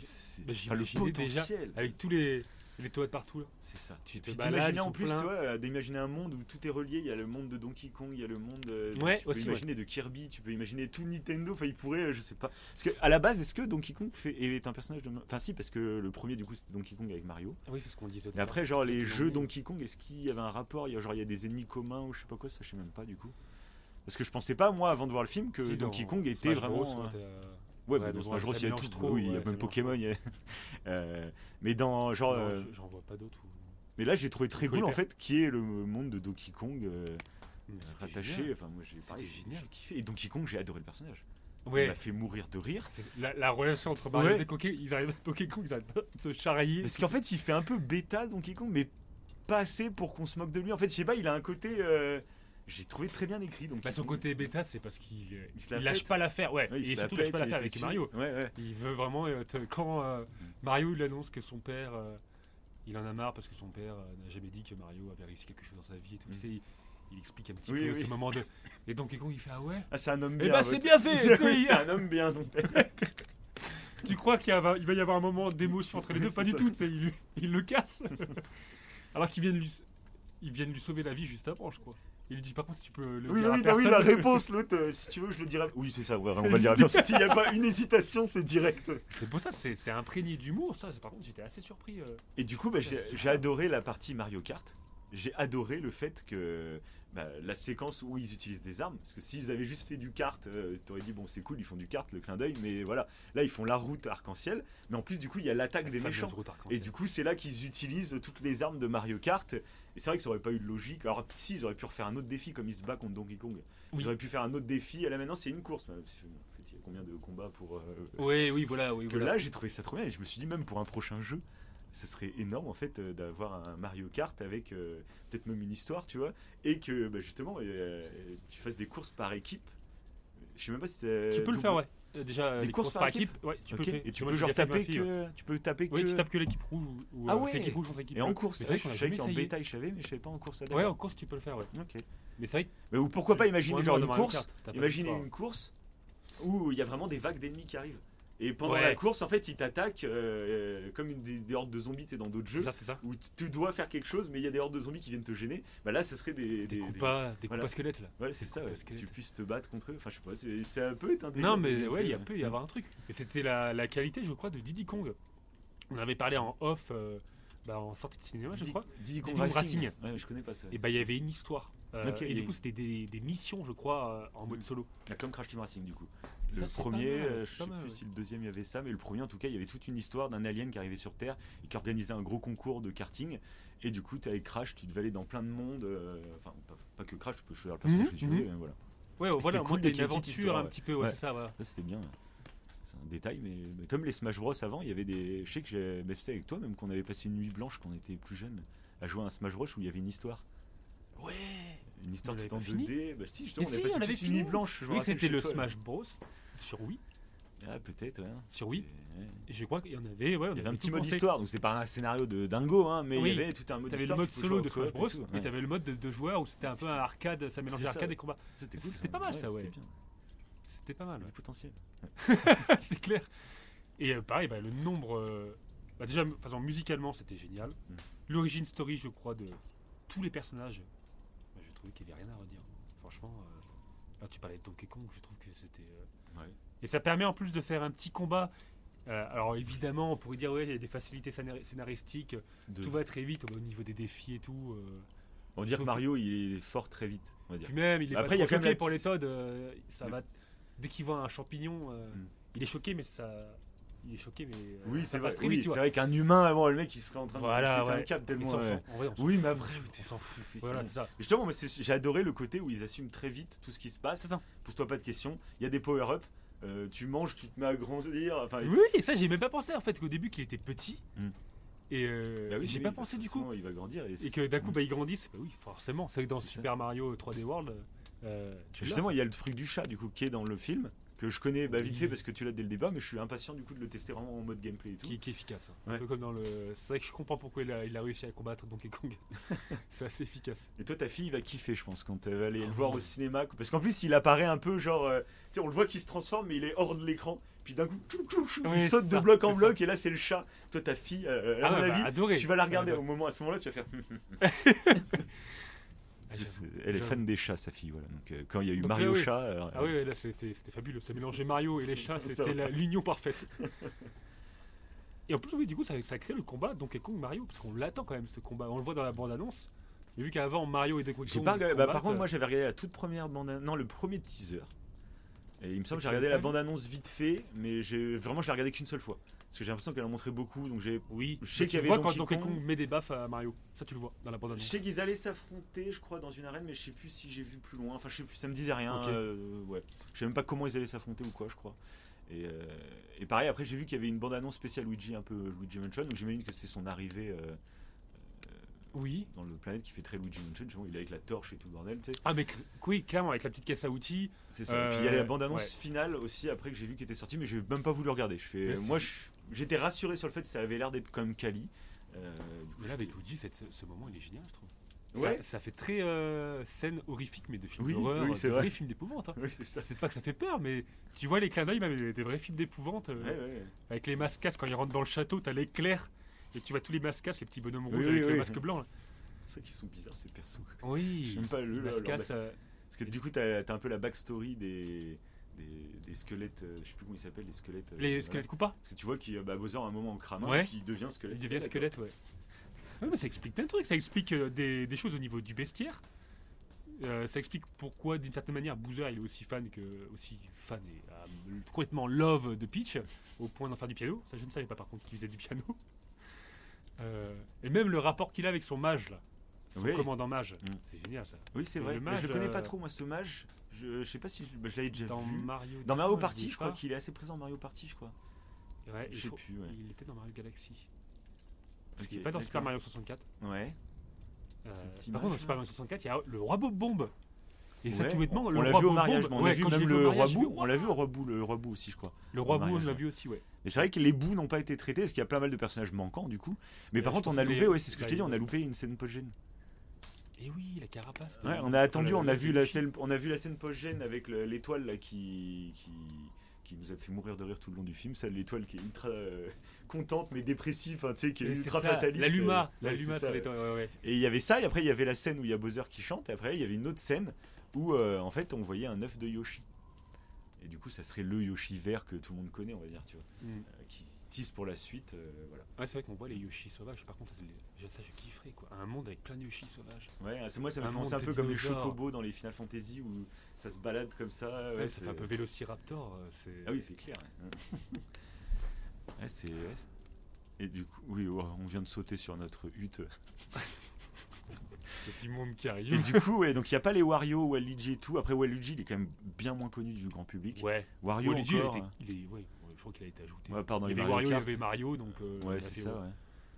Speaker 3: C'est-
Speaker 4: Bah, j'imaginais déjà
Speaker 3: potentiel.
Speaker 4: avec tous les les toilettes partout là.
Speaker 3: C'est ça.
Speaker 4: Tu te balades,
Speaker 3: en plus, vois, euh, d'imaginer un monde où tout est relié. Il y a le monde de Donkey Kong, il y a le monde de.
Speaker 4: Ouais,
Speaker 3: tu peux
Speaker 4: aussi,
Speaker 3: imaginer de Kirby, tu peux imaginer tout Nintendo. Enfin, il pourrait, euh, je sais pas. Parce que à la base, est-ce que Donkey Kong fait, est un personnage de. Enfin, si, parce que le premier, du coup, c'était Donkey Kong avec Mario.
Speaker 4: Ah oui c'est ce qu'on disait.
Speaker 3: Mais après, genre, les jeux. Donkey Kong, est-ce qu'il y avait un rapport? Il y a, Genre, il y a des ennemis communs ou je sais pas quoi, ça, je sais même pas, du coup. Parce que je pensais pas, moi, avant de voir le film, que
Speaker 4: Si,
Speaker 3: Donkey Kong était
Speaker 4: Smash
Speaker 3: vraiment.
Speaker 4: Bros,
Speaker 3: euh,
Speaker 4: ouais,
Speaker 3: Ouais, mais dans Smash Bros, il y a tout.
Speaker 4: trop,
Speaker 3: oui, il y a même
Speaker 4: mélange
Speaker 3: Pokémon. y a- Euh, mais dans. Genre. Euh,
Speaker 4: je- j'en vois pas d'autres. où-
Speaker 3: Mais là, j'ai trouvé très
Speaker 4: Cool
Speaker 3: en fait, qui est le monde de Donkey Kong. euh, rattaché. Enfin, moi, j'ai
Speaker 4: génial.
Speaker 3: kiffé. Et Donkey Kong, j'ai adoré le personnage. Il
Speaker 4: Ouais.
Speaker 3: m'a fait mourir de rire.
Speaker 4: La, la relation entre Mario
Speaker 3: Ouais.
Speaker 4: et Donkey, ils arrivent, Donkey Kong, ils pas de se charrier.
Speaker 3: Parce qu'en fait, il fait un peu bêta Donkey Kong, mais pas assez pour qu'on se moque de lui. En fait, je sais pas, il a un côté. euh, J'ai trouvé très bien écrit. Donc
Speaker 4: Bah, son côté bêta, c'est parce qu'il euh,
Speaker 3: Il la
Speaker 4: lâche pas l'affaire. Ouais,
Speaker 3: Ouais, il
Speaker 4: et
Speaker 3: la
Speaker 4: surtout, il
Speaker 3: pète,
Speaker 4: lâche pas l'affaire avec
Speaker 3: dessus.
Speaker 4: Mario.
Speaker 3: Ouais, ouais.
Speaker 4: Il veut vraiment. euh, quand euh, Mario il annonce que son père. euh, il en a marre parce que son père euh, n'a jamais dit que Mario avait réussi quelque chose dans sa vie et tout.
Speaker 3: Mm.
Speaker 4: Il, explique un petit
Speaker 3: Oui,
Speaker 4: peu
Speaker 3: oui.
Speaker 4: ce moment de. Et Donkey Kong, il fait Ah ouais?
Speaker 3: Ah, c'est un homme
Speaker 4: Eh
Speaker 3: bien.
Speaker 4: bah,
Speaker 3: en
Speaker 4: c'est
Speaker 3: fait.
Speaker 4: bien fait,
Speaker 3: C'est un homme bien, ton père.
Speaker 4: Tu crois qu'il va y avoir un moment d'émotion entre les deux? Pas
Speaker 3: c'est
Speaker 4: du
Speaker 3: ça.
Speaker 4: tout, il le casse. Alors qu'ils viennent lui, ils viennent lui sauver la vie juste avant, je crois. Il lui dit par contre si tu peux le
Speaker 3: Oui,
Speaker 4: dire à
Speaker 3: oui, bah oui, la réponse, l'autre, euh, si tu veux, je le dirai. Oui, c'est ça, ouais, on va le dire à personne. S'il n'y a pas une hésitation, c'est direct.
Speaker 4: C'est pour ça, c'est c'est imprégné d'humour, ça. c'est- Par contre, j'étais assez surpris. euh.
Speaker 3: Et du coup, bah, j'ai adoré la partie Mario Kart. J'ai adoré le fait que bah, la séquence où ils utilisent des armes. Parce que s'ils avaient juste fait du kart, euh, t'aurais dit bon, c'est cool, ils font du kart, le clin d'œil. Mais voilà, là, ils font la route arc-en-ciel. Mais en plus, du coup, il y a l'attaque
Speaker 4: La
Speaker 3: des méchants. Et du coup, c'est là qu'ils utilisent toutes les armes de Mario Kart. Et c'est vrai que ça aurait pas eu de logique. Alors, si, ils auraient pu refaire un autre défi comme ils se battent contre Donkey Kong.
Speaker 4: Oui.
Speaker 3: Ils auraient pu faire un autre défi. Et là, maintenant, c'est une course. Mais, En fait, il y a combien de combats pour. euh,
Speaker 4: Oui, oui, voilà, oui,
Speaker 3: que
Speaker 4: voilà.
Speaker 3: là j'ai trouvé ça trop bien et je me suis dit même pour un prochain jeu ça serait énorme en fait euh, d'avoir un Mario Kart avec euh, peut-être même une histoire tu vois et que bah, justement euh, tu fasses des courses par équipe je sais même pas si c'est
Speaker 4: tu peux le faire, ouais. Déjà,
Speaker 3: Des courses
Speaker 4: courses
Speaker 3: par
Speaker 4: par équipe, ouais, tu peux
Speaker 3: et tu peux genre taper
Speaker 4: fille, ouais.
Speaker 3: que tu peux taper que
Speaker 4: Ouais, tu tapes que l'équipe rouge ou,
Speaker 3: Ah ouais.
Speaker 4: c'est équipe rouge contre équipe
Speaker 3: et en course je
Speaker 4: a
Speaker 3: savais qu'en bêta je savais mais je savais pas en course à
Speaker 4: Ouais, en course, tu peux le faire, ouais.
Speaker 3: ok
Speaker 4: Mais c'est vrai
Speaker 3: mais ou pourquoi pas imaginer genre une course
Speaker 4: d'histoire.
Speaker 3: une course où il y a vraiment des vagues d'ennemis qui arrivent. Et pendant
Speaker 4: Ouais.
Speaker 3: la course, en fait, ils t'attaquent euh, comme une, des, des hordes de zombies tu dans d'autres jeux.
Speaker 4: ça, c'est ça.
Speaker 3: Où tu dois faire quelque chose, mais il y a des hordes de zombies qui viennent te gêner. Bah là, ça serait des.
Speaker 4: Des
Speaker 3: des-
Speaker 4: coups
Speaker 3: des- voilà.
Speaker 4: pas squelettes là.
Speaker 3: Ouais, c'est ça, ouais, que tu puisses te battre contre eux. Enfin, je sais pas, c'est- un peu délire
Speaker 4: Non, mais ouais, il y a
Speaker 3: gameplay,
Speaker 4: peut y avoir un truc. Et c'était la, la qualité, je crois, de Diddy Kong. On avait parlé en off euh, bah, en sortie de cinéma, je crois.
Speaker 3: Diddy Kong Racing. Ouais, je connais pas ça.
Speaker 4: Et bah il y avait une histoire. Euh, et du coup, c'était des, des missions, je crois, euh, en mode
Speaker 3: Mm.
Speaker 4: solo.
Speaker 3: Ah, Comme Crash Team Racing du coup. Le premier,
Speaker 4: mal,
Speaker 3: euh, je sais
Speaker 4: mal,
Speaker 3: plus
Speaker 4: ouais.
Speaker 3: si le deuxième il y avait ça, mais le premier en tout cas, il y avait toute une histoire d'un alien qui arrivait sur Terre et qui organisait un gros concours de karting. Et du coup, avec Crash, tu devais aller dans plein de mondes. euh, Enfin, pas, pas que Crash, tu peux choisir le personnage que tu veux, voilà.
Speaker 4: Ouais, voilà,
Speaker 3: cool
Speaker 4: moi, une aventure un
Speaker 3: ouais.
Speaker 4: petit peu, ouais,
Speaker 3: Ouais.
Speaker 4: c'est ça, voilà.
Speaker 3: Ça, c'était bien. C'est un détail, mais, mais comme les Smash Bros avant, il y avait des. Je sais que j'ai mais fait avec toi, même qu'on avait passé une nuit blanche quand on était plus jeune, à jouer à un Smash Bros où il y avait une histoire.
Speaker 4: Ouais.
Speaker 3: Une histoire tout en
Speaker 4: pas fini
Speaker 3: 2D. Bah, si, justement, on avait
Speaker 4: si,
Speaker 3: passé
Speaker 4: on l'avait
Speaker 3: une nuit blanche. je
Speaker 4: Oui, c'était le
Speaker 3: toi,
Speaker 4: Smash Bros sur Wii.
Speaker 3: Ah, peut-être, ouais.
Speaker 4: Sur Wii. Et je crois qu'il y en avait, ouais, on
Speaker 3: Il y avait un
Speaker 4: avait
Speaker 3: petit mode
Speaker 4: pensé.
Speaker 3: histoire, donc c'est pas un scénario de dingo, hein, mais
Speaker 4: Oui.
Speaker 3: il y avait tout un mode
Speaker 4: T'avais le
Speaker 3: histoire.
Speaker 4: mode
Speaker 3: tu pouvais
Speaker 4: solo de Smash Bros
Speaker 3: ouais.
Speaker 4: t'avais le mode de deux joueurs où c'était un peu un arcade, ça mélangeait arcade et combat.
Speaker 3: C'était cool,
Speaker 4: c'était pas mal, ça, ouais.
Speaker 3: C'était
Speaker 4: pas mal,
Speaker 3: Du
Speaker 4: ouais.
Speaker 3: potentiel.
Speaker 4: c'est clair. Et euh, pareil, bah, le nombre. euh, bah, déjà, façon, musicalement, c'était génial.
Speaker 3: Mm.
Speaker 4: L'origine story, je crois, de tous les personnages, bah, je trouvais qu'il n'y avait rien à redire. Franchement, euh, là, tu parlais de Donkey Kong, je trouve que c'était. euh,
Speaker 3: Ouais.
Speaker 4: Et ça permet en plus de faire un petit combat. Euh, alors évidemment, on pourrait dire, ouais, il y a des facilités scénar- scénaristiques,
Speaker 3: De-
Speaker 4: tout va très vite au niveau des défis et tout. euh.
Speaker 3: On va dire que Mario, il est fort très vite, on va dire.
Speaker 4: Puis même, il est
Speaker 3: Après,
Speaker 4: pas
Speaker 3: il y a quand même
Speaker 4: choqué pour les
Speaker 3: petite-
Speaker 4: Todd. euh, ça
Speaker 3: Le-
Speaker 4: va. Dès qu'il voit un champignon, euh,
Speaker 3: Mm.
Speaker 4: il est choqué, mais ça. Il est choqué, mais. euh,
Speaker 3: Oui, c'est vrai. Oui, c'est vrai qu'un humain avant, le mec, il serait en train
Speaker 4: Voilà,
Speaker 3: de péter
Speaker 4: ouais.
Speaker 3: un câble tellement. ouais.
Speaker 4: en vrai, on
Speaker 3: Oui, mais après,
Speaker 4: on s'en fout. Voilà, c'est ça.
Speaker 3: Justement, j'ai adoré le côté où ils assument très vite tout ce qui se passe.
Speaker 4: C'est ça.
Speaker 3: Pose-toi pas de questions. Il y a des power-up. euh, tu manges, tu te mets à grandir. Enfin,
Speaker 4: Oui, et ça, j'ai même pas pensé en fait qu'au début qu'il était petit.
Speaker 3: Mm.
Speaker 4: Et euh,
Speaker 3: bah oui,
Speaker 4: j'ai
Speaker 3: oui,
Speaker 4: pas pensé du coup.
Speaker 3: Il va grandir. Et,
Speaker 4: Et que d'un coup, bah, ils grandissent. Bah oui, forcément. C'est que dans
Speaker 3: ça.
Speaker 4: Super Mario 3D World,
Speaker 3: Justement,
Speaker 4: ça.
Speaker 3: il y a le truc du chat, du coup, qui est dans le film. Que je connais bah, vite fait parce que tu l'as dès le débat, mais je suis impatient du coup de le tester vraiment en mode gameplay et tout.
Speaker 4: qui, qui est efficace. hein. Un
Speaker 3: Ouais.
Speaker 4: peu comme dans le. C'est vrai que je comprends pourquoi il a, il a réussi à combattre Donkey Kong. c'est assez efficace.
Speaker 3: Et toi, ta fille va kiffer, je pense, quand elle va aller
Speaker 4: Ah
Speaker 3: le voir
Speaker 4: oui.
Speaker 3: au cinéma. Parce qu'en plus, il apparaît un peu genre. euh, tu sais, on le voit qu'il se transforme, mais il est hors de l'écran. Puis d'un coup, tchou, tchou, tchou,
Speaker 4: Oui,
Speaker 3: il saute de
Speaker 4: ça,
Speaker 3: bloc en bloc, et là, c'est le chat. Toi, ta fille, euh, à
Speaker 4: Ah
Speaker 3: mon
Speaker 4: ouais, bah,
Speaker 3: avis,
Speaker 4: adoré.
Speaker 3: tu vas la regarder
Speaker 4: Ah,
Speaker 3: au moment, à ce moment-là, tu vas faire.
Speaker 4: Ah.
Speaker 3: Elle est fan des chats, sa fille. Voilà. Donc, euh, quand il y a eu
Speaker 4: Donc,
Speaker 3: Mario
Speaker 4: là, oui.
Speaker 3: Chat. euh,
Speaker 4: Ah oui, là c'était fabuleux. Ça mélangeait Mario et les chats, c'était l'union parfaite. Et en plus, oui, du coup, ça, ça crée le combat Donkey Kong Mario, parce qu'on l'attend quand même ce combat. On le voit dans la bande annonce. Mais vu qu'avant Mario et Donkey Kong.
Speaker 3: Pas regardé- bah, par contre, moi j'avais regardé la toute première bande non le premier teaser. Et il me semble que j'ai regardé la
Speaker 4: pas vu
Speaker 3: bande annonce vite fait, mais j'ai vraiment je l'ai regardé qu'une seule fois. Parce que j'ai l'impression qu'elle en montrait beaucoup, donc j'ai.
Speaker 4: oui,
Speaker 3: je sais qu'il y avait
Speaker 4: vois
Speaker 3: Donkey
Speaker 4: quand Donkey
Speaker 3: Kong.
Speaker 4: Kong met des baffes à Mario. Ça, tu le vois dans la bande
Speaker 3: Je
Speaker 4: annonce.
Speaker 3: sais qu'ils allaient s'affronter, je crois, dans une arène, mais je sais plus si j'ai vu plus loin. Enfin, je sais plus, ça me disait rien.
Speaker 4: Ok.
Speaker 3: euh, ouais, je sais même pas comment ils allaient s'affronter ou quoi, je crois. Et, euh, et pareil, après j'ai vu qu'il y avait une bande annonce spéciale Luigi, un peu Luigi Mansion, donc j'imagine que c'est son arrivée euh,
Speaker 4: Oui.
Speaker 3: dans le planète qui fait très Luigi Mansion. Il est avec la torche et tout le bordel, tu sais.
Speaker 4: Ah, mais oui, clairement, avec la petite caisse à outils.
Speaker 3: C'est ça.
Speaker 4: Euh,
Speaker 3: Puis il y a la bande-annonce
Speaker 4: ouais.
Speaker 3: finale aussi après que j'ai vu qui était sortie, mais j'ai même pas voulu regarder. Je fais,
Speaker 4: Mais
Speaker 3: moi, je- j'étais rassuré sur le fait que ça avait l'air d'être comme Kali. Euh,
Speaker 4: là, avec Luigi, cette- ce, moment, il est génial, je trouve.
Speaker 3: Ouais.
Speaker 4: Ça, ça fait très euh, scène horrifique, mais de film
Speaker 3: Oui,
Speaker 4: d'horreur,
Speaker 3: oui, c'est
Speaker 4: de
Speaker 3: vrai.
Speaker 4: vrais films d'épouvante. hein.
Speaker 3: Oui, c'est
Speaker 4: pas que ça fait peur, mais tu vois les clins d'œil, même des, des vrais films d'épouvante. euh,
Speaker 3: Ouais, ouais.
Speaker 4: Avec les mascasses, quand ils rentrent dans le château, t'as l'éclair. Et tu vois tous les mascasses, les petits bonhommes rouges avec
Speaker 3: oui.
Speaker 4: le masque blanc. là.
Speaker 3: C'est vrai qu'ils sont bizarres ces persos.
Speaker 4: Oui.
Speaker 3: J'aime pas le
Speaker 4: Les euh,
Speaker 3: Parce que du coup, t'as as un peu la backstory des, des, des squelettes, euh, je sais plus comment ils s'appellent, les squelettes. euh,
Speaker 4: les squelettes Koopa.
Speaker 3: Parce que tu vois qu'il bah, Bowser à un moment en crame
Speaker 4: Ouais.
Speaker 3: et puis il devient squelette.
Speaker 4: Il devient squelette, ouais. Ouais, mais ça explique plein de trucs. Ça explique euh, des, des choses au niveau du bestiaire. Euh, ça explique pourquoi, d'une certaine manière, Boozer il est aussi fan que aussi fan et euh, complètement love de Peach au point d'en faire du piano. Ça, je ne savais pas par contre qu'il faisait du piano. Euh, et même le rapport qu'il a avec son mage là, son
Speaker 3: Oui.
Speaker 4: commandant mage,
Speaker 3: Mm.
Speaker 4: c'est génial ça.
Speaker 3: Oui, c'est vrai.
Speaker 4: le
Speaker 3: Mais je le
Speaker 4: mage,
Speaker 3: connais pas trop, moi, ce mage. Je, je sais pas si je, bah, je l'avais déjà
Speaker 4: Dans
Speaker 3: vu.
Speaker 4: Mario,
Speaker 3: Dans Mario Party, je crois qu'il est assez présent dans Mario Party, je crois.
Speaker 4: Ouais,
Speaker 3: Je sais plus, ouais.
Speaker 4: Il était dans Mario Galaxy. Parce
Speaker 3: Ok,
Speaker 4: qu'il est pas dans Super. Mario 64.
Speaker 3: Ouais.
Speaker 4: Euh, par contre, dans Super. Mario 64, il y a le roi Bob Bombe. Et ça,
Speaker 3: Ouais.
Speaker 4: tout bêtement,
Speaker 3: on
Speaker 4: le
Speaker 3: l'a vu au mariage,
Speaker 4: Bombe-
Speaker 3: mais on
Speaker 4: ouais,
Speaker 3: a vu même le roi Bou. On l'a vu au roi Bou, le roi Bou aussi, je crois.
Speaker 4: Le roi Bou, on l'a vu aussi, ouais.
Speaker 3: Et c'est vrai que les bouts n'ont pas été traités, parce qu'il y a pas mal de personnages manquants du coup. Mais
Speaker 4: Ouais,
Speaker 3: par contre, on a loupé,
Speaker 4: les-
Speaker 3: ouais, c'est ce que je t'ai dit,
Speaker 4: bah,
Speaker 3: on a loupé une scène post-gène.
Speaker 4: Et oui, la carapace.
Speaker 3: Ouais, on a attendu, on a vu la scène, on a vu la scène post-gène avec le- l'étoile qui, qui qui nous a fait mourir de rire tout le long du film. Ça, l'étoile qui est ultra euh, contente mais dépressive, hein, tu sais, qui est
Speaker 4: Et c'est
Speaker 3: ultra
Speaker 4: ça,
Speaker 3: fataliste.
Speaker 4: La Luma,
Speaker 3: euh,
Speaker 4: la Luma,
Speaker 3: c'est
Speaker 4: ouais, ouais.
Speaker 3: Et il y avait ça, et après il y avait la scène où il y a Bowser qui chante, et après il y avait une autre scène où euh, en fait on voyait un œuf de Yoshi. Et du coup, ça serait le Yoshi vert que tout le monde connaît, on va dire, tu vois.
Speaker 4: Mm.
Speaker 3: Tease pour la suite. euh, voilà.
Speaker 4: Ouais, c'est vrai qu'on voit les Yoshi sauvages. Par contre, ça, ça, je kifferais quoi. Un monde avec plein de Yoshi sauvages.
Speaker 3: Ouais, c'est moi ça me
Speaker 4: Un
Speaker 3: fait penser un peu comme les chocobos dans les Final Fantasy où ça se balade comme ça. Ouais,
Speaker 4: ça
Speaker 3: c'est-
Speaker 4: fait un peu Vélociraptor. euh.
Speaker 3: Ah oui, c'est clair. ouais. C'est. Et du coup, oui, ouais, on vient de sauter sur notre hutte.
Speaker 4: le petit monde qui
Speaker 3: Et
Speaker 4: arrive.
Speaker 3: du coup, ouais, donc il n'y a pas les Wario, Waluigi et tout. Après, Waluigi, il est quand même bien moins connu du grand public.
Speaker 4: Ouais.
Speaker 3: Wario
Speaker 4: Waluigi, il,
Speaker 3: encore.
Speaker 4: été- il est, ouais, je crois qu'il a été ajouté.
Speaker 3: Ouais, pardon,
Speaker 4: il y avait
Speaker 3: Mario
Speaker 4: il y avait Mario, donc. euh,
Speaker 3: Ouais, c'est
Speaker 4: fait,
Speaker 3: ça,
Speaker 4: ouais.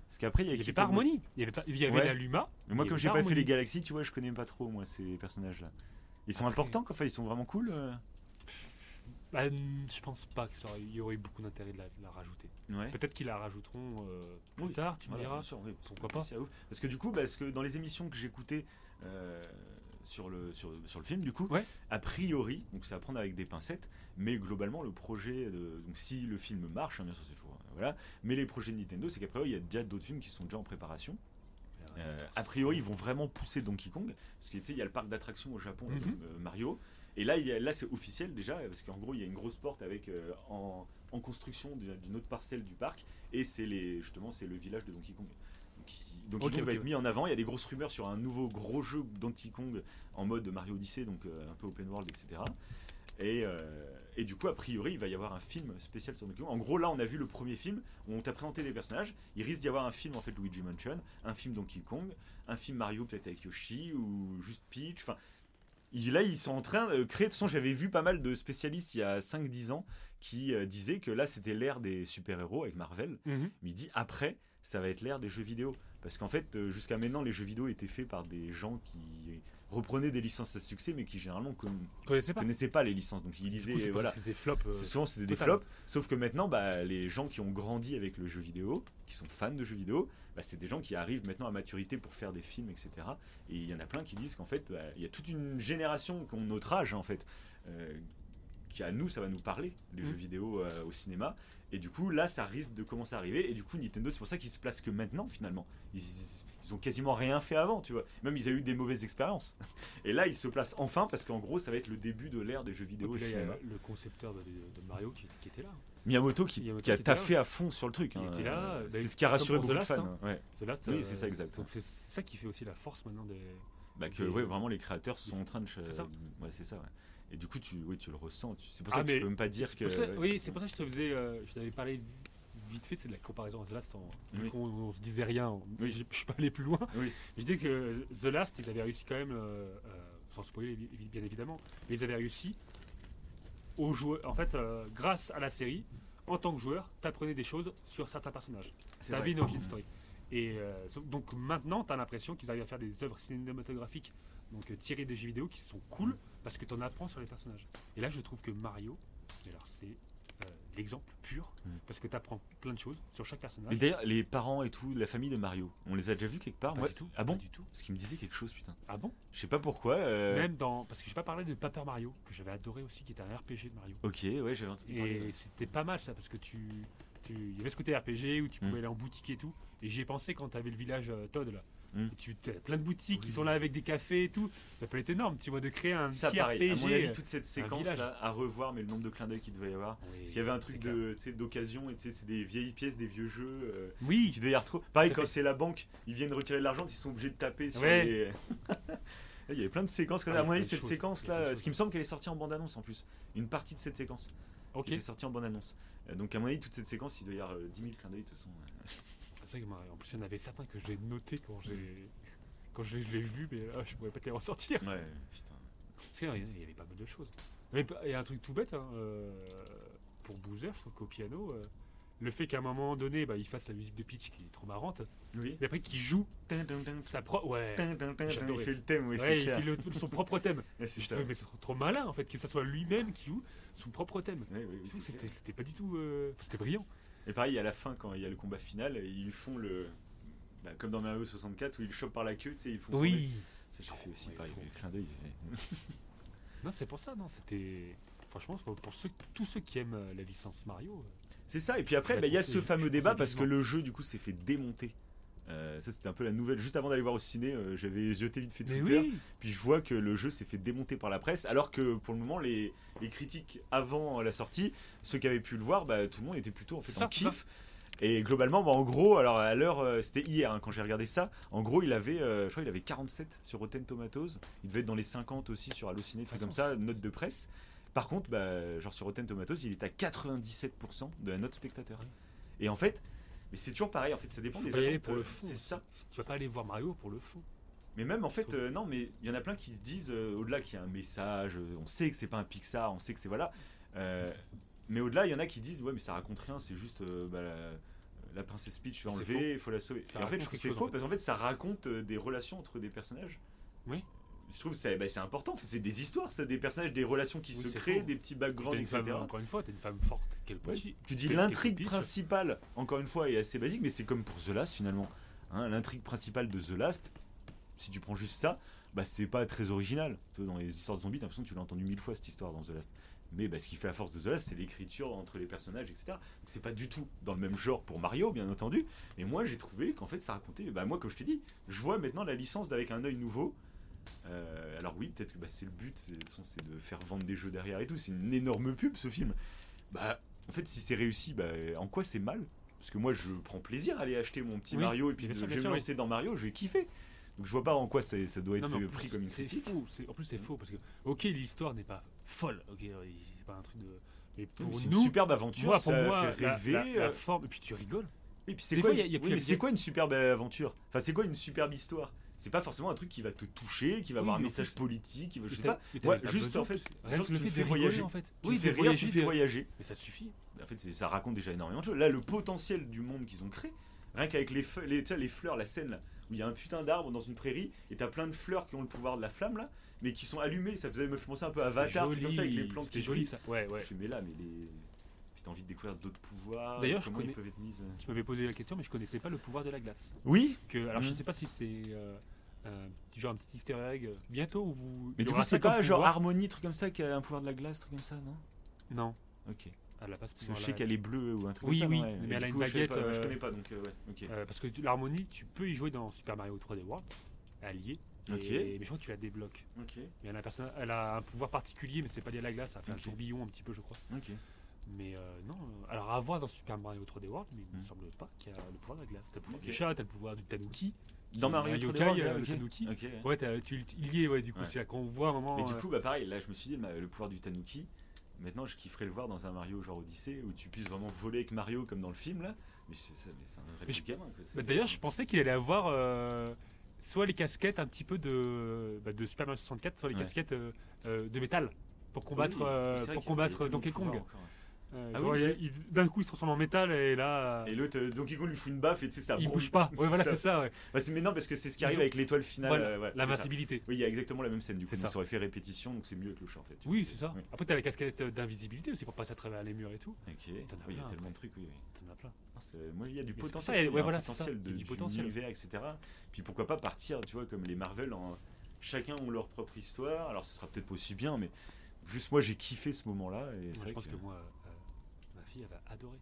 Speaker 3: Parce qu'après, il y
Speaker 4: avait pas Harmony. Il y avait, pas, il y avait
Speaker 3: Ouais.
Speaker 4: la Luma.
Speaker 3: Mais moi, comme j'ai pas fait
Speaker 4: Harmony.
Speaker 3: les galaxies, tu vois, je connais pas trop, moi, ces personnages-là. Ils sont
Speaker 4: Après-
Speaker 3: importants, quoi. Enfin, ils sont vraiment cool. euh.
Speaker 4: Bah, je pense pas qu'il y aurait eu beaucoup d'intérêt de la, de la rajouter.
Speaker 3: Ouais.
Speaker 4: Peut-être qu'ils la rajouteront euh, plus
Speaker 3: Oui.
Speaker 4: tard, tu me
Speaker 3: Voilà,
Speaker 4: diras.
Speaker 3: bien sûr, oui.
Speaker 4: Pourquoi pas.
Speaker 3: Parce que du coup, parce que dans les émissions que j'écoutais euh, sur, le, sur, sur le film, du coup,
Speaker 4: Ouais.
Speaker 3: a priori, donc c'est à prendre avec des pincettes, mais globalement, le projet, de, donc si le film marche, hein, bien sûr, c'est toujours. Voilà, mais les projets de Nintendo, c'est qu'à priori, il y a déjà d'autres films qui sont déjà en préparation. Euh, a priori, ils vont vraiment pousser Donkey Kong, parce que tu sais, il y a le parc d'attractions au Japon,
Speaker 4: Mhm.
Speaker 3: euh, Mario. Et là, il y a- là c'est officiel déjà, parce qu'en gros, il y a une grosse porte avec euh, en, en construction d'une d'une autre parcelle du parc, et c'est les justement c'est le village de Donkey Kong. Donc, il- Donkey
Speaker 4: Ok,
Speaker 3: Kong va
Speaker 4: ok,
Speaker 3: être mis en avant. Il y a des grosses rumeurs sur un nouveau gros jeu Donkey Kong en mode Mario Odyssey, donc euh, un peu open world, etc. Et, euh, et du coup, a priori, il va y avoir un film spécial sur Donkey Kong. En gros, là, on a vu le premier film où on t'a présenté les personnages. Il risque d'y avoir un film en fait Luigi Mansion, un film Donkey Kong, un film Mario peut-être avec Yoshi ou juste Peach. Enfin, là, ils sont en train de créer. De toute façon, j'avais vu pas mal de spécialistes il y a 5-10 ans qui euh, disaient que là, c'était l'ère des super-héros avec Marvel.
Speaker 4: Mhm.
Speaker 3: Mais il dit après, ça va être l'ère des jeux vidéo. Parce qu'en fait, euh, jusqu'à maintenant, les jeux vidéo étaient faits par des gens qui reprenaient des licences à succès, mais qui généralement con-
Speaker 4: pas.
Speaker 3: connaissaient pas les licences. Donc ils lisaient,
Speaker 4: coup,
Speaker 3: voilà.
Speaker 4: des flops. euh,
Speaker 3: souvent c'était des flops, sauf que maintenant bah, les gens qui ont grandi avec le jeu vidéo, qui sont fans de jeux vidéo, bah, c'est des gens qui arrivent maintenant à maturité pour faire des films, etc. Et il y en a plein qui disent qu'en fait bah, il y a toute une génération qui ont notre âge en fait, euh, qui à nous ça va nous parler les
Speaker 4: Mm.
Speaker 3: jeux vidéo euh, au cinéma. Et du coup là ça risque de commencer à arriver. Et du coup Nintendo c'est pour ça qu'ils se placent que maintenant finalement. Ils, ils ont quasiment rien fait avant, tu vois. Même ils ont eu des mauvaises expériences. Et là ils se placent enfin parce qu'en gros ça va être le début de l'ère des jeux vidéo
Speaker 4: là, y le concepteur de, de Mario qui, qui était là.
Speaker 3: Miyamoto qui,
Speaker 4: Miyamoto
Speaker 3: qui a
Speaker 4: qui là.
Speaker 3: taffé à fond sur le truc.
Speaker 4: Il
Speaker 3: hein.
Speaker 4: était là,
Speaker 3: Euh,
Speaker 4: bah,
Speaker 3: c'est ce qui a rassuré beaucoup de fans.
Speaker 4: hein.
Speaker 3: ouais. Oui, c'est ça, exact.
Speaker 4: Donc c'est ça qui fait aussi la force maintenant des.
Speaker 3: Bah, que ouais, vraiment les créateurs sont en train de.
Speaker 4: C'est ça.
Speaker 3: Ouais, c'est ça. ouais. Et du coup, tu, oui, tu le ressens. C'est pour
Speaker 4: Ah,
Speaker 3: ça que
Speaker 4: mais
Speaker 3: tu peux même pas dire que.
Speaker 4: ça-. Oui, c'est pour ça que je te faisais. euh, je t'avais parlé vite fait, c'est de la comparaison à The Last. En, vu
Speaker 3: Oui.
Speaker 4: qu'on on se disait rien, on-
Speaker 3: Oui.
Speaker 4: j'ai- je suis pas allé plus loin.
Speaker 3: Oui.
Speaker 4: Je disais que The Last, ils avaient réussi quand même, euh, euh, sans spoiler bi- bien évidemment, mais ils avaient réussi aux joueurs. En fait, euh, grâce à la série, en tant que joueur, t'apprenais des choses sur certains personnages.
Speaker 3: C'est
Speaker 4: T'avais une origin story. Et euh, donc maintenant, tu as l'impression qu'ils arrivent à faire des œuvres cinématographiques donc tirées des jeux vidéo qui sont cool
Speaker 3: Mm.
Speaker 4: Parce que tu en apprends sur les personnages. Et là, je trouve que Mario, alors c'est euh, l'exemple pur
Speaker 3: Mm.
Speaker 4: parce que tu apprends plein de choses sur chaque personnage.
Speaker 3: Mais d'ailleurs, les parents et tout, la famille de Mario, on les a déjà vus quelque part
Speaker 4: Pas
Speaker 3: moi
Speaker 4: du tout.
Speaker 3: Ah bon
Speaker 4: pas du tout.
Speaker 3: Ce qui me disait quelque chose, putain.
Speaker 4: Ah bon?
Speaker 3: Je sais pas pourquoi. euh,
Speaker 4: Même dans parce que j'ai pas parlé de Paper Mario que j'avais adoré aussi, qui était un RPG de Mario.
Speaker 3: Ok, ouais, j'avais entendu.
Speaker 4: Et c'était pas mal ça parce que tu, tu- il y avait ce côté RPG où tu
Speaker 3: Mm.
Speaker 4: pouvais aller en boutique et tout. Et j'y ai pensé quand tu avais le village euh, Todd là.
Speaker 3: Mm.
Speaker 4: Et tu as plein de boutiques qui
Speaker 3: Oui.
Speaker 4: sont là avec des cafés et tout. Ça peut être énorme, tu vois, de créer un
Speaker 3: Ça,
Speaker 4: petit
Speaker 3: pareil. À
Speaker 4: RPG.
Speaker 3: mon avis, toute cette séquence
Speaker 4: village.
Speaker 3: là à revoir, mais le nombre de clins d'œil qu'il devait y avoir.
Speaker 4: Oui,
Speaker 3: Parce qu'il y avait un truc d'occasion, et tu sais, c'est des vieilles pièces, des vieux jeux. euh,
Speaker 4: Oui,
Speaker 3: qui devait y avoir trop. Pareil,
Speaker 4: à
Speaker 3: quand c'est la banque, ils viennent retirer de l'argent, ils sont obligés de taper sur
Speaker 4: Ouais.
Speaker 3: les. Il y avait plein de séquences. comme
Speaker 4: Ah,
Speaker 3: à mon avis, cette
Speaker 4: choses.
Speaker 3: séquence
Speaker 4: Il y a plein
Speaker 3: là,
Speaker 4: de
Speaker 3: ce qui me semble qu'elle est sortie en bande annonce en plus. Une partie de cette séquence
Speaker 4: ok.
Speaker 3: qui était sortie en bande annonce. Euh, Donc à mon avis, toute cette séquence, il doit y avoir euh, 10 000 clins d'œil de toute façon.
Speaker 4: En plus, il y en avait certains que j'ai notés quand j'ai. Quand je, l'ai vu, mais là, je pourrais pas te les ressortir.
Speaker 3: Ouais, putain.
Speaker 4: Parce qu'il y avait- il y avait pas mal de choses. Mais il y a un truc tout bête, hein, euh, pour Boozer, je trouve qu'au piano, euh, le fait qu'à un moment donné, bah, il fasse la musique de Peach qui est trop marrante,
Speaker 3: Oui.
Speaker 4: mais après qu'il joue
Speaker 3: tin, tin,
Speaker 4: sa propre. Ouais,
Speaker 3: Il fait le thème,
Speaker 4: ouais il
Speaker 3: clair.
Speaker 4: fait le- son propre thème.
Speaker 3: Ouais, c'est
Speaker 4: Je trouvais mais c'est trop, trop malin en fait que ça soit lui-même qui joue son propre thème.
Speaker 3: Oui,
Speaker 4: c'était pas du tout. euh, C'était brillant.
Speaker 3: Et pareil, à la fin, quand il y a le combat final, ils font le. bah, comme dans Mario 64 où ils le chopent par la queue, tu sais, ils font tourner. Ça, j'ai fait aussi
Speaker 4: Ouais,
Speaker 3: pareil, clin d'œil.
Speaker 4: Non, c'est pour ça, non. C'était. Franchement, pour, ceux, tous ceux qui aiment euh, la licence Mario. euh,
Speaker 3: C'est ça, et puis après, bah, il y a ce fameux débat parce que le jeu, du coup, s'est fait démonter Euh, ça c'était un peu la nouvelle. Juste avant d'aller voir au ciné, euh, j'avais jeté vite fait Twitter.
Speaker 4: oui
Speaker 3: Puis je vois que le jeu s'est fait démonter par la presse, alors que pour le moment, les, les critiques avant la sortie, ceux qui avaient pu le voir, bah, tout le monde était plutôt en fait en
Speaker 4: ça, c'est
Speaker 3: kiff. Et globalement, bah, en gros, alors à l'heure, euh, c'était hier hein, quand j'ai regardé ça. En gros, il avait, euh, je crois, il avait 47 sur Rotten Tomatoes. Il devait être dans les 50 aussi sur Allociné, trucs comme ça, note de presse. Par contre, bah, genre sur Rotten Tomatoes, il est à 97% de la note spectateur. Et en fait, mais c'est toujours pareil. En fait, ça dépend
Speaker 4: Faut
Speaker 3: des
Speaker 4: pas y aller pour le
Speaker 3: euh,
Speaker 4: fond.
Speaker 3: C'est ça.
Speaker 4: Tu vas pas aller voir Mario pour le fond.
Speaker 3: Mais même en fait, euh, non, mais il y en a plein qui se disent, euh, au-delà qu'il y a un message, euh, on sait que c'est pas un Pixar, on sait que c'est voilà. mais au-delà, il y en a qui disent, ouais, mais ça raconte rien, c'est juste bah, la, la princesse Peach fait
Speaker 4: C'est
Speaker 3: enlever, il faut la sauver. Et en fait, je trouve que c'est faux
Speaker 4: en fait.
Speaker 3: parce qu'en fait, ça raconte des relations entre des personnages.
Speaker 4: Oui.
Speaker 3: Je trouve que c'est bah, c'est important, c'est des histoires, ça, des personnages, des relations qui
Speaker 4: Oui,
Speaker 3: se
Speaker 4: c'est
Speaker 3: créent,
Speaker 4: faux.
Speaker 3: des petits backgrounds, etc.
Speaker 4: femme, encore une fois, t'es une femme forte. Quel
Speaker 3: Ouais,
Speaker 4: petit.
Speaker 3: tu dis l'intrigue principale, encore une fois, est assez basique, mais c'est comme pour The Last finalement. Hein, l'intrigue principale de The Last, si tu prends juste ça, bah c'est pas très original. Dans les histoires de zombies, t'as l'impression que tu l'as entendu mille fois cette histoire dans The Last. Mais bah, ce qui fait la force de The Last, c'est l'écriture entre les personnages, etc. C'est pas du tout dans le même genre pour Mario, bien entendu. Mais moi, j'ai trouvé qu'en fait, ça racontait. Bah moi, comme je t'ai dit, je vois maintenant la licence avec un œil nouveau. Euh, alors oui, peut-être que bah, c'est le but, c'est de faire vendre des jeux derrière et tout. C'est une énorme pub ce film. Bah, en fait, si c'est réussi, bah, en quoi c'est mal? Parce que moi, je prends plaisir à aller acheter mon petit
Speaker 4: Oui,
Speaker 3: Mario et puis
Speaker 4: bien
Speaker 3: de-
Speaker 4: sûr,
Speaker 3: je vais me
Speaker 4: oui.
Speaker 3: lancer dans Mario, je vais kiffer. Donc je vois pas en quoi ça, ça doit être
Speaker 4: Non,
Speaker 3: pris comme une
Speaker 4: c'est
Speaker 3: critique.
Speaker 4: faux. c'est- En plus, c'est faux parce que, ok, l'histoire n'est pas folle. Ok, euh, c'est pas un truc de. Mais pour
Speaker 3: C'est une
Speaker 4: nous,
Speaker 3: superbe aventure,
Speaker 4: moi, pour
Speaker 3: ça
Speaker 4: moi,
Speaker 3: fait rêver.
Speaker 4: la, la
Speaker 3: euh,
Speaker 4: forme. Et puis tu rigoles.
Speaker 3: Et puis c'est quoi,
Speaker 4: fois, il y a- il y a
Speaker 3: oui, mais c'est quoi une superbe aventure? Enfin, c'est quoi une superbe histoire? C'est pas forcément un truc qui va te toucher, qui va
Speaker 4: Oui,
Speaker 3: avoir un message
Speaker 4: plus-
Speaker 3: politique, qui va, je sais pas. Ouais, juste en fait,
Speaker 4: rien que le fait de
Speaker 3: voyager.
Speaker 4: rigoler en fait.
Speaker 3: Tu
Speaker 4: oui,
Speaker 3: me fais rire, tu me fais voyager.
Speaker 4: Mais ça suffit.
Speaker 3: En fait, ça raconte déjà énormément de choses. Là, le potentiel du monde qu'ils ont créé, rien qu'avec les, les, les fleurs, la scène là, où il y a un putain d'arbre dans une prairie et t'as plein de fleurs qui ont le pouvoir de la flamme là, mais qui sont allumées. Ça faisait me penser un peu à Avatar, comme ça, avec les plantes qui
Speaker 4: joli ça. Ouais, ouais.
Speaker 3: Je fais, mais là, mais les. Puis envie de découvrir d'autres pouvoirs.
Speaker 4: D'ailleurs, je connais-
Speaker 3: ils peuvent être euh.
Speaker 4: Tu m'avais posé la question, mais je connaissais pas le pouvoir de la glace.
Speaker 3: Oui,
Speaker 4: Que, alors je
Speaker 3: Mhm.
Speaker 4: sais pas si c'est euh, petit genre un petit Easter egg euh, bientôt ou vous.
Speaker 3: mais du coup,
Speaker 4: ça
Speaker 3: c'est pas genre
Speaker 4: pouvoir
Speaker 3: Harmonie, truc comme ça, qui a un pouvoir de la glace, truc comme ça, non
Speaker 4: Non,
Speaker 3: Ok.
Speaker 4: elle a pas ce
Speaker 3: Parce que je sais qu'elle est bleue ou un truc
Speaker 4: Oui,
Speaker 3: comme ça.
Speaker 4: oui,
Speaker 3: non, ouais.
Speaker 4: mais elle a une
Speaker 3: coup, je sais
Speaker 4: baguette,
Speaker 3: pas, Je
Speaker 4: euh,
Speaker 3: connais pas donc, euh, ouais, ok.
Speaker 4: Euh, parce que l'harmonie, tu peux y jouer dans Super Mario 3D World, allié.
Speaker 3: Ok.
Speaker 4: Et, mais je crois que tu la débloques.
Speaker 3: Ok,
Speaker 4: Mais elle a, un elle a un pouvoir particulier, mais c'est pas lié à la glace. Ça fait
Speaker 3: Ok.
Speaker 4: un tourbillon un petit peu, je crois.
Speaker 3: ok.
Speaker 4: Mais euh, non, euh, alors à voir dans Super Mario 3D World, mais il me
Speaker 3: Hmm.
Speaker 4: semble pas qu'il y a le pouvoir de la glace. T'as le pouvoir
Speaker 3: Ok.
Speaker 4: du chat, t'as le pouvoir du tanuki.
Speaker 3: Dans Mario
Speaker 4: un
Speaker 3: 3D
Speaker 4: yokai,
Speaker 3: World,
Speaker 4: euh, le
Speaker 3: ok.
Speaker 4: tanuki.
Speaker 3: Ouais.
Speaker 4: Tu, il y est, ouais, du coup,
Speaker 3: Ouais.
Speaker 4: c'est là qu'on voit un moment.
Speaker 3: Mais du
Speaker 4: euh,
Speaker 3: coup, bah pareil, là je me suis dit, le pouvoir du Tanuki, maintenant je kifferais le voir dans un Mario genre Odyssey où tu puisses vraiment voler avec Mario comme dans le film là. Mais c'est un de
Speaker 4: je-
Speaker 3: gamin.
Speaker 4: bah, D'ailleurs, je pensais qu'il allait avoir euh, soit les casquettes un petit peu de, bah, de Super Mario 64, soit les
Speaker 3: Ouais.
Speaker 4: casquettes euh, euh, de métal pour combattre,
Speaker 3: Oui,
Speaker 4: euh,
Speaker 3: vrai
Speaker 4: pour combattre Donkey Kong.
Speaker 3: encore.
Speaker 4: Euh,
Speaker 3: Ah
Speaker 4: genre,
Speaker 3: oui,
Speaker 4: il-
Speaker 3: oui.
Speaker 4: il- D'un coup, il se transforme en métal et là,
Speaker 3: Et l'autre, euh, Donkey Kong lui fout une baffe et tu sais, ça
Speaker 4: il bouge pas. Ouais, voilà, c'est ça. ouais.
Speaker 3: Bah, c'est- mais non, parce que c'est ce qui arrive avec l'étoile finale.
Speaker 4: Voilà,
Speaker 3: euh, ouais.
Speaker 4: L'invincibilité.
Speaker 3: Oui, il y a exactement la même scène du coup. Donc,
Speaker 4: ça.
Speaker 3: aurait fait répétition, donc c'est mieux avec le chat en fait.
Speaker 4: Oui, c'est ça.
Speaker 3: Oui.
Speaker 4: Après, t'as la casquette d'invisibilité aussi pour passer à travers les murs et tout.
Speaker 3: Ok.
Speaker 4: T'en as
Speaker 3: Oui, il y a tellement de trucs, oui. oui.
Speaker 4: T'en as plein.
Speaker 3: C'est- Moi, il y a du
Speaker 4: Mais
Speaker 3: potentiel.
Speaker 4: ça,
Speaker 3: il y a
Speaker 4: voilà,
Speaker 3: potentiel de,
Speaker 4: du potentiel.
Speaker 3: univers, etc. Puis pourquoi pas partir, tu vois, comme les Marvel, en... chacun ont leur propre histoire. Alors, ce sera peut-être pas aussi bien, mais juste moi, j'ai kiffé ce moment-là. Et
Speaker 4: je pense que moi, euh, elle va adorer.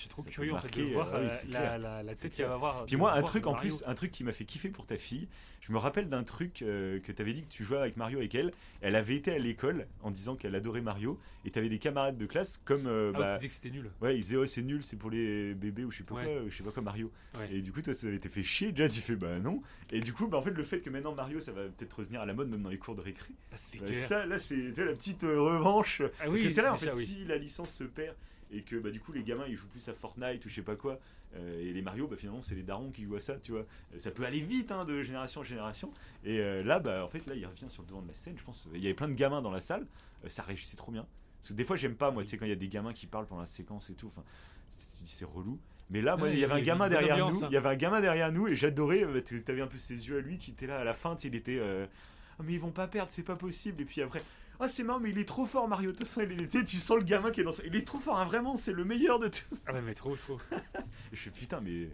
Speaker 4: Je suis trop
Speaker 3: Ça
Speaker 4: curieux en fait, de voir
Speaker 3: euh, oui,
Speaker 4: euh, la, tête qu'elle va avoir.
Speaker 3: Puis moi, un truc en
Speaker 4: Mario.
Speaker 3: plus, un truc qui m'a fait kiffer pour ta fille. Je me rappelle d'un truc euh, que tu avais dit que tu jouais avec Mario avec elle. Elle avait été à l'école en disant qu'elle adorait Mario. Et tu avais des camarades de classe comme. euh,
Speaker 4: Ah,
Speaker 3: bah,
Speaker 4: tu disais que c'était nul.
Speaker 3: Ouais, ils disaient, oh, c'est nul, c'est pour les bébés ou je sais pas
Speaker 4: Ouais.
Speaker 3: quoi, je sais pas quoi, Mario.
Speaker 4: Ouais.
Speaker 3: Et du coup, toi, ça avait été fait chier. Déjà, tu fais, bah non. Et du coup, bah, en fait, le fait que maintenant Mario, ça va peut-être revenir à la mode, même dans les cours de récré.
Speaker 4: Ah, c'est
Speaker 3: bah, ça, là, c'est la petite revanche.
Speaker 4: Ah
Speaker 3: Parce
Speaker 4: oui,
Speaker 3: que c'est vrai, en fait, si la licence se perd et que bah, du coup, les gamins, ils jouent plus à Fortnite ou je sais pas quoi, euh, et les Mario, bah, finalement, c'est les darons qui jouent à ça, tu vois. Euh, Ça peut aller vite, hein, de génération en génération. Et euh, là, bah, en fait, là, il revient sur le devant de la scène, je pense. Il y avait plein de gamins dans la salle, euh, ça réagissait trop bien. Parce que des fois, j'aime pas, moi, tu sais, quand il y a des gamins qui parlent pendant la séquence et tout, enfin, c'est relou. Mais là, moi,
Speaker 4: Ouais,
Speaker 3: il y avait un gamin derrière
Speaker 4: ambiance,
Speaker 3: nous,
Speaker 4: hein.
Speaker 3: il y avait un gamin derrière nous, et j'adorais, euh, tu avais un peu ses yeux à lui qui était là à la fin, il était. euh, Ah, mais ils vont pas perdre, c'est pas possible. Et puis après, ah, c'est marrant, mais il est trop fort, Mario. De toute façon, il est- tu sens le gamin qui est dans ça. Il est trop fort, hein, vraiment, c'est le meilleur de tous.
Speaker 4: Ah ouais, mais trop, trop.
Speaker 3: Et je fais putain, mais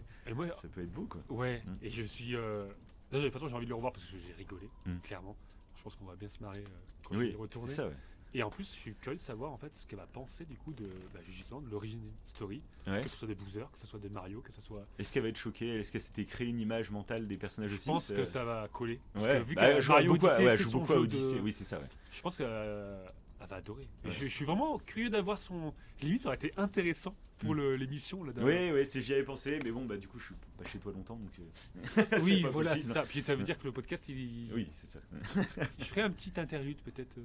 Speaker 3: ça peut être beau quoi.
Speaker 4: ouais,
Speaker 3: Mm.
Speaker 4: et je suis. Euh... De toute façon, j'ai envie de le revoir parce que j'ai rigolé,
Speaker 3: Mm.
Speaker 4: clairement. Je pense qu'on va bien se marrer euh, quand
Speaker 3: Oui,
Speaker 4: je vais y retourner.
Speaker 3: ça, ouais.
Speaker 4: Et en plus, je suis curieux de savoir en fait ce qu'elle va penser du coup de bah, justement de l'origine story,
Speaker 3: Ouais.
Speaker 4: que ce soit des Bowser, que ce soit des Mario, que ce soit.
Speaker 3: Est-ce qu'elle va être choquée? Est-ce qu'elle s'était créée une image mentale des personnages
Speaker 4: Je
Speaker 3: aussi?
Speaker 4: pense
Speaker 3: c'est-
Speaker 4: que ça va coller. Parce
Speaker 3: Ouais,
Speaker 4: que vu
Speaker 3: bah,
Speaker 4: que
Speaker 3: je joue
Speaker 4: Mario
Speaker 3: beaucoup, à-
Speaker 4: Odyssey,
Speaker 3: ouais, je joue beaucoup à Odyssey,
Speaker 4: de-
Speaker 3: oui, c'est ça.
Speaker 4: Je pense qu'elle va adorer. Je, je suis vraiment curieux d'avoir son. Limite, ça aurait été intéressant pour
Speaker 3: Mm.
Speaker 4: l'émission là.
Speaker 3: Oui, oui, c'est j'y avais pensé, mais bon, bah du coup, je suis pas chez toi longtemps, donc. euh,
Speaker 4: Oui, voilà, c'est ça. Puis ça veut dire que le podcast, il.
Speaker 3: Oui, c'est ça.
Speaker 4: Je ferai un petit interlude peut-être. euh,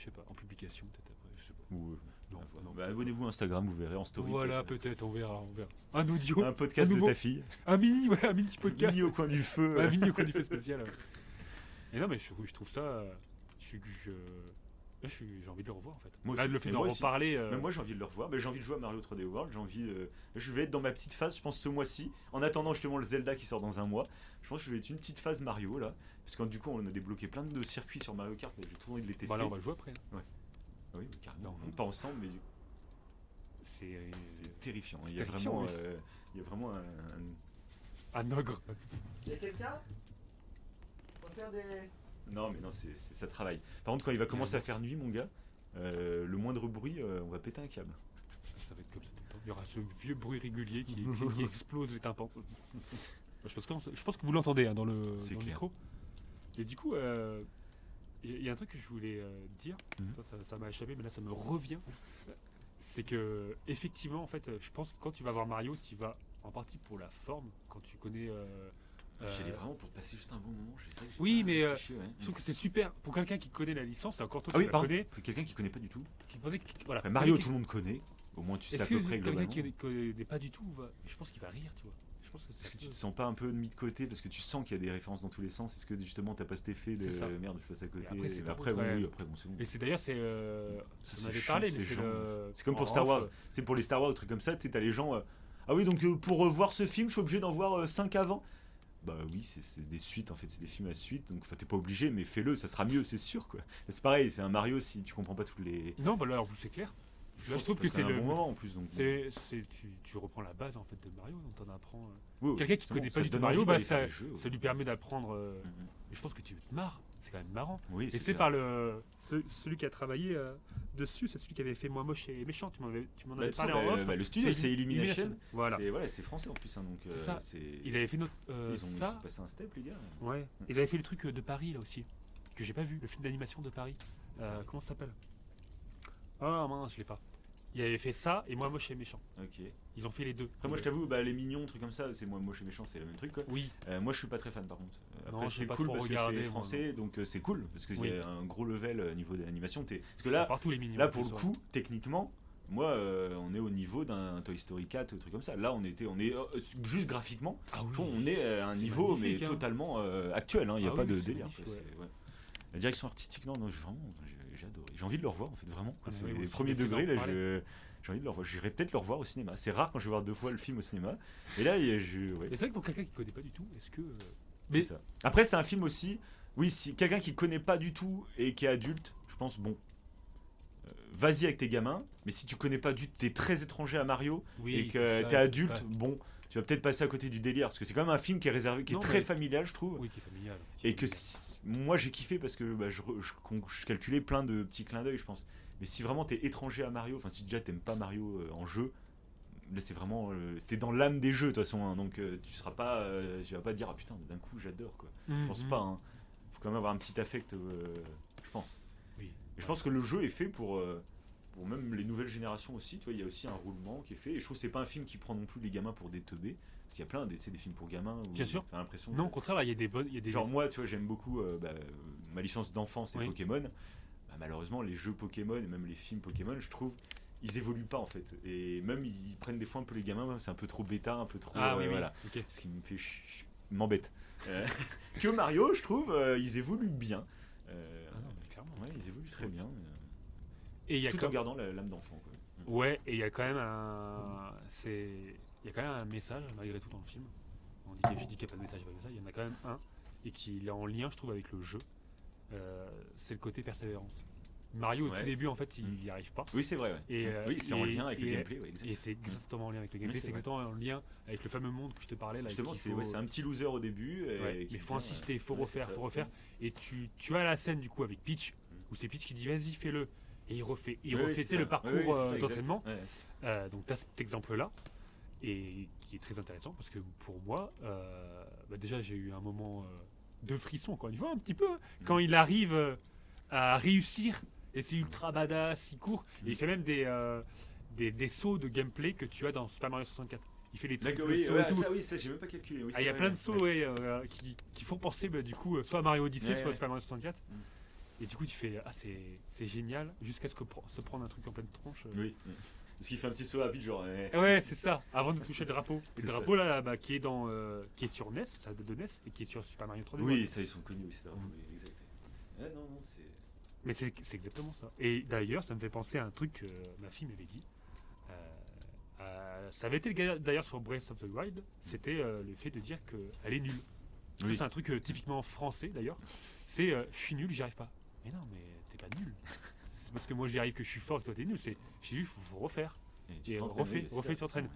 Speaker 4: je sais pas, en publication peut-être après. Je sais pas.
Speaker 3: Ou, euh,
Speaker 4: Non,
Speaker 3: Bah,
Speaker 4: peut-être
Speaker 3: Abonnez-vous à Instagram, vous verrez en story.
Speaker 4: Voilà,
Speaker 3: peut-être.
Speaker 4: on verra, on verra. Un audio,
Speaker 3: Un podcast
Speaker 4: un nouveau-
Speaker 3: de ta fille.
Speaker 4: un mini, ouais, un mini podcast.
Speaker 3: Mini au coin du feu.
Speaker 4: Un mini au coin du fait spécial. Et non, mais je, je trouve ça. euh, Je suis. je- là, je suis- J'ai envie de le revoir en fait.
Speaker 3: Moi
Speaker 4: Là,
Speaker 3: aussi.
Speaker 4: le fait
Speaker 3: Mais
Speaker 4: d'en reparler. euh,
Speaker 3: Mais moi j'ai envie de le revoir, mais j'ai envie de jouer à Mario 3D World, j'ai envie euh, je vais être dans ma petite phase, je pense ce mois-ci, en attendant justement le Zelda qui sort dans un mois. Je pense que je vais être une petite phase Mario là, parce que du coup on a débloqué plein de circuits sur Mario Kart, et j'ai tout envie de les tester.
Speaker 4: bah là, on va jouer après.
Speaker 3: Ah oui, oui, carrément.
Speaker 4: Non,
Speaker 3: On pas ensemble, mais
Speaker 4: C'est.
Speaker 3: c'est terrifiant.
Speaker 4: c'est
Speaker 3: Il y
Speaker 4: terrifiant,
Speaker 3: vraiment,
Speaker 4: oui.
Speaker 3: euh, il y a vraiment un. un-
Speaker 4: Un ogre.
Speaker 3: Il y a quelqu'un? On va faire des. Non, mais non, c'est, c'est- ça travaille. Par contre, quand il va commencer à faire nuit, mon gars, euh, le moindre bruit, euh, on va péter un câble.
Speaker 4: Ça va être comme ça tout le temps. Il y aura ce vieux bruit régulier qui, qui- qui explose les tympans. Je pense que, je pense que vous l'entendez hein, dans le,
Speaker 3: C'est
Speaker 4: dans le
Speaker 3: clair.
Speaker 4: micro. Et du coup, euh, il y, a un truc que je voulais dire.
Speaker 3: Mhm.
Speaker 4: Ça- ça m'a échappé, mais là, ça me revient. C'est que, effectivement, en fait, je pense que quand tu vas voir Mario, tu vas en partie pour la forme, quand tu connais. Euh,
Speaker 3: J'y allais vraiment pour passer juste un bon moment. Je sais que
Speaker 4: Oui, mais, euh,
Speaker 3: ouais.
Speaker 4: je trouve que c'est super pour quelqu'un qui connaît la licence, c'est encore toi
Speaker 3: Ah
Speaker 4: qui
Speaker 3: oui,
Speaker 4: la
Speaker 3: pardon.
Speaker 4: connais.
Speaker 3: Pour Quelqu'un qui connaît pas du tout.
Speaker 4: Qui connaît qui- voilà,
Speaker 3: Mario,
Speaker 4: quelqu'un
Speaker 3: tout le monde connaît. Au moins, tu sais à peu près
Speaker 4: quelqu'un
Speaker 3: globalement.
Speaker 4: qui ne connaît pas du tout, va- je pense qu'il va rire, tu vois. Je pense que c'est
Speaker 3: Est-ce que tu te sens pas un peu mis de côté parce que tu sens qu'il y a des références dans tous les sens? Est-ce que justement t'as pas cet effet de
Speaker 4: ça.
Speaker 3: merde, je passe à côté?
Speaker 4: Après, c'est
Speaker 3: après,
Speaker 4: bon,
Speaker 3: oui, après, bon, c'est bon.
Speaker 4: Et c'est d'ailleurs, c'est. Euh, on
Speaker 3: c'est
Speaker 4: avait parlé, mais c'est le.
Speaker 3: C'est comme pour Star Wars. C'est pour les Star Wars, des trucs comme ça. Tu t'as les gens. euh, ah oui, donc pour revoir ce film, je suis obligé d'en voir 5 avant. Bah oui, c'est- des suites en fait, c'est des films à suite. Donc t'es pas obligé, mais fais-le, ça sera mieux, c'est sûr quoi. C'est pareil, c'est un Mario si tu comprends pas toutes les.
Speaker 4: Non, bah là, en plus, c'est clair. Je trouve que c'est le.
Speaker 3: bon moment en plus. Donc, bon.
Speaker 4: C'est, c'est- tu, tu reprends la base en fait de Mario, donc t'en apprends. euh,
Speaker 3: Oui, oui,
Speaker 4: Quelqu'un qui
Speaker 3: c'est
Speaker 4: connaît pas du tout Mario, bah, ça, ça lui permet d'apprendre. euh,
Speaker 3: Mhm.
Speaker 4: Et je pense que tu te marres, c'est quand même marrant.
Speaker 3: Oui,
Speaker 4: Et c'est par le ce- celui qui a travaillé euh, dessus, c'est celui qui avait fait Moi moche et méchant. Tu m'en avais, tu m'en
Speaker 3: Bah,
Speaker 4: avais parlé en
Speaker 3: bah,
Speaker 4: off.
Speaker 3: bah, le studio, c'est Illumination.
Speaker 4: Voilà.
Speaker 3: C'est voilà, c'est français en plus, hein, donc
Speaker 4: C'est
Speaker 3: euh,
Speaker 4: ça. Ils avaient fait notre
Speaker 3: ils ont, passés un step, les gars.
Speaker 4: Ouais. Ils avaient fait le truc de Paris là aussi, que j'ai pas vu, le film d'animation de Paris. Comment ça s'appelle? Ah mince, je l'ai pas. Ils avaient fait ça et Moi moche et méchant.
Speaker 3: Ok.
Speaker 4: Ils ont fait les deux.
Speaker 3: Après, moi, je t'avoue, bah, les mignons, trucs comme ça, c'est moi moche et méchant, c'est le même truc quoi.
Speaker 4: Oui.
Speaker 3: Euh, moi, je suis pas très fan par contre. Après, c'est cool parce
Speaker 4: regardé,
Speaker 3: que c'est
Speaker 4: moi,
Speaker 3: français, donc euh, c'est cool parce qu'il
Speaker 4: Oui.
Speaker 3: y a un gros level euh, niveau de l'animation. Parce que là,
Speaker 4: partout les mignons.
Speaker 3: là pour le coup, techniquement, moi, euh, on est au niveau d'un Toy Story 4 ou truc comme ça. Là, on était, on est euh, juste graphiquement.
Speaker 4: Ah oui.
Speaker 3: on est à un niveau mais
Speaker 4: hein.
Speaker 3: totalement euh, actuel. Il n'y a
Speaker 4: Ah
Speaker 3: pas
Speaker 4: oui,
Speaker 3: de délire.
Speaker 4: ouais.
Speaker 3: ouais. La direction artistique, non, non, vraiment, j'ai adoré. J'ai envie de le revoir en fait, vraiment.
Speaker 4: Ah,
Speaker 3: c'est les premiers degrés là, j'ai envie de le revoir. J'irai peut-être le revoir au cinéma. C'est rare quand je vais voir deux fois le film au cinéma. Et là, il y a- je, ouais.
Speaker 4: C'est vrai que pour quelqu'un qui connaît pas du tout, est-ce que. euh,
Speaker 3: C'est
Speaker 4: Mais
Speaker 3: ça. Après, c'est un film aussi. Oui, si quelqu'un qui connaît pas du tout et qui est adulte, je pense, bon, euh, vas-y avec tes gamins. Mais si tu connais pas du tout, t'es très étranger à Mario
Speaker 4: oui,
Speaker 3: et que t'es adulte,
Speaker 4: ouais.
Speaker 3: bon, tu vas peut-être passer à côté du délire parce que c'est quand même un film qui est réservé, qui
Speaker 4: Non,
Speaker 3: est très familial, je trouve.
Speaker 4: Oui, qui est familial. qui
Speaker 3: Et
Speaker 4: est
Speaker 3: que si- moi j'ai kiffé parce que bah, je, je calculais plein de petits clins d'œil, je pense. Mais si vraiment t'es étranger à Mario, enfin si déjà t'aimes pas Mario euh, en jeu, là c'est vraiment. euh, t'es dans l'âme des jeux de toute façon, hein, donc euh, tu seras pas. tu vas pas dire ah putain, d'un coup j'adore quoi. Je pense
Speaker 4: Mhm.
Speaker 3: pas, hein. faut quand même avoir un petit affect, je pense.
Speaker 4: Oui.
Speaker 3: Et je pense que le jeu est fait pour. Même les nouvelles générations aussi, tu vois, il y a aussi un roulement qui est fait. Et je trouve que c'est pas un film qui prend non plus les gamins pour des teubés. Parce qu'il y a plein des, des films pour gamins où
Speaker 4: Bien sûr.
Speaker 3: t'as l'impression
Speaker 4: Non, au contraire, il y a des bonnes. Y a des
Speaker 3: Genre moi, tu vois, j'aime beaucoup euh, bah, ma licence d'enfant, c'est
Speaker 4: Oui.
Speaker 3: Pokémon. Bah, malheureusement, les jeux Pokémon et même les films Pokémon, je trouve, ils évoluent pas en fait. Et même ils prennent des fois un peu les gamins, c'est un peu trop bêta, un peu trop.
Speaker 4: Ah
Speaker 3: euh,
Speaker 4: oui, oui.
Speaker 3: voilà.
Speaker 4: ok.
Speaker 3: Ce qui me fait, ch- m'embête. Euh, que Mario, je trouve, ils évoluent bien.
Speaker 4: Ah non, mais clairement.
Speaker 3: ouais, ils évoluent très bien,
Speaker 4: Et il y a
Speaker 3: tout en gardant l'âme d'enfant. quoi.
Speaker 4: Ouais, et il y a quand même un. C'est. Il y a quand même un message, malgré tout, dans le film. On dit je dis qu'il n'y a pas de message, il y a pas de message. Il y en a quand même un, et qui est en lien, je trouve, avec le jeu. Euh, c'est le côté persévérance. Mario, au
Speaker 3: Ouais.
Speaker 4: tout début, en fait, il
Speaker 3: Mm.
Speaker 4: n'y arrive pas.
Speaker 3: Oui, c'est vrai. ouais.
Speaker 4: Et, euh,
Speaker 3: oui, c'est en lien avec le gameplay. ouais, exact.
Speaker 4: Et c'est exactement en lien avec le gameplay,
Speaker 3: c'est
Speaker 4: exactement en lien avec le fameux monde que je te parlais. Là,
Speaker 3: Justement, c'est
Speaker 4: faut-
Speaker 3: un petit loser au début. et
Speaker 4: mais faut insister,
Speaker 3: euh,
Speaker 4: faut refaire, faut refaire. Et tu, tu as la scène du coup avec Peach,
Speaker 3: Mm.
Speaker 4: où c'est Peach qui dit vas-y fais-le. Et il refait, il
Speaker 3: Oui,
Speaker 4: refait le parcours
Speaker 3: Oui,
Speaker 4: euh, d'entraînement.
Speaker 3: Ouais.
Speaker 4: Euh, donc tu as cet exemple-là, et qui est très intéressant, parce que pour moi, euh, bah, déjà j'ai eu un moment euh, de frisson, encore une fois, un petit peu, hein, quand il arrive euh, à réussir, et c'est ultra badass, il court, et il fait même des, des, des sauts de gameplay que tu as dans Super Mario 64. Il fait les trucs
Speaker 3: oui,
Speaker 4: sauts
Speaker 3: ouais,
Speaker 4: et tout.
Speaker 3: ça, oui, ça, j'ai même pas calculé. oui,
Speaker 4: Ah, il y a
Speaker 3: vrai,
Speaker 4: plein de sauts ouais, qui, qui font penser bah, du coup soit à Mario Odyssey, soit à. Super Mario 64. Et du coup tu fais ah c'est génial jusqu'à ce que se prendre un truc en pleine tronche. euh.
Speaker 3: Oui. oui. Parce qu'il fait un petit saut rapide, genre. ouais.
Speaker 4: Et ouais c'est ça. Avant de toucher le drapeau. Le
Speaker 3: ça.
Speaker 4: drapeau là bah, qui est dans euh, qui est sur NES, ça date de NES et qui est sur Super Mario 3D.
Speaker 3: Oui, ça, ils sont connus, oui, c'est vrai. Oui, exact. Ouais, non, non, c'est.
Speaker 4: Mais c'est exactement ça. Et d'ailleurs ça me fait penser à un truc que ma fille m'avait dit. Euh, ça avait été le cas d'ailleurs sur Breath of the Wild, c'était euh, le fait de dire qu'elle est nulle.
Speaker 3: Oui.
Speaker 4: C'est un truc euh, typiquement français d'ailleurs. C'est je suis nul, j'y arrive pas. Mais non, mais t'es pas nul. c'est parce que moi j'y arrive que je suis fort et toi t'es nul. C'est j'ai juste faut, faut refaire.
Speaker 3: Et
Speaker 4: Et refais, refais, tu t'entraînes.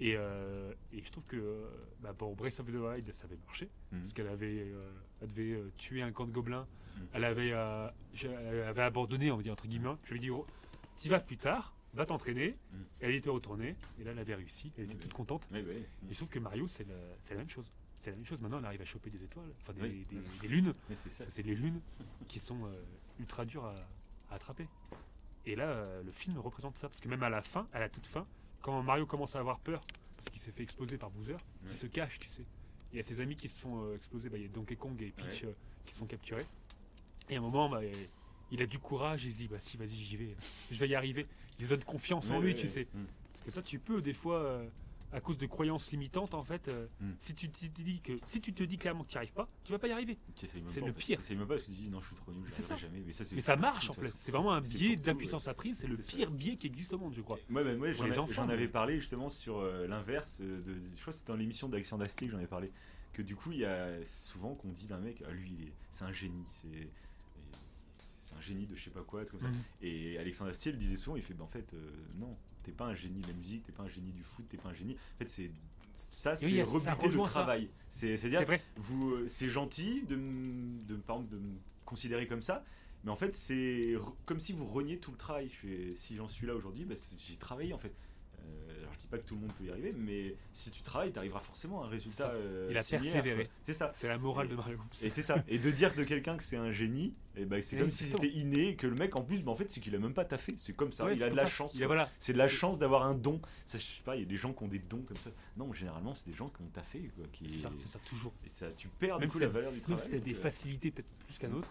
Speaker 4: Et, euh, et je trouve que euh, bah, pour Breath of the Wild ça avait marché
Speaker 3: Mhm.
Speaker 4: parce qu'elle avait, euh, elle devait euh, tuer un camp de gobelins.
Speaker 3: Mhm.
Speaker 4: Elle avait, elle avait abandonné, on va dire entre guillemets. Je lui ai dit, oh, t'y vas plus tard, va t'entraîner.
Speaker 3: Mhm.
Speaker 4: Elle était retournée et là elle avait réussi. Elle était toute contente. Et je trouve que Mario, c'est la même chose. C'est la même chose. Maintenant, elle arrive à choper des étoiles, enfin des,
Speaker 3: Oui.
Speaker 4: des- des lunes.
Speaker 3: C'est
Speaker 4: les lunes qui sont euh, ultra dures à, à attraper. Et là, euh, le film représente ça. Parce que même à la fin, à la toute fin, quand Mario commence à avoir peur, parce qu'il s'est fait exploser par Bowser, il se cache, tu sais. Il y a ses amis qui se font euh, exploser. Bah, Il y a Donkey Kong et Peach qui se font capturer. Et à un moment, bah, il a du courage. Il se dit, bah si, vas-y, j'y vais. Je vais y arriver. Il se donne confiance en lui, tu sais.
Speaker 3: Mm.
Speaker 4: Parce que ça, tu peux des fois, à cause de croyances limitantes, en fait, euh,
Speaker 3: Mm.
Speaker 4: si tu te dis que si tu te dis clairement que tu n'y arrives pas, tu vas pas y arriver. C'est le
Speaker 3: fait.
Speaker 4: pire.
Speaker 3: T'essayes même pas parce que tu dis non, je suis trop nul, je
Speaker 4: C'est
Speaker 3: jamais. Mais ça, c'est
Speaker 4: Mais ça marche en
Speaker 3: façon.
Speaker 4: C'est vraiment un
Speaker 3: C'est
Speaker 4: biais d'impuissance apprise. C'est le
Speaker 3: C'est ça.
Speaker 4: pire biais qui existe au monde, je crois.
Speaker 3: Ouais, bah, moi,
Speaker 4: Pour
Speaker 3: j'en avais parlé justement sur euh, l'inverse. euh, de, je crois que c'était dans l'émission d'Action d'Asté que j'en avais parlé. Que du coup, il y a souvent qu'on dit d'un mec, ah, lui, c'est un génie. C'est c'est un génie de je sais pas quoi, comme ça.
Speaker 4: Mhm.
Speaker 3: Et Alexandre Astier le disait souvent, il fait, bah, en fait, euh, non, t'es pas un génie de la musique, t'es pas un génie du foot, t'es pas un génie. En fait, c'est ça, c'est
Speaker 4: Oui,
Speaker 3: rebuter le travail. C'est- C'est-à-dire, vous, euh, c'est gentil de, de, par exemple, de me considérer comme ça, mais en fait, c'est comme si vous reniez tout le travail. Je fais, si j'en suis là aujourd'hui, bah, c'est- j'ai travaillé en fait. Euh, dis pas que tout le monde peut y arriver, mais si tu travailles, tu arriveras forcément à un résultat. Euh,
Speaker 4: Il a
Speaker 3: similaire,
Speaker 4: persévéré.
Speaker 3: C'est ça.
Speaker 4: C'est la morale
Speaker 3: Et-
Speaker 4: de Mario.
Speaker 3: Et c'est ça. Et de dire de quelqu'un que c'est un génie, et ben c'est comme si c'était inné, et que le mec en plus, bah, en fait, c'est qu'il a même pas taffé. C'est comme ça.
Speaker 4: Ouais,
Speaker 3: il a de la
Speaker 4: ça.
Speaker 3: chance.
Speaker 4: Voilà.
Speaker 3: C'est de la chance d'avoir un don. Ça, je sais pas, il y a des gens qui ont des dons comme ça. Non, généralement, c'est des gens qui ont taffé. Quoi, qui...
Speaker 4: C'est ça, c'est ça toujours.
Speaker 3: Et ça, tu perds
Speaker 4: Même
Speaker 3: du coup
Speaker 4: si
Speaker 3: la valeur du
Speaker 4: même
Speaker 3: travail.
Speaker 4: si t'as des
Speaker 3: euh,
Speaker 4: facilités peut-être plus qu'un autre,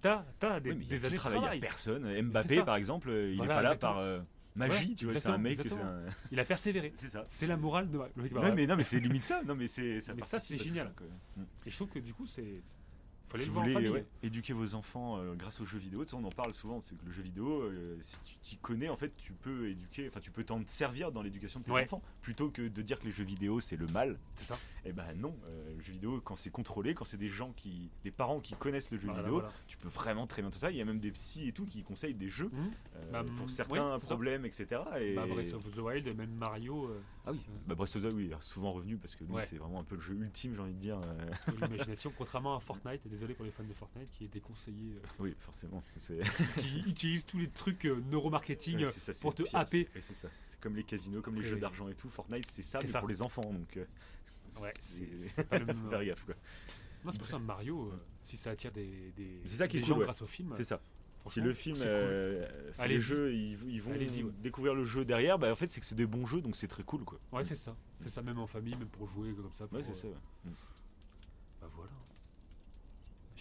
Speaker 4: t'as des, années de
Speaker 3: travail, personne. Mbappé, par exemple, euh, il est pas là par euh, magie,
Speaker 4: Ouais,
Speaker 3: tu vois. C'est un mec, un.
Speaker 4: Il a persévéré.
Speaker 3: C'est ça.
Speaker 4: C'est la morale de
Speaker 3: Ouais,
Speaker 4: voir.
Speaker 3: mais non, mais c'est limite ça. Non, mais c'est ça.
Speaker 4: Mais ça, c'est génial.
Speaker 3: quoi.
Speaker 4: Et je trouve que du coup, c'est. Fallait
Speaker 3: Si
Speaker 4: le
Speaker 3: vous voulez ouais, éduquer vos enfants euh, grâce aux jeux vidéo, tu sais, on en parle souvent, c'est que le jeu vidéo, euh, si tu connais, en fait, tu peux éduquer, enfin, tu peux t'en servir dans l'éducation de tes
Speaker 4: Ouais.
Speaker 3: enfants, plutôt que de dire que les jeux vidéo c'est le mal.
Speaker 4: C'est ça.
Speaker 3: Eh ben non, euh, le jeu vidéo, quand c'est contrôlé, quand c'est des gens qui, des parents qui connaissent le jeu
Speaker 4: Voilà,
Speaker 3: vidéo,
Speaker 4: voilà.
Speaker 3: tu peux vraiment très bien tout ça. Il y a même des psys et tout qui conseillent des jeux
Speaker 4: Mhm.
Speaker 3: euh,
Speaker 4: Bah,
Speaker 3: pour certains
Speaker 4: ça.
Speaker 3: problèmes, etc. Et...
Speaker 4: Bah, Breath of the Wild, même Mario,
Speaker 3: Ah oui, bah Breath of the Wild, oui, souvent revenu parce que
Speaker 4: Ouais.
Speaker 3: c'est vraiment un peu le jeu ultime, j'ai envie de dire.
Speaker 4: l'imagination, contrairement à Fortnite, désolé pour les fans de Fortnite, qui est déconseillé, euh,
Speaker 3: oui, forcément.
Speaker 4: Qui utilise tous les trucs euh, neuromarketing
Speaker 3: Ouais,
Speaker 4: euh,
Speaker 3: ça,
Speaker 4: pour te
Speaker 3: pire,
Speaker 4: happer.
Speaker 3: c'est- ça. C'est comme les casinos, comme les jeux d'argent et tout. Fortnite, c'est ça,
Speaker 4: C'est
Speaker 3: mais
Speaker 4: ça.
Speaker 3: pour les enfants. Donc, euh,
Speaker 4: Ouais,
Speaker 3: c'est-
Speaker 4: pas le même.
Speaker 3: faire gaffe, quoi.
Speaker 4: Non, c'est pour ça Mario, euh, si ça attire des, des,
Speaker 3: C'est ça qui est
Speaker 4: des
Speaker 3: cool,
Speaker 4: gens
Speaker 3: ouais.
Speaker 4: grâce au film,
Speaker 3: C'est ça. Si le film,
Speaker 4: cool.
Speaker 3: euh, si le
Speaker 4: Allez-y.
Speaker 3: jeu, ils, ils vont
Speaker 4: ouais.
Speaker 3: découvrir le jeu derrière, bah en fait, c'est que c'est des bons jeux, donc c'est très cool, quoi.
Speaker 4: Ouais, c'est ça. C'est ça, même en famille, même pour jouer comme ça. pour,
Speaker 3: Ouais, c'est ça.
Speaker 4: euh,
Speaker 3: ouais.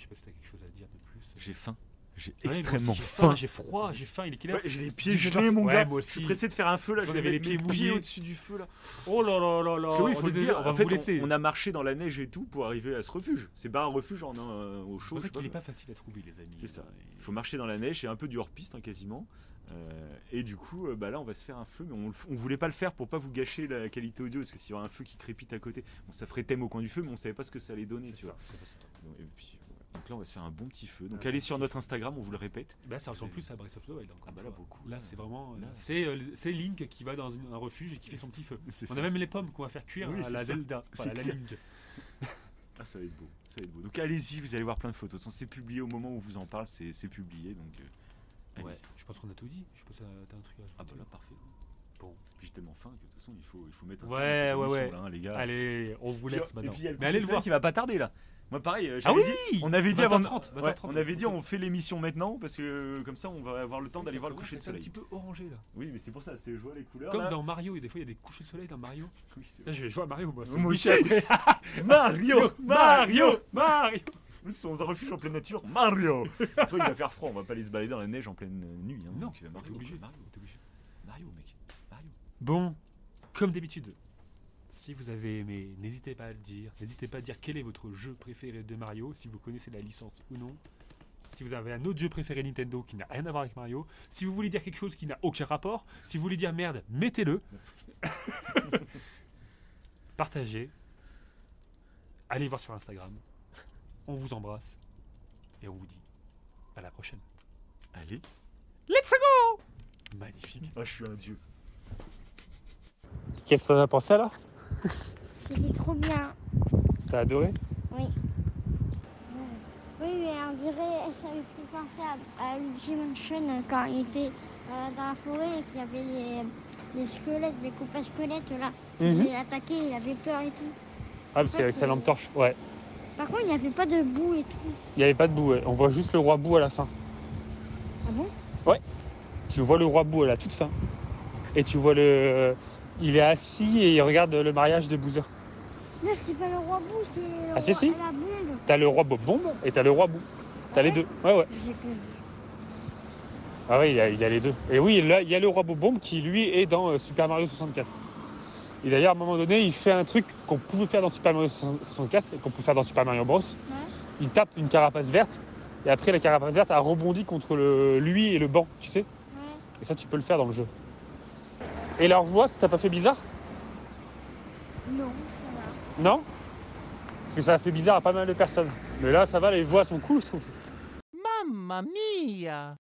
Speaker 4: Voilà. Je sais pas si t'as quelque chose à dire de plus.
Speaker 3: J'ai faim. J'ai
Speaker 4: Ouais, moi
Speaker 3: extrêmement
Speaker 4: aussi, j'ai
Speaker 3: faim.
Speaker 4: J'ai froid, j'ai faim. Il est quelle heure
Speaker 3: Ouais, j'ai les pieds gelés, mon
Speaker 4: Ouais,
Speaker 3: gars.
Speaker 4: moi
Speaker 3: Je suis
Speaker 4: aussi.
Speaker 3: pressé de faire un feu là. Je vais
Speaker 4: les
Speaker 3: mettre mes
Speaker 4: pieds
Speaker 3: pieds
Speaker 4: mouillés.
Speaker 3: au-dessus du feu là.
Speaker 4: Oh là là là là.
Speaker 3: Parce que oui, il
Speaker 4: on
Speaker 3: faut le dire.
Speaker 4: On va
Speaker 3: en fait,
Speaker 4: vous laisser.
Speaker 3: on, on a marché dans la neige et tout pour arriver à ce refuge. C'est pas un refuge en un, au
Speaker 4: C'est
Speaker 3: chaud. je
Speaker 4: ça
Speaker 3: sais
Speaker 4: qu'il est
Speaker 3: pas.
Speaker 4: facile à trouver, les amis.
Speaker 3: C'est ça.
Speaker 4: Euh,
Speaker 3: Il faut marcher dans la neige, c'est un peu du hors-piste hein, quasiment. Euh, et du coup, euh, bah là, on va se faire un feu, mais on, le f- on voulait pas le faire pour pas vous gâcher la qualité audio, parce que s'il y aura un feu qui crépite à côté, bon, ça ferait thème au coin du feu, mais on savait pas ce que ça allait donner,
Speaker 4: C'est
Speaker 3: tu vois.
Speaker 4: c'est.
Speaker 3: Donc, et puis. Donc là, on va se faire un bon petit feu. Donc allez sur notre Instagram, on vous le répète.
Speaker 4: Bah, ça ressemble
Speaker 3: C'est-
Speaker 4: plus à Breath of the Wild. encore
Speaker 3: Ah bah là, beaucoup.
Speaker 4: Là, c'est vraiment. euh,
Speaker 3: Là.
Speaker 4: C'est euh, c'est Link qui va dans une- un refuge et qui fait son petit feu. On
Speaker 3: ça.
Speaker 4: a même les pommes qu'on va faire cuire
Speaker 3: Oui,
Speaker 4: à la
Speaker 3: ça.
Speaker 4: Zelda.
Speaker 3: C'est
Speaker 4: la. Link.
Speaker 3: Ah, ça va être beau. Ça va être beau. Donc allez-y, vous allez voir plein de photos. C'est publié au moment où on vous en parle, c'est publié. Donc euh.
Speaker 4: Ouais, je pense qu'on a tout dit. Je sais pas si t'as un truc à
Speaker 3: Ah bah là, parfait.
Speaker 4: Bon.
Speaker 3: J'ai tellement faim que de toute façon, il faut, il faut mettre un
Speaker 4: Ouais,
Speaker 3: à
Speaker 4: ouais, ouais.
Speaker 3: là, hein, les gars.
Speaker 4: Allez, on vous
Speaker 3: Puis,
Speaker 4: laisse
Speaker 3: et
Speaker 4: maintenant.
Speaker 3: puis il y a le
Speaker 4: Mais allez le voir.
Speaker 3: qui va pas tarder là. Moi pareil, euh,
Speaker 4: Ah
Speaker 3: j'avais
Speaker 4: oui
Speaker 3: dit, on avait dit avant,
Speaker 4: 20h30,
Speaker 3: ouais,
Speaker 4: 20h30,
Speaker 3: on avait dit on fait l'émission maintenant parce que euh, comme ça on va avoir le temps d'aller voir le coucher de
Speaker 4: C'est un
Speaker 3: soleil.
Speaker 4: petit peu orangé là.
Speaker 3: Oui, mais c'est pour ça, c'est je vois les couleurs.
Speaker 4: Comme
Speaker 3: là.
Speaker 4: dans Mario, et des fois il y a des couchers de soleil dans Mario.
Speaker 3: Oui,
Speaker 4: Là, je vais jouer à Mario, moi.
Speaker 3: Moi aussi. Mario,
Speaker 4: Mario Mario
Speaker 3: sommes dans un refuge en pleine nature. Mario. Toi, il va faire froid, on va pas aller se balader dans la neige en pleine nuit. hein.
Speaker 4: Non,
Speaker 3: Donc, euh,
Speaker 4: t'es
Speaker 3: Mario,
Speaker 4: obligé.
Speaker 3: Mario,
Speaker 4: T'es obligé.
Speaker 3: Mario, mec. Mario.
Speaker 4: Bon, comme d'habitude, si vous avez aimé, n'hésitez pas à le dire. N'hésitez pas à dire quel est votre jeu préféré de Mario, si vous connaissez la licence ou non. Si vous avez un autre jeu préféré Nintendo qui n'a rien à voir avec Mario. Si vous voulez dire quelque chose qui n'a aucun rapport. Si vous voulez dire merde, mettez-le. Partagez. Allez voir sur Instagram. On vous embrasse. Et on vous dit à la prochaine.
Speaker 3: Allez.
Speaker 4: Let's go Magnifique.
Speaker 3: Ah, je suis un dieu.
Speaker 4: Qu'est-ce que t'en as pensé alors?
Speaker 2: C'était trop bien.
Speaker 4: T'as adoré
Speaker 2: Oui. Oui, mais on dirait, ça me fait penser à, à Luigi Mansion quand il était euh, dans la forêt et qu'il y avait les, les squelettes, les coupes à squelettes là.
Speaker 4: Mhm.
Speaker 2: Il a attaqué, il avait peur et tout.
Speaker 4: Ah, c'est avec sa lampe torche, ouais.
Speaker 2: Par contre, il n'y avait pas de boue et tout.
Speaker 4: Il n'y avait pas de boue, ouais. on voit juste le roi boue à la fin.
Speaker 2: Ah bon?
Speaker 4: Tu vois le roi boue à la toute fin. Et tu vois le. Il est assis et il regarde le mariage de Boozer.
Speaker 2: Non, c'était pas le roi boue, c'est le
Speaker 4: Ah, si,
Speaker 2: roi
Speaker 4: si.
Speaker 2: la bombe.
Speaker 4: T'as le roi Bombe et t'as le roi boue. T'as les
Speaker 2: Ouais.
Speaker 4: deux. Ouais, ouais. Ah, ouais, il y, a, il y a les deux. Et oui, là, il y a le roi Bombe qui, lui, est dans euh, Super Mario 64. Et d'ailleurs, à un moment donné, il fait un truc qu'on pouvait faire dans Super Mario 64 et qu'on peut faire dans Super Mario Bros. Il tape une carapace verte et après, la carapace verte a rebondi contre le, lui et le banc, tu sais.
Speaker 2: Ouais.
Speaker 4: Et ça, tu peux le faire dans le jeu. Et leur voix, ça t'a pas fait bizarre?
Speaker 2: Non, ça va.
Speaker 4: Non? Parce que ça a fait bizarre à pas mal de personnes. Mais là, ça va, les voix sont cool, je trouve.
Speaker 5: Mamma mia!